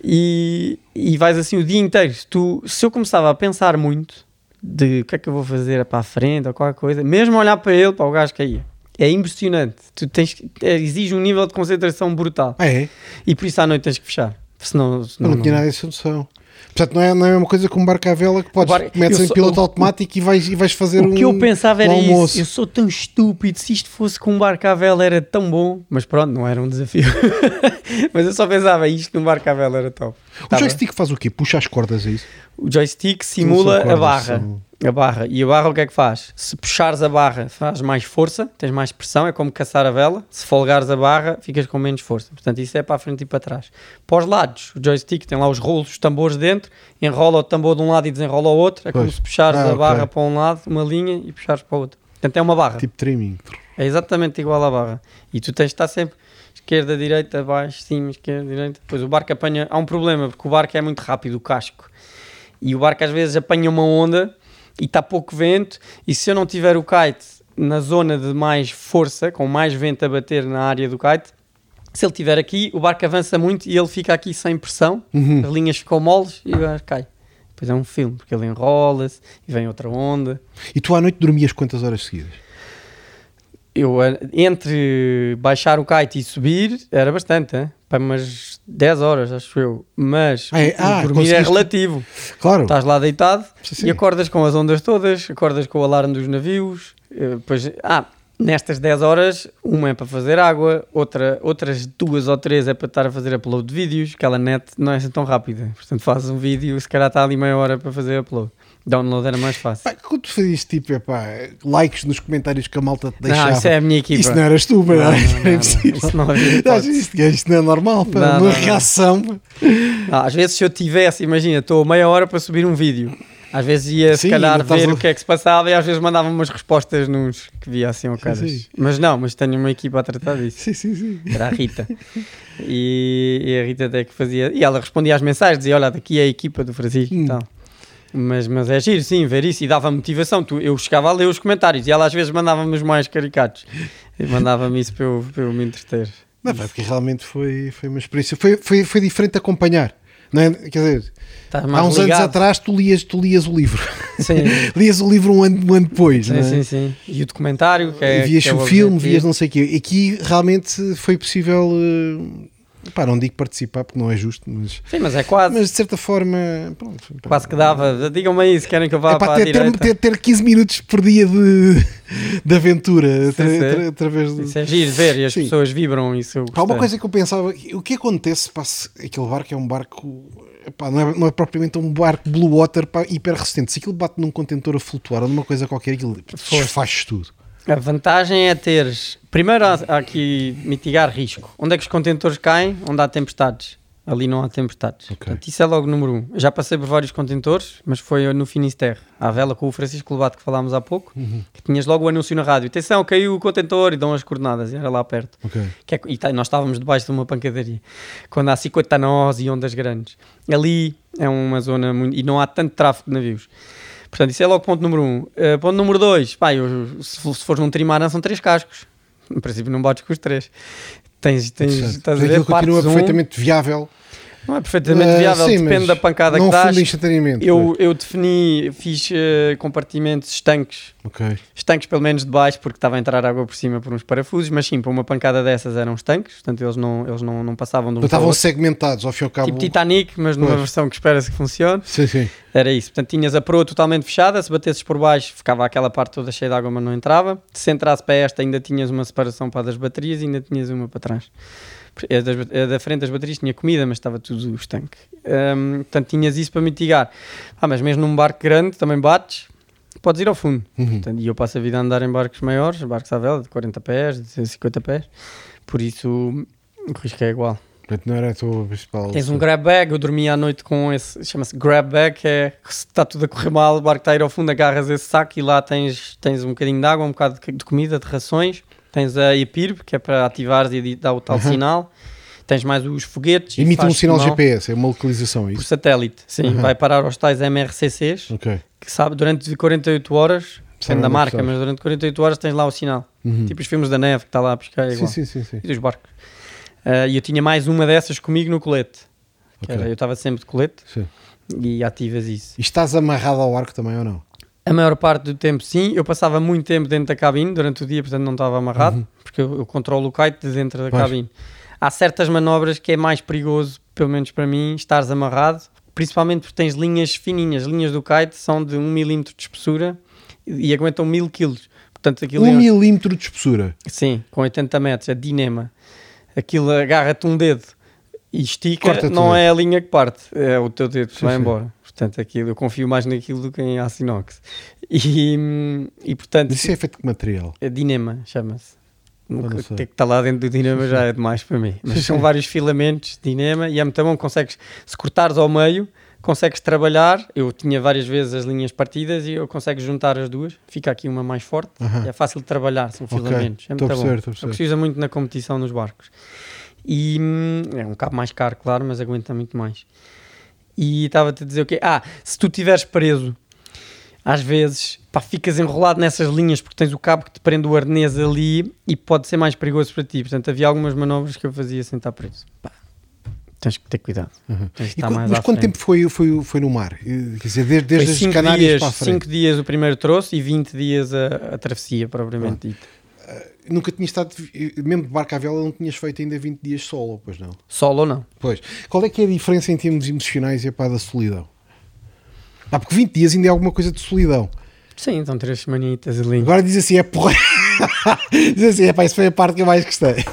E, e vais assim o dia inteiro. Se, tu, se eu começava a pensar muito de o que é que eu vou fazer para a frente ou qualquer coisa, mesmo olhar para ele, para o gajo caía. É impressionante. Tu tens, é, exige um nível de concentração brutal. Ah, é? E por isso à noite tens que fechar. Senão, senão não tinha nada dessa noção. Portanto, não é, não é uma coisa como barco à vela que podes, O bar- metes eu em sou- piloto o- automático e vais, e vais fazer O um que eu pensava era um isso. almoço. Eu sou tão estúpido. Se isto fosse com um barco à vela era tão bom. Mas pronto, não era um desafio. mas eu só pensava isto num barco à vela era top. O Tá bem. joystick faz o quê? Puxa as cordas, é isso? O joystick simula cordas, a barra. são- A barra. E a barra o que é que faz? Se puxares a barra, faz mais força, tens mais pressão, é como caçar a vela. Se folgares a barra, ficas com menos força. Portanto, isso é para a frente e para trás. Para os lados, o joystick tem lá os rolos, os tambores dentro, enrola o tambor de um lado e desenrola o outro. É como Pois. se puxares Ah, a barra para um lado, uma linha, e puxares para o outro. Portanto, é uma barra. Tipo trimming. É exatamente igual à barra. E tu tens de estar sempre esquerda, direita, baixo, cima, esquerda, direita. Depois o barco apanha. Há um problema, porque o barco é muito rápido, o casco. E o barco às vezes apanha uma onda e está pouco vento. E se eu não tiver o kite na zona de mais força, com mais vento a bater na área do kite, se ele estiver aqui, o barco avança muito e ele fica aqui sem pressão. Uhum. As linhas ficam moles e o barco cai. Depois é um filme, porque ele enrola-se e vem outra onda. E tu à noite dormias quantas horas seguidas? Eu, eh, entre baixar o kite e subir, era bastante, hein? para umas 10 horas, acho eu. Mas Ah, é? Ah, dormir é relativo. Claro. Estás lá deitado Sim, sim. e acordas com as ondas todas, acordas com o alarme dos navios. eh, Depois, ah, nestas 10 horas, uma é para fazer água, outra, outras duas ou três é para estar a fazer upload de vídeos. Aquela net não é assim tão rápida. Portanto, fazes um vídeo, se calhar está ali meia hora para fazer upload. Download era mais fácil. Pá, quando tu fazias tipo, epá, likes nos comentários que a malta te deixava. Não, isso é a minha equipa. Isso não eras tu, Não, não, não, não, era impossível. Isso não havia Não, hipótese. isto, isto não é normal, pá. Não, uma reação. Ah, às vezes se eu tivesse, imagina, estou meia hora para subir um vídeo. Às vezes ia Sim, se calhar ver a- o que é que se passava e às vezes mandava umas respostas nos que via assim ao caras. sim. Mas não, mas tenho uma equipa a tratar disso. Sim, sim, sim. Era a Rita. E, e a Rita até que fazia. E ela respondia às mensagens, dizia: Olha, daqui é a equipa do Francisco Hum. e tal. Mas, mas é giro, sim, ver isso e dava motivação. Tu, eu chegava a ler os comentários e ela às vezes mandava-me os mais caricatos. E mandava-me isso para eu, para eu me entreter. Não, porque realmente foi, foi uma experiência. Foi, foi, foi diferente acompanhar. Não é? Quer dizer, Estás há uns ligado. anos atrás tu lias, tu lias o livro. Lias o livro um ano, um ano depois. Sim, é? sim, sim. E o documentário, que é. E vias que é o filme, vias não sei o quê. Aqui realmente foi possível. eh, Pá, não digo participar porque não é justo, mas, Sim, mas é quase. mas de certa forma. Pronto, pá, Quase que dava. Digam-me aí se querem que eu vá É pá, para ter, direita. ter, ter 15 minutos por dia de, de aventura sim. através de. Isso é giro ver e as Sim. pessoas vibram isso. Pá, uma coisa que eu pensava, o que acontece pá, se aquele barco é um barco, pá, não, é, não é propriamente um barco blue water pá, hiper resistente, se aquilo bate num contentor a flutuar ou numa coisa qualquer, aquilo faz tudo. A vantagem é teres. Primeiro há, aqui mitigar risco. Onde é que os contentores caem? Onde há tempestades. Ali não há tempestades. Ok. Portanto, isso é logo número um. Já passei por vários contentores, mas foi no Finisterre, à vela com o Francisco Lobato que falámos há pouco, Uhum. que tinhas logo o anúncio na rádio. Atenção, caiu o contentor e dão as coordenadas. E era lá perto. Ok. Que é- e tá- nós estávamos debaixo de uma pancadaria quando há 50 nós e ondas grandes. Ali é uma zona muito, e não há tanto tráfego de navios. Portanto, isso é logo ponto número um. Uh, ponto número dois, pá, eu- se, se fores num trimaran são três cascos. No princípio não bates com os três. Tens, tens, estás a ver, continua partes um, perfeitamente viável. Não é perfeitamente Ah, viável, sim, depende da pancada não que dás. instantaneamente. Eu, eu defini, fiz eh, compartimentos estanques, Ok. estanques pelo menos de baixo, porque estava a entrar água por cima por uns parafusos, mas sim, para uma pancada dessas eram estanques, portanto eles não, eles não, não passavam de um estavam segmentados, ao fim e ao cabo. Tipo Titanic, mas numa Pois. versão que espera-se que funcione. Sim, sim. Era isso. Portanto, tinhas a proa totalmente fechada. Se batesses por baixo, ficava aquela parte toda cheia de água, mas não entrava. Se entrasse para esta, ainda tinhas uma separação para a das baterias e ainda tinhas uma para trás. A, das a da frente das baterias tinha comida, mas estava tudo estanque. Hum, portanto, tinhas isso para mitigar. Ah, mas mesmo num barco grande, também bates, podes ir ao fundo. Uhum. Portanto, e eu passo a vida a andar em barcos maiores, barcos à vela, de 40 pés, de 50 pés. Por isso, o risco é igual. Portanto, não era a tua principal. Tens um grab bag, eu dormi à noite com esse, chama-se grab bag, que é se está tudo a correr mal, o barco está a ir ao fundo, agarras esse saco e lá tens, tens um bocadinho de água, um bocado de, de comida, de rações, tens a EPIRB, que é para ativares e dar o tal Uhum. sinal, tens mais os foguetes. e Imita um sinal sinal GPS, é uma localização, é Por isso? satélite, sim, Uhum. vai parar aos tais MRCCs, Ok. que sabe, durante 48 horas, depende da é marca, mas durante 48 horas tens lá o sinal. Uhum. Tipo os filmes da neve que está lá a pescar, é igual. sim, sim, sim. E dos barcos. Ah, E eu tinha mais uma dessas comigo no colete. Que Ok. era- eu estava sempre de colete Sim. e ativas isso. E estás amarrado ao arco também ou não? A maior parte do tempo, sim. Eu passava muito tempo dentro da cabine durante o dia, portanto não estava amarrado, porque eu, eu controlo o kite de dentro da Pois. cabine. Há certas manobras que é mais perigoso, pelo menos para mim, estares amarrado, principalmente porque tens linhas fininhas. As linhas do kite são de 1 milímetro de espessura e, e aguentam 1000 quilos. Portanto, aquilo Um é- milímetro de espessura. Sim, com 80 metros, é dinema. Aquilo agarra-te um dedo e estica, não é a linha que parte, é o teu dedo que Sim, vai sim. embora. Portanto, aquilo, eu confio mais naquilo do que em aço inox. E, e portanto, Isso é feito de material? é dinema, chama-se. O que é está lá dentro do dinema já é demais para mim. Mas Sim, são sim. vários filamentos de dinema e é muito bom. Consegues, se cortares ao meio, consegues trabalhar. Eu tinha várias vezes as linhas partidas e eu consigo juntar as duas. Fica aqui uma mais forte. Aham. É fácil de trabalhar, são Ok, filamentos. É muito bom. a É que se usa muito na competição nos barcos. E hum, é um cabo mais caro, claro, mas aguenta muito mais. E estava-te a dizer o quê? Ah, se tu estiveres preso, às vezes pá, ficas enrolado nessas linhas porque tens o cabo que te prende o arnês ali e pode ser mais perigoso para ti. Portanto, havia algumas manobras que eu fazia sem estar preso. Pá, tens que ter cuidado. Uhum. Mas quanto tempo foi, foi, foi no mar? Quer dizer, desde, desde as 5 Canárias dias, para a frente. cinco dias o primeiro troço e 20 dias a, a travessia, propriamente dito. Nunca tinha estado, eh, mesmo de barco à vela, não tinhas feito ainda 20 dias solo, pois não? Solo ou não? Pois. Qual é que é a diferença em termos emocionais e a pá da solidão? Ah, porque 20 dias ainda é alguma coisa de solidão. Sim, então três semanitas ali. Agora diz assim, é porra. diz assim, é pá, isso foi a parte que eu mais gostei.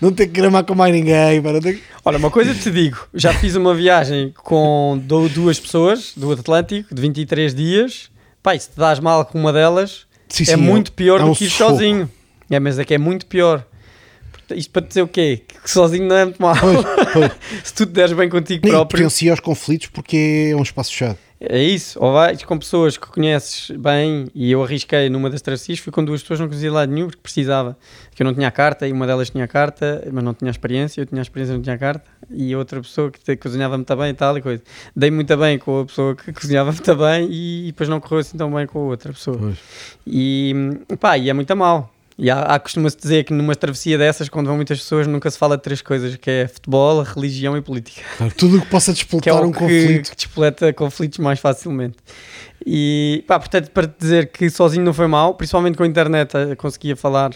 Não ter que gramar com mais ninguém, não ter. Olha, uma coisa te digo, já fiz uma viagem com do- duas pessoas do Atlântico de 23 dias. Pá, se te dás mal com uma delas, Sim, é sim, muito pior é do um que ir sozinho. É, mas é que é muito pior. Isto para te dizer o quê? Que sozinho não é muito mal. Pois, pois. se tu te deres bem contigo E próprio, potencia os conflitos porque é um espaço fechado. é isso. Ou vais com pessoas que conheces bem, e eu arrisquei numa das travessias, fui com duas pessoas, não conhecia lado nenhum, porque precisava. Que eu não tinha a carta, e uma delas tinha a carta, mas não tinha a experiência, eu tinha a experiência, não tinha a carta, e outra pessoa que cozinhava muito bem e tal e coisa. Dei muito bem com a pessoa que cozinhava muito bem, e, depois não correu assim tão bem com a outra pessoa. Pois. E pá, e é muito mal. E há, há costuma-se dizer que numa travessia dessas, quando vão muitas pessoas, nunca se fala de três coisas, que é futebol, religião e política Claro, Tudo o que possa que é despoltar o um que, conflito. que despoleta conflitos mais facilmente. E pá, portanto, para te dizer que sozinho não foi mal, principalmente com a internet eh, conseguia falar,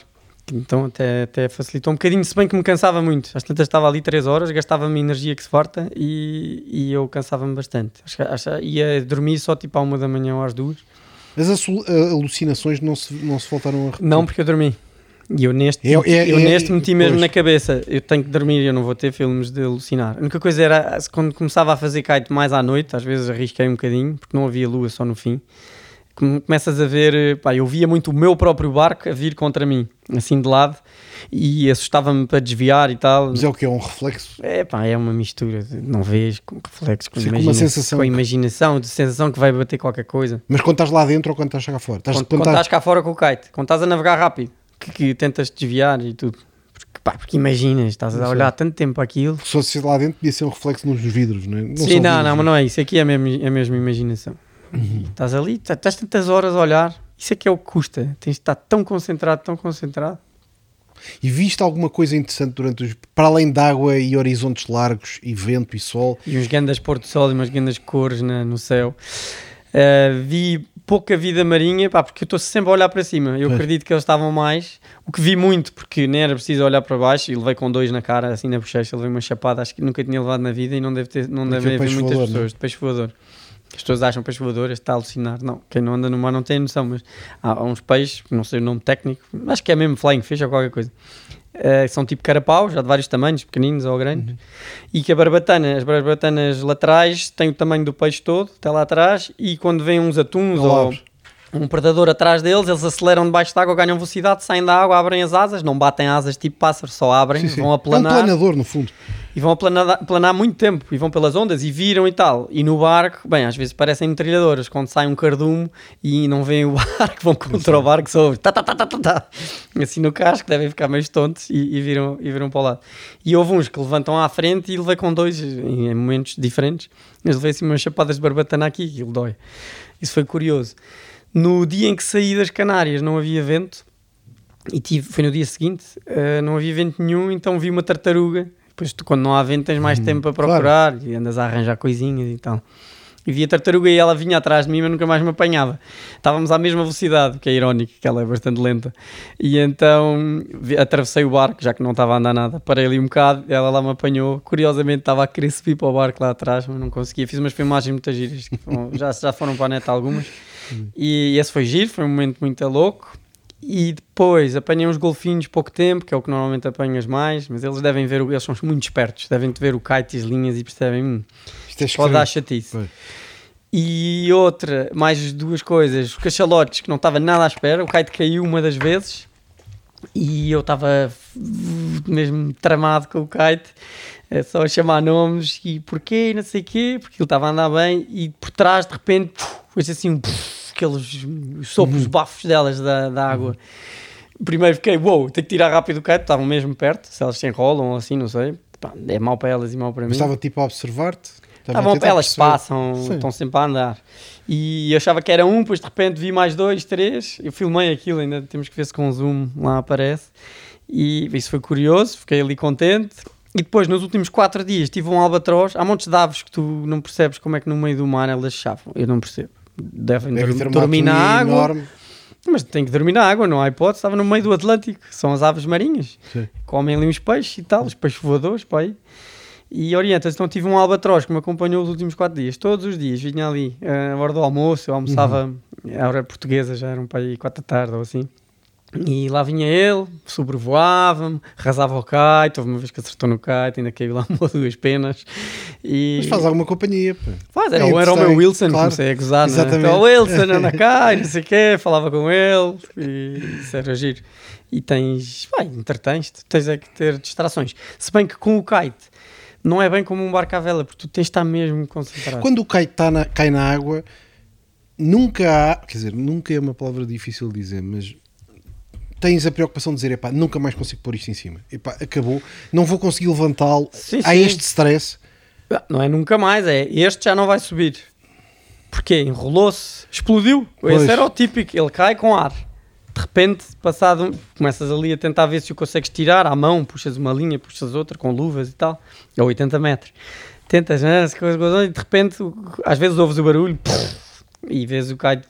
então até, até facilitou um bocadinho, se bem que me cansava muito. Às tantas estava ali 3 horas, gastava-me energia que se farta e, e eu cansava-me bastante. Acho, acho, ia dormir só tipo à uma da manhã ou às duas. As a- alucinações não se, não se voltaram a repetir. Não, porque eu dormi. E eu neste, É- é- eu é- neste meti mesmo na cabeça, eu tenho que dormir, eu não vou ter filmes de alucinar. A única coisa era, quando começava a fazer kite mais à noite, às vezes arrisquei um bocadinho, porque não havia lua só no fim, começas a ver, eh, pá, eu via muito o meu próprio barco a vir contra mim, assim de lado, e assustava-me para desviar e tal. Mas é o que? É um reflexo? É pá, é uma mistura, não vês, com reflexos, com, Sim, com uma imagina- sensação com a imaginação, de sensação que vai bater qualquer coisa. Mas quando estás lá dentro ou quando estás cá fora? Estás, Quando, quando quando estás- cá fora com o kite, quando estás a navegar rápido, que, que tentas desviar e tudo. Porque, pá, porque imaginas, estás a olhar tanto tempo aquilo. Se fosse lá dentro, podia ser um reflexo nos vidros, não é? Não Sim, não, vidros, não, mas não é isso. Aqui é mesmo, é mesmo imaginação. Uhum. Estás ali, tá- estás tantas horas a olhar. Isso é que é o que custa. Tens de estar tão concentrado, tão concentrado. E viste alguma coisa interessante durante os. para além de água e horizontes largos e vento e sol? E uns grandes pôr do sol e umas grandes cores na- no céu. Uh, vi pouca vida marinha, pá, porque eu estou sempre a olhar para cima. Eu Pois. acredito que eles estavam mais. O que vi muito, porque nem era preciso olhar para baixo e levei com dois na cara, assim na bochecha, levei uma chapada, acho que nunca tinha levado na vida e não deve ter, não Aquele devem haver muitas voador, não é? pessoas de peixe voador. As pessoas acham peixe voador, está a alucinar. Não, quem não anda no mar não tem noção, mas há, uns peixes, não sei o nome técnico, acho que é mesmo flying fish ou qualquer coisa. Eh, são tipo carapau, já de vários tamanhos, pequeninos ou grandes, e que a barbatana, as barbatanas laterais têm o tamanho do peixe todo, até lá atrás, e quando vêm uns atuns ou. Um predador atrás deles, eles aceleram debaixo da água, ganham velocidade, saem da água, abrem as asas, não batem asas tipo pássaro, só abrem, Sim, sim. vão É um aplanar planador, no fundo. e vão aplanar, planar muito tempo e vão pelas ondas e viram e tal. E no barco, bem, às vezes parecem metralhadoras quando sai um cardume e não veem o barco, vão contra o barco, só tá, tá, tá, tá, tá, tá. assim no casco, devem ficar meio tontos e, e, viram, e viram para o lado. E houve uns que levantam à frente e levei com dois em, em momentos diferentes, mas levei assim umas chapadas de barbatana aqui, aquilo dói. Isso foi curioso. No dia em que saí das Canárias não havia vento e tive, foi no dia seguinte, eh, não havia vento nenhum, então vi uma tartaruga. Depois, tu, quando não há vento, tens mais tempo para claro. procurar e andas a arranjar coisinhas e tal. E vi a tartaruga e ela vinha atrás de mim, mas nunca mais me apanhava. Estávamos à mesma velocidade, que é irónico, que ela é bastante lenta. E então vi- atravessei o barco, já que não estava a andar nada. Parei ali um bocado, ela lá me apanhou. Curiosamente estava a querer subir para o barco lá atrás, mas não conseguia. Fiz umas filmagens muito giras, já, já foram para a net algumas. E esse foi giro, foi um momento muito louco. E depois apanhei uns golfinhos pouco tempo, que é o que normalmente apanhas mais, mas eles devem ver, eles são muito espertos, devem ver o kite e as linhas e percebem, hum, Isto é pode dar chatice. Pois. E outra, mais duas coisas, os cachalotes que não estava nada à espera, o kite caiu uma das vezes e eu estava mesmo tramado com o kite, é só a chamar nomes e porquê, e não sei o quê, porque ele estava a andar bem e por trás de repente, foi assim um aqueles sopros, bafos delas da, da água. Primeiro fiquei, uou, tenho que tirar rápido o kite, estavam mesmo perto, se elas se enrolam ou assim, não sei. É mau para elas e mau para mim. Mas estava tipo a observar-te. Estava a bom, tentar elas passam, Sim. estão sempre a andar. E eu achava que era um, depois de repente vi mais dois, três. Eu filmei aquilo, ainda temos que ver se com zoom lá aparece. E isso foi curioso, fiquei ali contente. E depois, nos últimos quatro dias, tive um albatroz. Há montes de aves que tu não percebes como é que no meio do mar elas chavam. Eu não percebo. Devem Deve ter dormir na água. enorme. Mas tem que dormir na água, não há hipótese. Estava no meio do Atlântico, são as aves marinhas. Sim. Comem ali uns peixes e tal, os peixes voadores, pá aí. E orienta-se, então tive um albatroz que me acompanhou os últimos quatro dias, todos os dias, vinha ali, eh, à hora do almoço, eu almoçava, a hora portuguesa, já eram para aí quatro da tarde ou assim. E lá vinha ele, sobrevoava-me, arrasava o kite, houve uma vez que acertou no kite, ainda caiu lá uma ou duas penas. E... Mas faz alguma companhia. pá. Faz, era, É era o meu Wilson, claro. comecei a gozar, né? Exatamente. Então, o Wilson anda cá, não sei o quê, falava com ele, e isso era giro. E tens, vai, entretens-te, tens é que ter distrações. Se bem que com o kite, não é bem como um barco à vela, porque tu tens de estar mesmo concentrado. Quando o kite tá na- cai na água, nunca há, quer dizer, nunca é uma palavra difícil de dizer, mas tens a preocupação de dizer, epá, nunca mais consigo pôr isto em cima. Epá, acabou, não vou conseguir levantá-lo. Sim. este stress. Ah, Não é nunca mais, é este já não vai subir. Porquê? Enrolou-se, explodiu. Pois. Esse era o típico, ele cai com ar. De repente, passado, começas ali a tentar ver se o consegues tirar à mão, puxas uma linha, puxas outra com luvas e tal, a 80 metros. Tentas, né, e de repente, às vezes ouves o barulho e vês o kite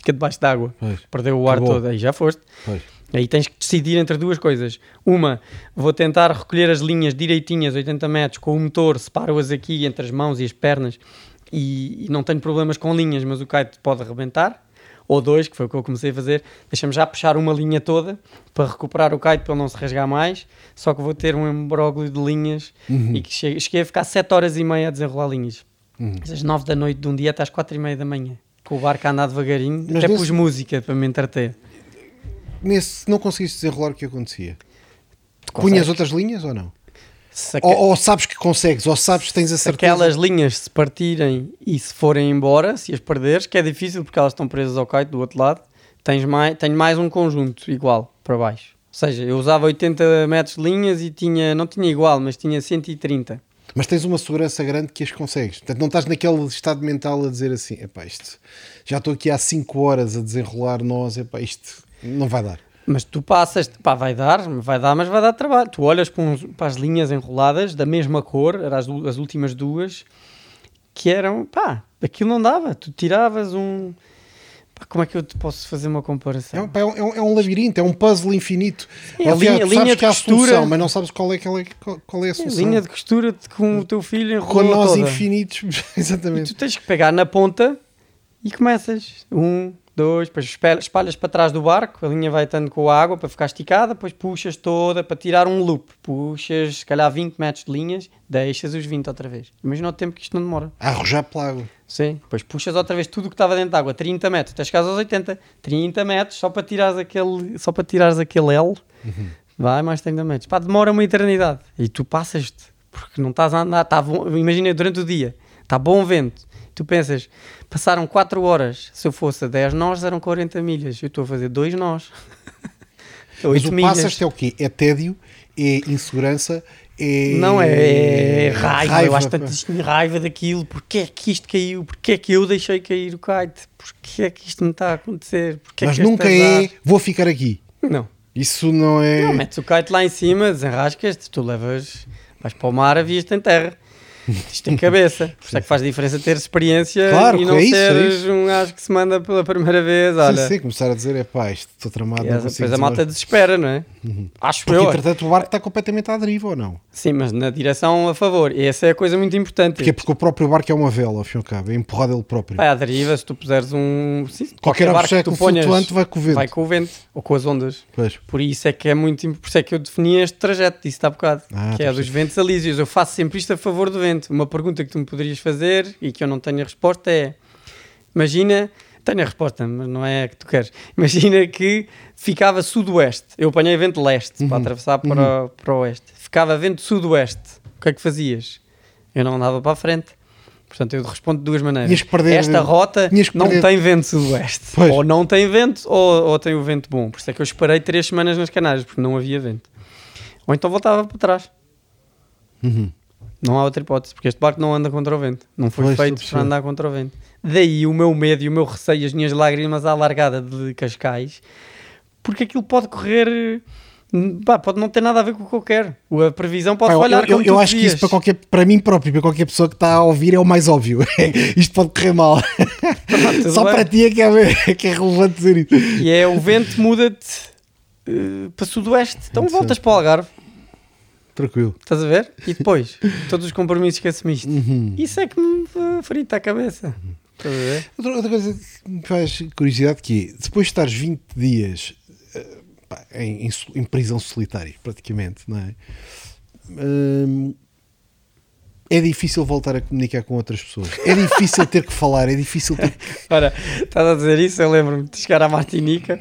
fica debaixo d'água. Perdeu o ar Acabou. todo, aí já foste. pois. Aí tens que decidir entre duas coisas. Uma, vou tentar recolher as linhas direitinhas, 80 metros, com o motor, separo-as aqui entre as mãos e as pernas e, e não tenho problemas com linhas, mas o kite pode arrebentar. Ou dois, que foi o que eu comecei a fazer, deixa-me já puxar uma linha toda para recuperar o kite para ele não se rasgar mais. Só que vou ter um embróglio de linhas Uhum. e que cheguei, cheguei a ficar 7 horas e meia a desenrolar linhas. Uhum. Às 9 da noite de um dia até às 4 e meia da manhã. Com o barco a andar devagarinho, Mas até nesse- pus música para me entreter. Nesse, se não conseguiste desenrolar, o que acontecia? Punhas outras linhas ou não? Aque- Ou, ou sabes que consegues, ou sabes que tens a certeza. aquelas linhas se partirem e se forem embora, se as perderes, que é difícil porque elas estão presas ao kite do outro lado, tens mais, tenho mais um conjunto igual para baixo. Ou seja, eu usava 80 metros de linhas e tinha, não tinha igual, mas tinha 130. Mas tens uma segurança grande que as consegues. Portanto, não estás naquele estado mental a dizer assim: epá, isto já estou aqui há 5 horas a desenrolar nós, epá, isto não vai dar. Mas tu passas, pá, vai dar, vai dar, mas vai dar trabalho. Tu olhas para, uns- para as linhas enroladas da mesma cor, eram as, as últimas duas, que eram, pá, aquilo não dava. Tu tiravas um. Como é que eu te posso fazer uma É comparação? um, é um- é um labirinto, é um puzzle infinito. Sim, a Aliás, linha- linha sabes de que há a costura- solução, mas não sabes qual é, qual é, qual é a É, solução. linha de costura com o teu filho Com enrolou nós toda. infinitos, E exatamente. tu tens que pegar na ponta e começas. Um, dois, depois espalhas para trás do barco, a linha vai estando com a água para ficar esticada, depois puxas toda para tirar um loop. Puxas, se calhar, 20 metros de linhas, deixas os 20 outra vez. Imagina o tempo que isto não demora. A arrojar pela água. Sim, depois puxas outra vez tudo o que estava dentro da água, 30 metros, até chegares aos 80, 30 metros só para tirares aquele, só para tirares aquele L, vai mais 30 metros. Pá, demora uma eternidade e tu passas-te, porque não estás a andar, tá imagina durante o dia, está bom vento, tu pensas, passaram 4 horas, se eu fosse a 10 nós eram 40 milhas, eu estou a fazer 2 nós. Mas 8 o milhas. passas é o quê? É tédio, é insegurança, é. Não, é, é raiva, eu acho tanto raiva daquilo, porque é que isto caiu, porque é que eu deixei cair o kite, porque é que isto me está a acontecer, porque Mas é nunca é. azar- Vou ficar aqui. Não, Isso não é. não, metes o kite lá em cima, desenrascas-te, tu levas, vais para o mar, avias-te em terra. Isto tem cabeça, por isso é que faz diferença ter experiência Claro, e não é isso, é seres um gajo que se manda pela primeira vez, Sim, olha. sim, começar a dizer é pá, isto estou tramado. E depois a malta desespera, não é? Acho Porque eu. entretanto o barco está completamente à deriva ou não? Sim, mas na direção a favor. E essa é a coisa muito importante. Porque, porque o próprio barco é uma vela, ao fim e ao cabo, é empurrado ele próprio. Vai à deriva, se tu puseres um. sim, Qualquer barco que tu ponhas, flutuante vai com o vento. Vai com o vento ou com as ondas. Pois. Por isso é que é muito. Por isso é que eu defini este trajeto, disse há bocado, Ah, que é tá dos ventos alísios. Eu faço sempre isto a favor do vento. Uma pergunta que tu me poderias fazer e que eu não tenho a resposta é: imagina. Tenho a resposta, mas não é a que tu queres. Imagina que ficava sudoeste. Eu apanhei vento leste Uhum. para atravessar para, o- para o oeste. Ficava vento sudoeste. O que é que fazias? Eu não andava para a frente. Portanto, eu respondo de duas maneiras. Perder- Esta rota não tem vento sudoeste. Pois. Ou não tem vento, ou, ou tem o vento bom. Por isso é que eu esperei três semanas nas Canárias, porque não havia vento. Ou então voltava para trás. Uhum. Não há outra hipótese, porque este barco não anda contra o vento. Não foi Pois, feito para andar contra o vento. Daí o meu medo e o meu receio, as minhas lágrimas à largada de Cascais, porque aquilo pode correr. pá, pode não ter nada a ver com o que eu quero. A previsão pode eu- falhar. eu, eu, tu acho que isso para, qualquer, para mim próprio, para qualquer pessoa que está a ouvir, é o mais óbvio. Isto pode correr mal. Só bem. para ti é que é, que é relevante dizer isso. E é o vento muda-te eh, para sudoeste. Então voltas para o Algarve. Tranquilo. Estás a ver? E depois, todos os compromissos que assumiste. Uhum. Isso é que me frita a cabeça. Estás a ver? Outra, outra coisa que me faz curiosidade que é, depois de estares 20 dias eh, pá, em, em em prisão solitária, praticamente, não é? Hum, é difícil voltar a comunicar com outras pessoas. É difícil ter que falar, é difícil ter que... Ora, estás a dizer isso, eu lembro-me de chegar à Martinica,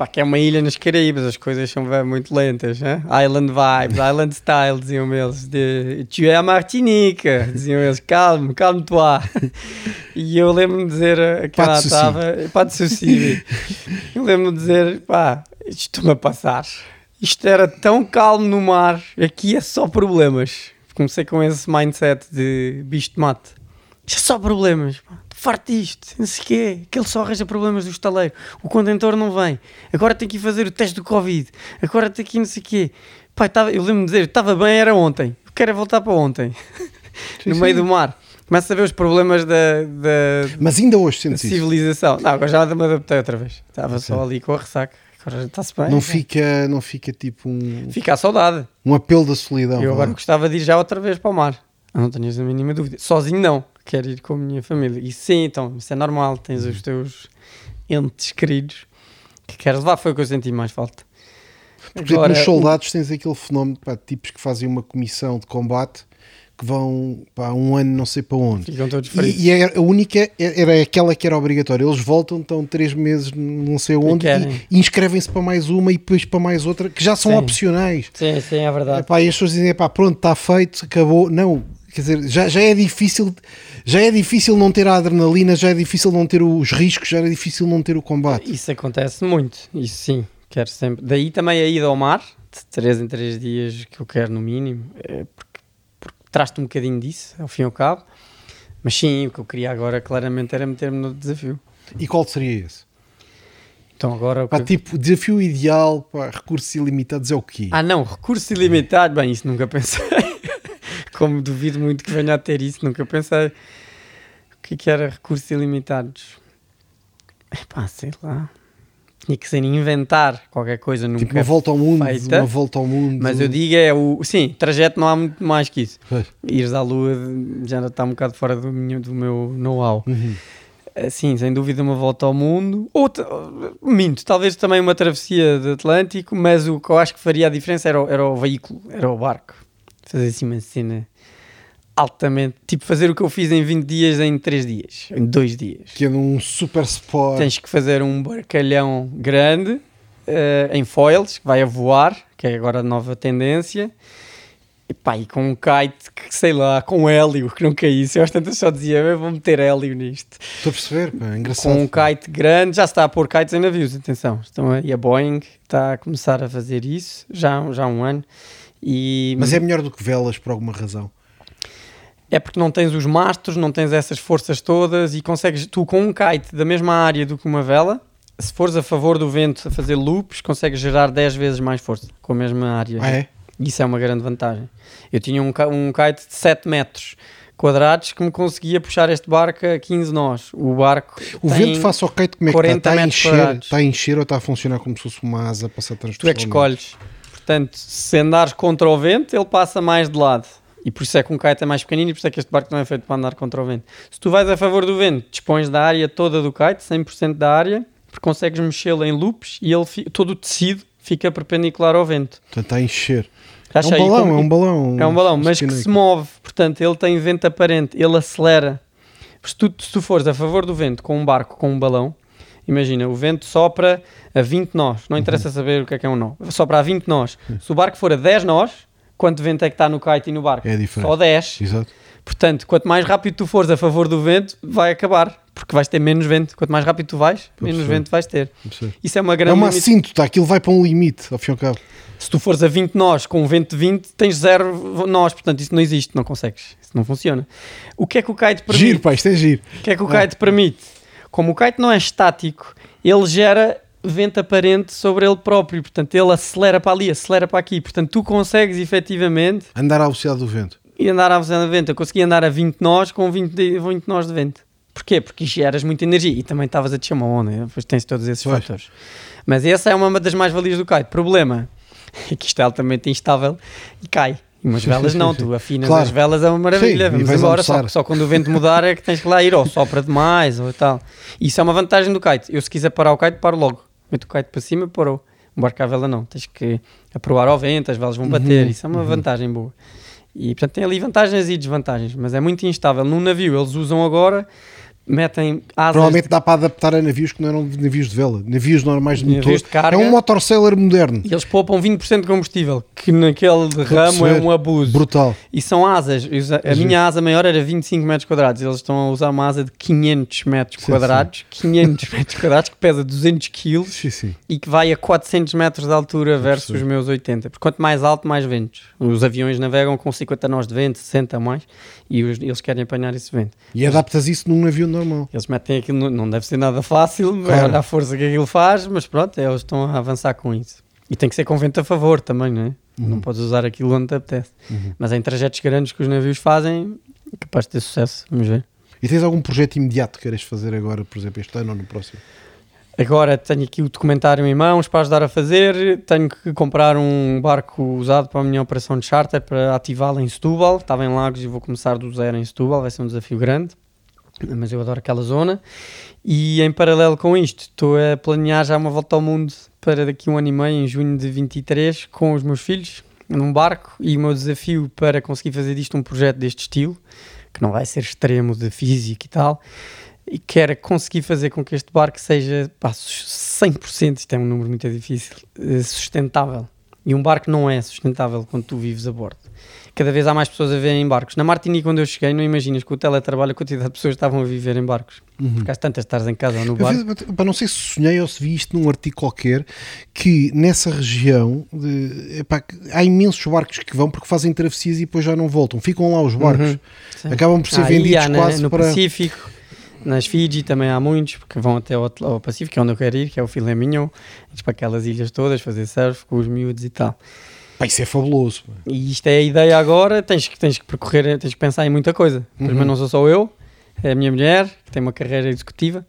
pá, que é uma ilha nas Caraíbas, as coisas são bem muito lentas, hein? Island vibes, island style, diziam eles. De, tu é a Martinica, diziam eles, calme, calme-toi. E eu lembro-me de dizer a que Pas de lá souci. estava, pá de souci. Eu lembro-me de dizer, pá, isto estou-me a passar. Isto era tão calmo no mar, aqui é só problemas. Comecei com esse mindset de bicho de mate. Isto é só problemas, pá. Farto disto, não sei o quê. Aquele só arranja problemas do estaleiro. O contentor não vem. Agora tem que ir fazer o teste do Covid. Agora tem que ir não sei o quê. Eu tava- eu lembro-me de dizer, estava bem, era ontem. Eu quero é voltar para ontem. no Sim, meio sim. do mar. Começa a ver os problemas da, da, Mas ainda hoje sentes isso. civilização. Não, agora já me adaptei outra vez. Estava só ali com a ressaca. Agora já está-se bem. Não já. fica, não fica tipo um, Fica a saudade. um apelo da solidão. Eu agora gostava de ir já outra vez para o mar. Não tenhas a mínima dúvida. Sozinho não. Quero ir com a minha família. E sim, então, isso é normal. Tens os teus entes queridos que queres levar. Foi o que eu senti mais falta. Por exemplo, Agora, nos soldados tens aquele fenómeno pá, de tipos que fazem uma comissão de combate que vão pá, um ano não sei para onde. E, e era- a única era aquela que era obrigatória. Eles voltam, estão três meses não sei onde e, e inscrevem-se para mais uma e depois para mais outra, que já são Sim. opcionais. Sim, sim, é verdade. Epá, e as pessoas dizem, epá, pronto, está feito, acabou. Não, quer dizer, já, já é difícil, já é difícil não ter a adrenalina, já é difícil não ter os riscos, já é difícil não ter o combate. Isso acontece muito. Isso sim, quero sempre. Daí também a ida ao mar, de 3 em 3 dias, que eu quero no mínimo, é porque, porque traz-te um bocadinho disso, ao fim e ao cabo. Mas sim, o que eu queria agora claramente era meter-me no desafio. E qual seria esse? Então agora Pá, que- tipo, desafio ideal para recursos ilimitados é o quê? Ah não, recurso ilimitado, bem, isso nunca pensei. Como duvido muito que venha a ter isso, nunca pensei. O que é que era recursos ilimitados? Epá, sei lá. Tinha que ser inventar qualquer coisa nunca. tipo, uma volta ao mundo, feita. uma volta ao mundo. Mas eu digo é o. Sim, trajeto não há muito mais que isso. Pois. Ires à lua já está um bocado fora do, meu- do meu know-how. Uhum. Eh, Sim, sem dúvida uma volta ao mundo. Ou, minto, talvez também uma travessia do Atlântico, mas o que eu acho que faria a diferença era o, era o veículo, era o barco. Fazer assim uma cena altamente. Tipo, fazer o que eu fiz em 20 dias em 3 dias, em 2 dias. Que é num super sport. Tens que fazer um barcalhão grande eh, em foils, que vai a voar, que é agora a nova tendência. E pá, e com um kite que sei lá, com hélio, que não caísse. Eu às tantas só dizia, eu vou meter hélio nisto Estou a perceber, pá, é engraçado. com um kite grande, já se está a pôr kites em navios, atenção. Estão aí a Boeing está a começar a fazer isso já, já há um ano. E, Mas é melhor do que velas por alguma razão. É porque não tens os mastros, não tens essas forças todas e consegues, tu com um kite da mesma área do que uma vela, se fores a favor do vento a fazer loops, consegues gerar 10 vezes mais força com a mesma área. Ah, é? Isso é uma grande vantagem. Eu tinha um, um kite de 7 metros quadrados que me conseguia puxar este barco a 15 nós. O barco O vento face ao kite, como é que 40 está? Está a, encher, está a encher ou está a funcionar como se fosse uma asa para se Tu é que escolhes. Portanto, se andares contra o vento, ele passa mais de lado. E por isso é que um kite é mais pequenino e por isso é que este barco não é feito para andar contra o vento. Se tu vais a favor do vento, dispões da área toda do kite, 100% da área, porque consegues mexê-lo em loops e ele todo o tecido fica perpendicular ao vento. Portanto, está a encher. É um balão, como- é um balão. é um balão, mas que se move, portanto, ele tem vento aparente, ele acelera. Se tu, se tu fores a favor do vento com um barco, com um balão, imagina, o vento sopra a 20 nós, não interessa Uhum. saber o que é que é um nó, sopra a 20 nós. Se o barco for a 10 nós, quanto vento é que está no kite e no barco? É diferente. Só 10. Exato. Portanto, quanto mais rápido tu fores a favor do vento, vai acabar, porque vais ter menos vento. Quanto mais rápido tu vais, menos vento vais ter. Isso é uma É grande uma limita- assíntota, aquilo vai para um limite, ao fim e ao cabo. se tu fores a 20 nós com um vento de 20, tens zero nós, portanto isso não existe, não consegues, isso não funciona. O que é que o kite permite? Giro, pá, isto é giro. O que é que o Ah. kite permite? Como o kite não é estático, ele gera vento aparente sobre ele próprio, portanto ele acelera para ali, acelera para aqui, portanto tu consegues efetivamente Andar à velocidade do vento. e andar à velocidade de vento. Eu consegui andar a 20 nós com 20, de- 20 nós de vento. Porquê? Porque geras muita energia e também estavas a te chamar onda, depois tens todos esses Pois. fatores. Mas essa é uma das mais-valias do kite. Problema é que isto é altamente instável e cai. E umas velas não, tu afinas Claro. as velas, é uma maravilha. Sim, Vamos embora, só, só quando o vento mudar é que tens que lá ir, ou sopra demais, ou tal. Isso é uma vantagem do kite. Eu, se quiser parar o kite, paro logo. Meto o kite para cima, parou. Um barco à vela não, tens que aprovar ao vento, as velas vão bater. Uhum, Isso é uma vantagem boa. E portanto tem ali vantagens e desvantagens, mas é muito instável. Num navio eles usam agora, metem asas Provavelmente dá para adaptar a navios que não eram navios de vela. Navios normais de Navios motor. de carga. É um motor sailor moderno. e eles poupam 20% de combustível, que naquele ramo é um abuso. Brutal. E são asas. A minha asa maior era 25 metros quadrados. Eles estão a usar uma asa de 500 metros Sim, quadrados. 500 metros quadrados, que pesa 200 quilos Sim, sim. e que vai a 400 metros de altura versus os meus 80. Porque quanto mais alto, mais ventos. Os aviões navegam com 50 nós de vento, 60 a mais, e os- eles querem apanhar esse vento. E adaptas isso num navio normal. Eles metem aquilo, não deve ser nada fácil, Claro. olha a força que aquilo faz, mas pronto, eles estão a avançar com isso. E tem que ser com vento a favor também, não é? Não podes usar aquilo onde te apetece. Uhum. Mas em trajetos grandes que os navios fazem, é capaz de ter sucesso, vamos ver. E tens algum projeto imediato que queiras fazer agora, por exemplo, este ano ou no próximo? Agora tenho aqui o documentário em mãos para ajudar a fazer. Tenho que comprar um barco usado para a minha operação de charter para ativá-la em Setúbal. Estava em Lagos e vou começar do zero em Setúbal. Vai ser um desafio grande, mas eu adoro aquela zona. E em paralelo com isto, estou a planear já uma volta ao mundo para daqui a um ano e meio, em junho de 23, com os meus filhos, num barco. E o meu desafio para conseguir fazer disto um projeto deste estilo, que não vai ser extremo de física e tal, e quero conseguir fazer com que este barco seja pá, 100%, isto é um número muito difícil, eh, sustentável. E um barco não é sustentável quando tu vives a bordo. Cada vez há mais pessoas a viverem em barcos. Na Martinique, quando eu cheguei, não imaginas com o teletrabalho a quantidade de pessoas que estavam a viver em barcos. Porque às tantas estás em casa ou no barco. pá, não sei se sonhei ou se vi isto num artigo qualquer que nessa região de- epá, que há imensos barcos que vão porque fazem travessias e depois já não voltam. Ficam lá os barcos. Sim. Acabam por ser Ah, vendidos há, quase no para. Pacífico. Nas Fiji também há muitos, porque vão até ao, ao Pacífico, que é onde eu quero ir, que é o Filé Mignon, ir para aquelas ilhas todas, fazer surf com os miúdos e tal. Pá, isso é fabuloso. pá. E isto é a ideia agora, tens que, tens que percorrer, tens que pensar em muita coisa. Primeiro Uhum. não sou só eu, é a minha mulher, que tem uma carreira executiva.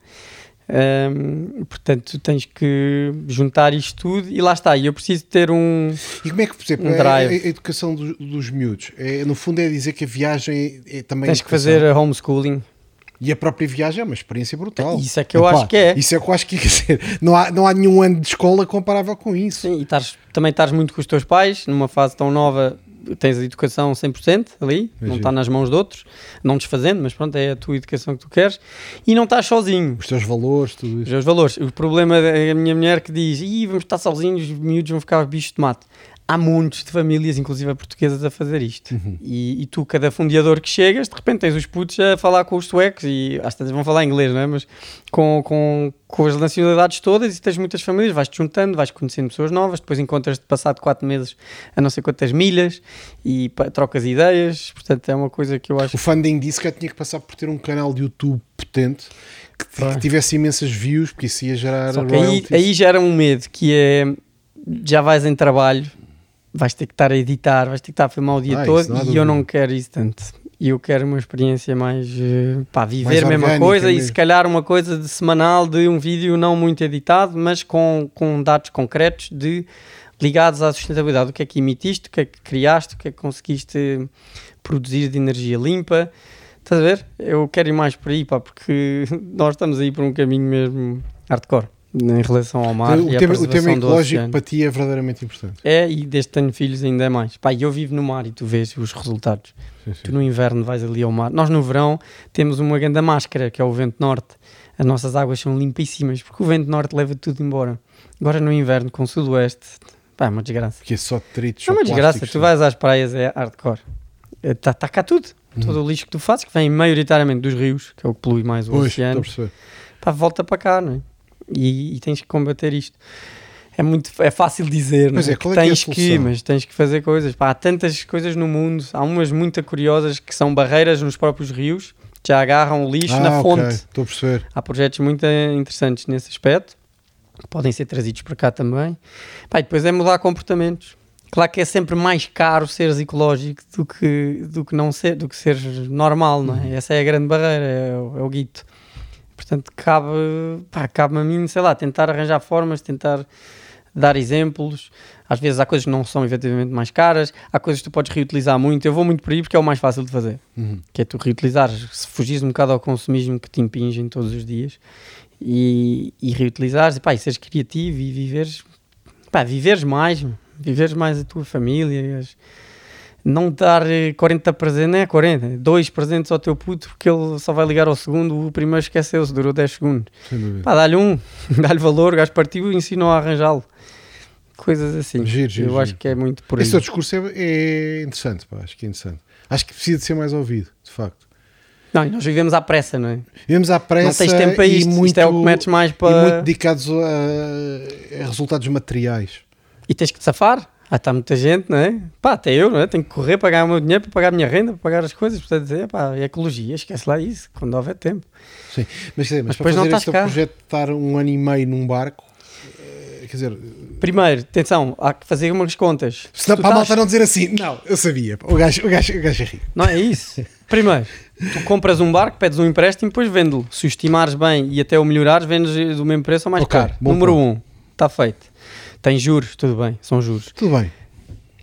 Portanto, tens que juntar isto tudo e lá está. E eu preciso ter um. E como é que, por exemplo, Um a, a- a educação dos, dos miúdos? É, no fundo é dizer que a viagem é, é também Tens que fazer homeschooling. E a própria viagem é uma experiência brutal. Isso é que eu acho que é. Isso é que eu acho que quer dizer, não há, não há nenhum ano de escola comparável com isso. Sim, e estás- também estás muito com os teus pais, numa fase tão nova, tens a educação 100% ali, não Imagino. está nas mãos de outros, não desfazendo, mas pronto, é a tua educação que tu queres, e não estás sozinho. Os teus valores, tudo Os isso. meus valores. O problema é a minha mulher que diz: Ih, vamos estar sozinhos, os miúdos vão ficar bichos de mato. Há montes de famílias, inclusive portuguesas, a fazer isto. Uhum. E, e tu, cada fundeador que chegas, de repente tens os putos a falar com os suecos e às vezes vão falar inglês, não é? Mas com, com, com as nacionalidades todas e tens muitas famílias, vais-te juntando, vais conhecendo pessoas novas, depois encontras-te passado 4 meses a não sei quantas milhas e trocas ideias. Portanto, é uma coisa que eu acho O funding disse que tinha que passar por ter um canal de YouTube potente que, que tivesse imensas views, porque isso ia gerar Só que aí, aí gera um medo que é já vais em trabalho, vais ter que estar a editar, vais ter que estar a filmar o dia Ah, todo e eu não quero isso tanto. E eu quero uma experiência mais eh, pá, viver Mais a mesma coisa e mesmo. se calhar uma coisa de semanal de um vídeo não muito editado, mas com, com dados concretos de ligados à sustentabilidade. O que é que emitiste, o que é que criaste, o que é que conseguiste produzir de energia limpa. Estás a ver? Eu quero ir mais por aí, pá, porque nós estamos aí por um caminho mesmo hardcore em relação ao mar Então, o, tema, o tema ecológico para ti é verdadeiramente importante. É, e desde que tenho filhos ainda é mais. E eu vivo no mar e tu vês os resultados. Sim, sim. Tu no inverno vais ali ao mar. Nós no verão temos uma grande máscara, que é o vento norte. As nossas águas são limpíssimas, porque o vento norte leva tudo embora. Agora no inverno, com o sudoeste, pá, é uma desgraça. Que é só detritos. É uma desgraça. plásticos, Tu vais às praias, é hardcore. Está tá cá tudo. Todo o lixo que tu fazes, que vem maioritariamente dos rios, que é o que polui mais o a oceano, pá, volta para cá, não é? E, e tens que combater isto. É muito é fácil dizer, não é, qual é é tens que, solução? mas tens que fazer coisas. Pá, há tantas coisas no mundo, há umas muito curiosas que são barreiras nos próprios rios, que já agarram o lixo Ah, na fonte. Estou a perceber. Há projetos muito eh, interessantes nesse aspecto, que podem ser trazidos para cá também. Pá, e depois é mudar comportamentos. Claro que é sempre mais caro seres ecológico do que, do que não ser, do que seres normal, não é? Essa é a grande barreira, é, o- é o guito. Portanto, cabe, pá, cabe-me a mim, sei lá, tentar arranjar formas, tentar dar exemplos. Às vezes há coisas que não são efetivamente mais caras, há coisas que tu podes reutilizar muito. Eu vou muito por aí porque é o mais fácil de fazer Uhum. que é tu reutilizares, se fugires um bocado ao consumismo que te impingem todos os dias e, e reutilizares, e, pá, e seres criativo e viveres, pá, viveres mais, viveres mais a tua família, as- não dar eh, 40 presentes, não é 40, dois presentes ao teu puto porque ele só vai ligar ao segundo, o primeiro esqueceu-se, durou 10 segundos. Pá, dá-lhe um, dá-lhe valor, o gajo partiu e ensinou a arranjá-lo. Coisas assim. Giro, giro, Eu acho giro. que é muito por aí. Esse teu discurso é, é interessante, pá, acho que é interessante. Acho que precisa de ser mais ouvido, de facto. Não, e nós vivemos à pressa, não é? Vivemos à pressa não tens tempo para e isto, muito, isto é o que metes mais e para... muito dedicados a, a resultados materiais. E tens que te safar. Ah, está muita gente, não é? Pá, até eu, não é? Tenho que correr para ganhar o meu dinheiro, para pagar a minha renda, para pagar as coisas. Portanto, é pá, e ecologia, esquece lá isso, quando houver tempo. Sim. Mas, quer dizer, mas, Mas para fazer este projeto de estar um ano e meio num barco, eh, quer dizer, Primeiro, atenção, há que fazer umas contas. se não, para a malta não dizer assim, não, eu sabia, o gajo, o gajo, o gajo é rico. Não é isso. Primeiro, tu compras um barco, pedes um empréstimo, depois vende-lo. Se o estimares bem e até o melhorares, vendes do mesmo preço ou mais Ok, caro. Número ponto. um, está feito. Tem juros, tudo bem, são juros. Tudo bem.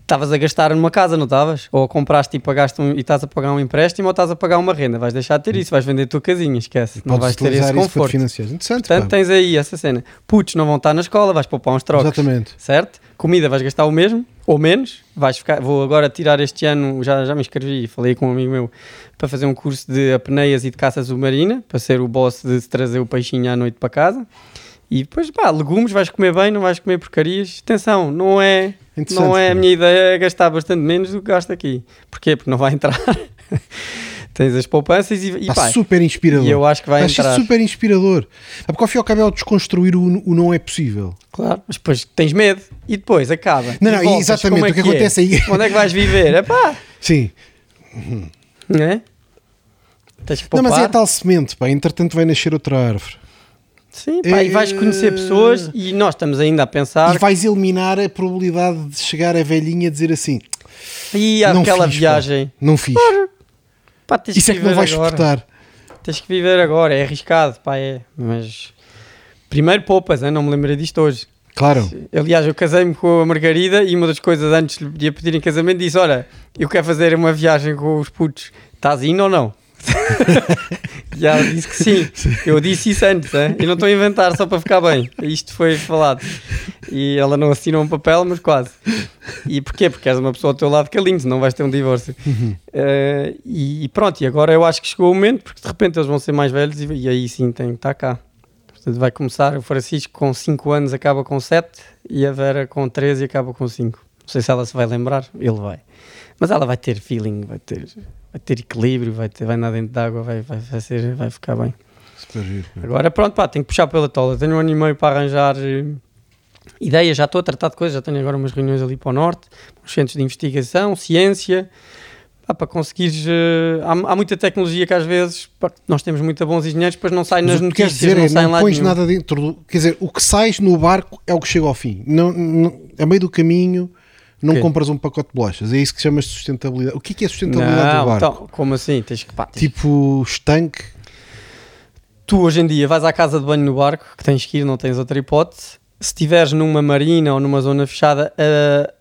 Estavas a gastar numa casa, não estavas? Ou compraste e pagaste um, e estás a pagar um empréstimo ou estás a pagar uma renda. Vais deixar de ter isso, vais vender a tua casinha, esquece. não vais ter esse conforto. financiar. Interessante, Portanto, pá. tens aí essa cena. Putos não vão estar na escola, vais poupar uns trocos. Exatamente. Certo? Comida vais gastar o mesmo ou menos. Vais ficar, vou agora tirar este ano, já, já me inscrevi, falei com um amigo meu para fazer um curso de apneias e de caça submarina, para ser o boss de trazer o peixinho à noite para casa. E depois, pá, legumes, vais comer bem, não vais comer porcarias. Atenção, não é, não é a minha ideia é gastar bastante menos do que gasto aqui. Porquê? Porque não vai entrar. Tens as poupanças e, e Pá, pá, super inspirador. e eu acho que vai Acho entrar. super inspirador. É porque ao fim e ao cabo é o desconstruir o, o não é possível. Claro, mas depois tens medo e depois acaba. Não, não, voltas, exatamente, é o que é? acontece aí- Onde é que vais viver? É pá, Sim. não é? tens que Não, poupar. mas é a tal semente, pá. Entretanto vai nascer outra árvore. Sim, pá, e vais conhecer pessoas e nós estamos ainda a pensar E vais eliminar a probabilidade de chegar a velhinha a dizer assim: e aquela fiz, pá. viagem. Não fiz. Pá, tens Isso é que não vais agora. suportar. Tens que viver agora, é arriscado, pá, é. Mas primeiro poupas, hein? não me lembrei disto hoje. Claro. Aliás, eu casei-me com a Margarida e uma das coisas antes de lhe pedir em casamento disse: Olha, eu quero fazer uma viagem com os putos, estás indo ou não? e ela disse que sim. Eu disse isso antes, hein? e não estou a inventar só para ficar bem. Isto foi falado. E ela não assinou um papel, mas quase. E porquê? Porque és uma pessoa ao teu lado calinho, senão vais ter um divórcio. Eh, e, e pronto, e agora eu acho que chegou o momento, porque de repente eles vão ser mais velhos e, e aí sim tem que estar cá. Portanto, vai começar o Francisco com 5 anos, acaba com 7 e a Vera com 13 e acaba com 5. Não sei se ela se vai lembrar, ele vai. Mas ela vai ter feeling, vai ter, vai ter equilíbrio, vai, ter, vai andar dentro d'água, vai, vai, vai, ser, vai ficar bem. Super giro. Agora pronto, pá, tenho que puxar pela tola. Tenho um ano e meio para arranjar eh, ideias, já estou a tratar de coisas, já tenho agora umas reuniões ali para o norte, uns centros de investigação, ciência, para conseguires. eh, há, há muita tecnologia que às vezes pá, nós temos muito bons engenheiros, depois não sai nas notícias, dizer não é sai não pões nenhum. nada dentro do. Quer dizer, o que sais no barco é o que chega ao fim. Não, não, a meio do caminho não compras um pacote de bolachas. É isso que chamas de sustentabilidade. O que é, que é sustentabilidade Não, do barco? então, como assim? Tens que, pá, tens- Tipo estanque. Tu hoje em dia vais à casa de banho no barco, que tens que ir, não tens outra hipótese. Se estiveres numa marina ou numa zona fechada, ah,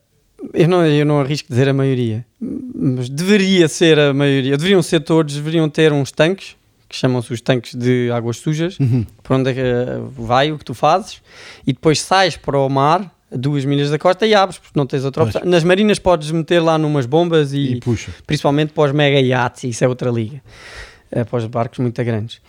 eu, não, eu não arrisco dizer a maioria, mas deveria ser a maioria. Deveriam ser todos, deveriam ter uns tanques, que chamam-se os tanques de águas sujas, Uhum. por onde é que ah, vai o que tu fazes, e depois sais para o mar, duas milhas da costa, e abres, porque não tens outra opção. Nas marinas podes meter lá numas bombas E, e puxa. principalmente para os mega yachts, isso é outra liga, é, para os barcos muito grandes.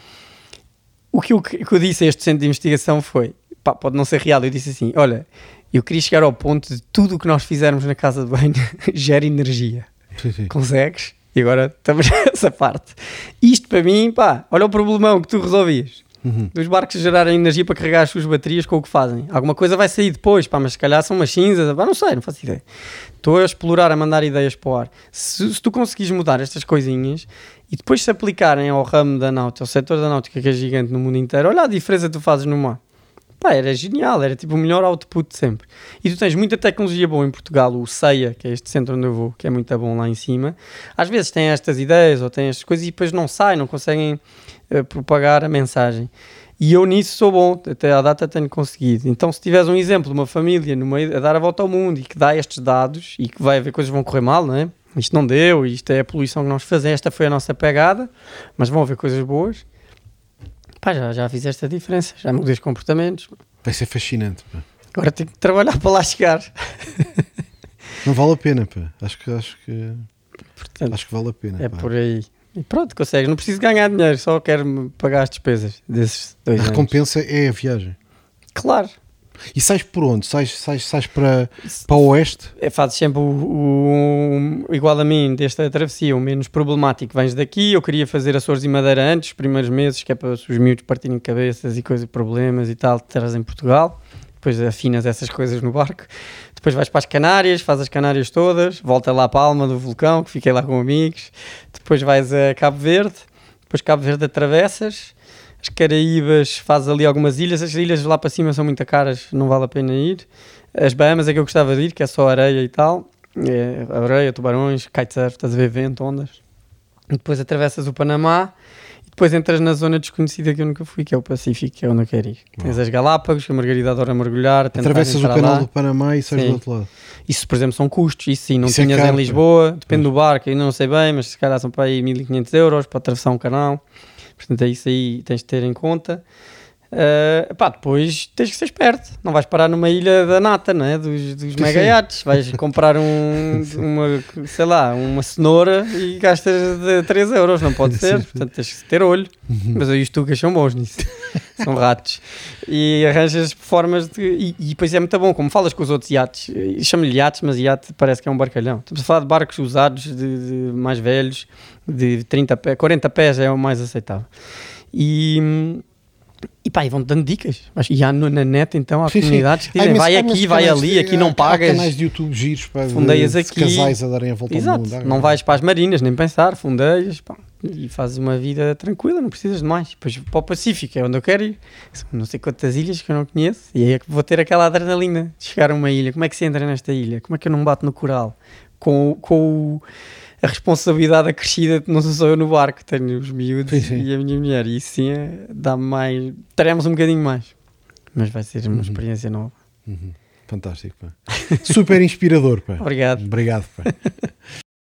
O que eu, que eu disse a este centro de investigação foi, pá, pode não ser real, eu disse assim, olha, eu queria chegar ao ponto de tudo o que nós fizermos na casa de banho gera energia. Sim, sim. Consegues? E agora estamos nessa parte. Isto para mim, pá, olha o problemão que tu resolvias. Uhum. Dos barcos gerarem energia para carregar as suas baterias com o que fazem. Alguma coisa vai sair depois, pá, mas se calhar são umas cinzas, pá, não sei, não faço ideia. Estou a explorar, a mandar ideias para o ar. Se, se tu conseguires mudar estas coisinhas e depois se aplicarem ao ramo da náutica, ao setor da náutica que é gigante no mundo inteiro, olha a diferença que tu fazes no mar. Pá, era genial, era tipo o melhor output sempre. E tu tens muita tecnologia boa em Portugal, o CEIA, que é este centro onde eu vou, que é muito bom lá em cima. Às vezes têm estas ideias ou têm estas coisas e depois não saem, não conseguem eh, propagar a mensagem. E eu nisso sou bom, até à data tenho conseguido. Então, se tiveres um exemplo de uma família no meio, a dar a volta ao mundo e que dá estes dados e que vai haver coisas que vão correr mal, não é? Isto não deu, isto é a poluição que nós fazemos, esta foi a nossa pegada, mas vão haver coisas boas. Pá, já, já fizeste a diferença, já mudei os comportamentos. Vai ser fascinante. pá. Agora tenho que trabalhar para lá chegar. Não vale a pena, pá. Acho que, acho que, Portanto, acho que vale a pena. é pá. por aí. E pronto, consegues. Não preciso ganhar dinheiro, só quero pagar as despesas desses dois A anos. recompensa é a viagem. Claro. E sais por onde? Sais, sais, sais para, para o oeste? É, fazes sempre o, o- o- igual a mim desta travessia, o menos problemático. Vens daqui, eu queria fazer Açores e Madeira antes, os primeiros meses, que é para os miúdos partirem cabeças e coisas, problemas e tal, terás em Portugal. Depois afinas essas coisas no barco. Depois vais para as Canárias, fazes as Canárias todas, volta lá a Palma do vulcão, que fiquei lá com amigos. Depois vais a Cabo Verde, depois Cabo Verde atravessas. As Caraíbas fazes ali algumas ilhas, as ilhas lá para cima são muito caras, não vale a pena ir. As Bahamas é que eu gostava de ir, que é só areia e tal. É, areia, tubarões, kitesurf, estás a ver vento, ondas. E depois atravessas o Panamá e depois entras na zona desconhecida que eu nunca fui, que é o Pacífico, que é onde eu quero ir. Tens as Galápagos, que a Margarida adora mergulhar. Atravessas o canal lá. do Panamá e sais Sim. do outro lado. Isso, por exemplo, são custos. Isso sim, não Isso é tinhas caro, em. Lisboa, depende do barco, ainda não sei bem, mas se calhar são para aí 1500 euros para atravessar um canal. Portanto, é isso aí tens de ter em conta. Ah, pá, depois tens que ser esperto. Não vais parar numa ilha da nata, não é? Dos, dos mega iates. Vais comprar um, uma, sei lá, uma cenoura e gastas de 3 euros. Não pode ser. Portanto, tens que ter olho. Mas aí os tugas são bons nisso. são ratos. E arranjas formas de. E, e depois é muito bom, como falas com os outros iates. Chamo-lhe iates, mas iate parece que é um barcalhão. Estamos a falar de barcos usados, de, de mais velhos, de 30 pés, 40 pés é o mais aceitável. E. E pá, e vão dando dicas. Mas- E há no- na net então há Sim, sim. comunidades que Há dizem imensos- vai aqui, vai canais ali, aqui não pagas. Há canais de YouTube giros para Fundeias de, aqui. casais a darem a volta Exato, ao mundo. Não vais para as marinas nem pensar, fundeias, pá, e fazes uma vida tranquila, não precisas de mais. Depois para o Pacífico é onde eu quero ir. Não sei quantas ilhas que eu não conheço e aí é que vou ter aquela adrenalina de chegar a uma ilha. Como é que se entra nesta ilha? Como é que eu não bato no coral? Com, com o- a responsabilidade acrescida de não sou só eu no barco, tenho os miúdos Sim, e a minha mulher. E isso sim é- dá-me mais. Teremos um bocadinho mais. Mas vai ser uma experiência nova. Uhum. Fantástico, pá. Super inspirador, pá. Obrigado. Obrigado, pá.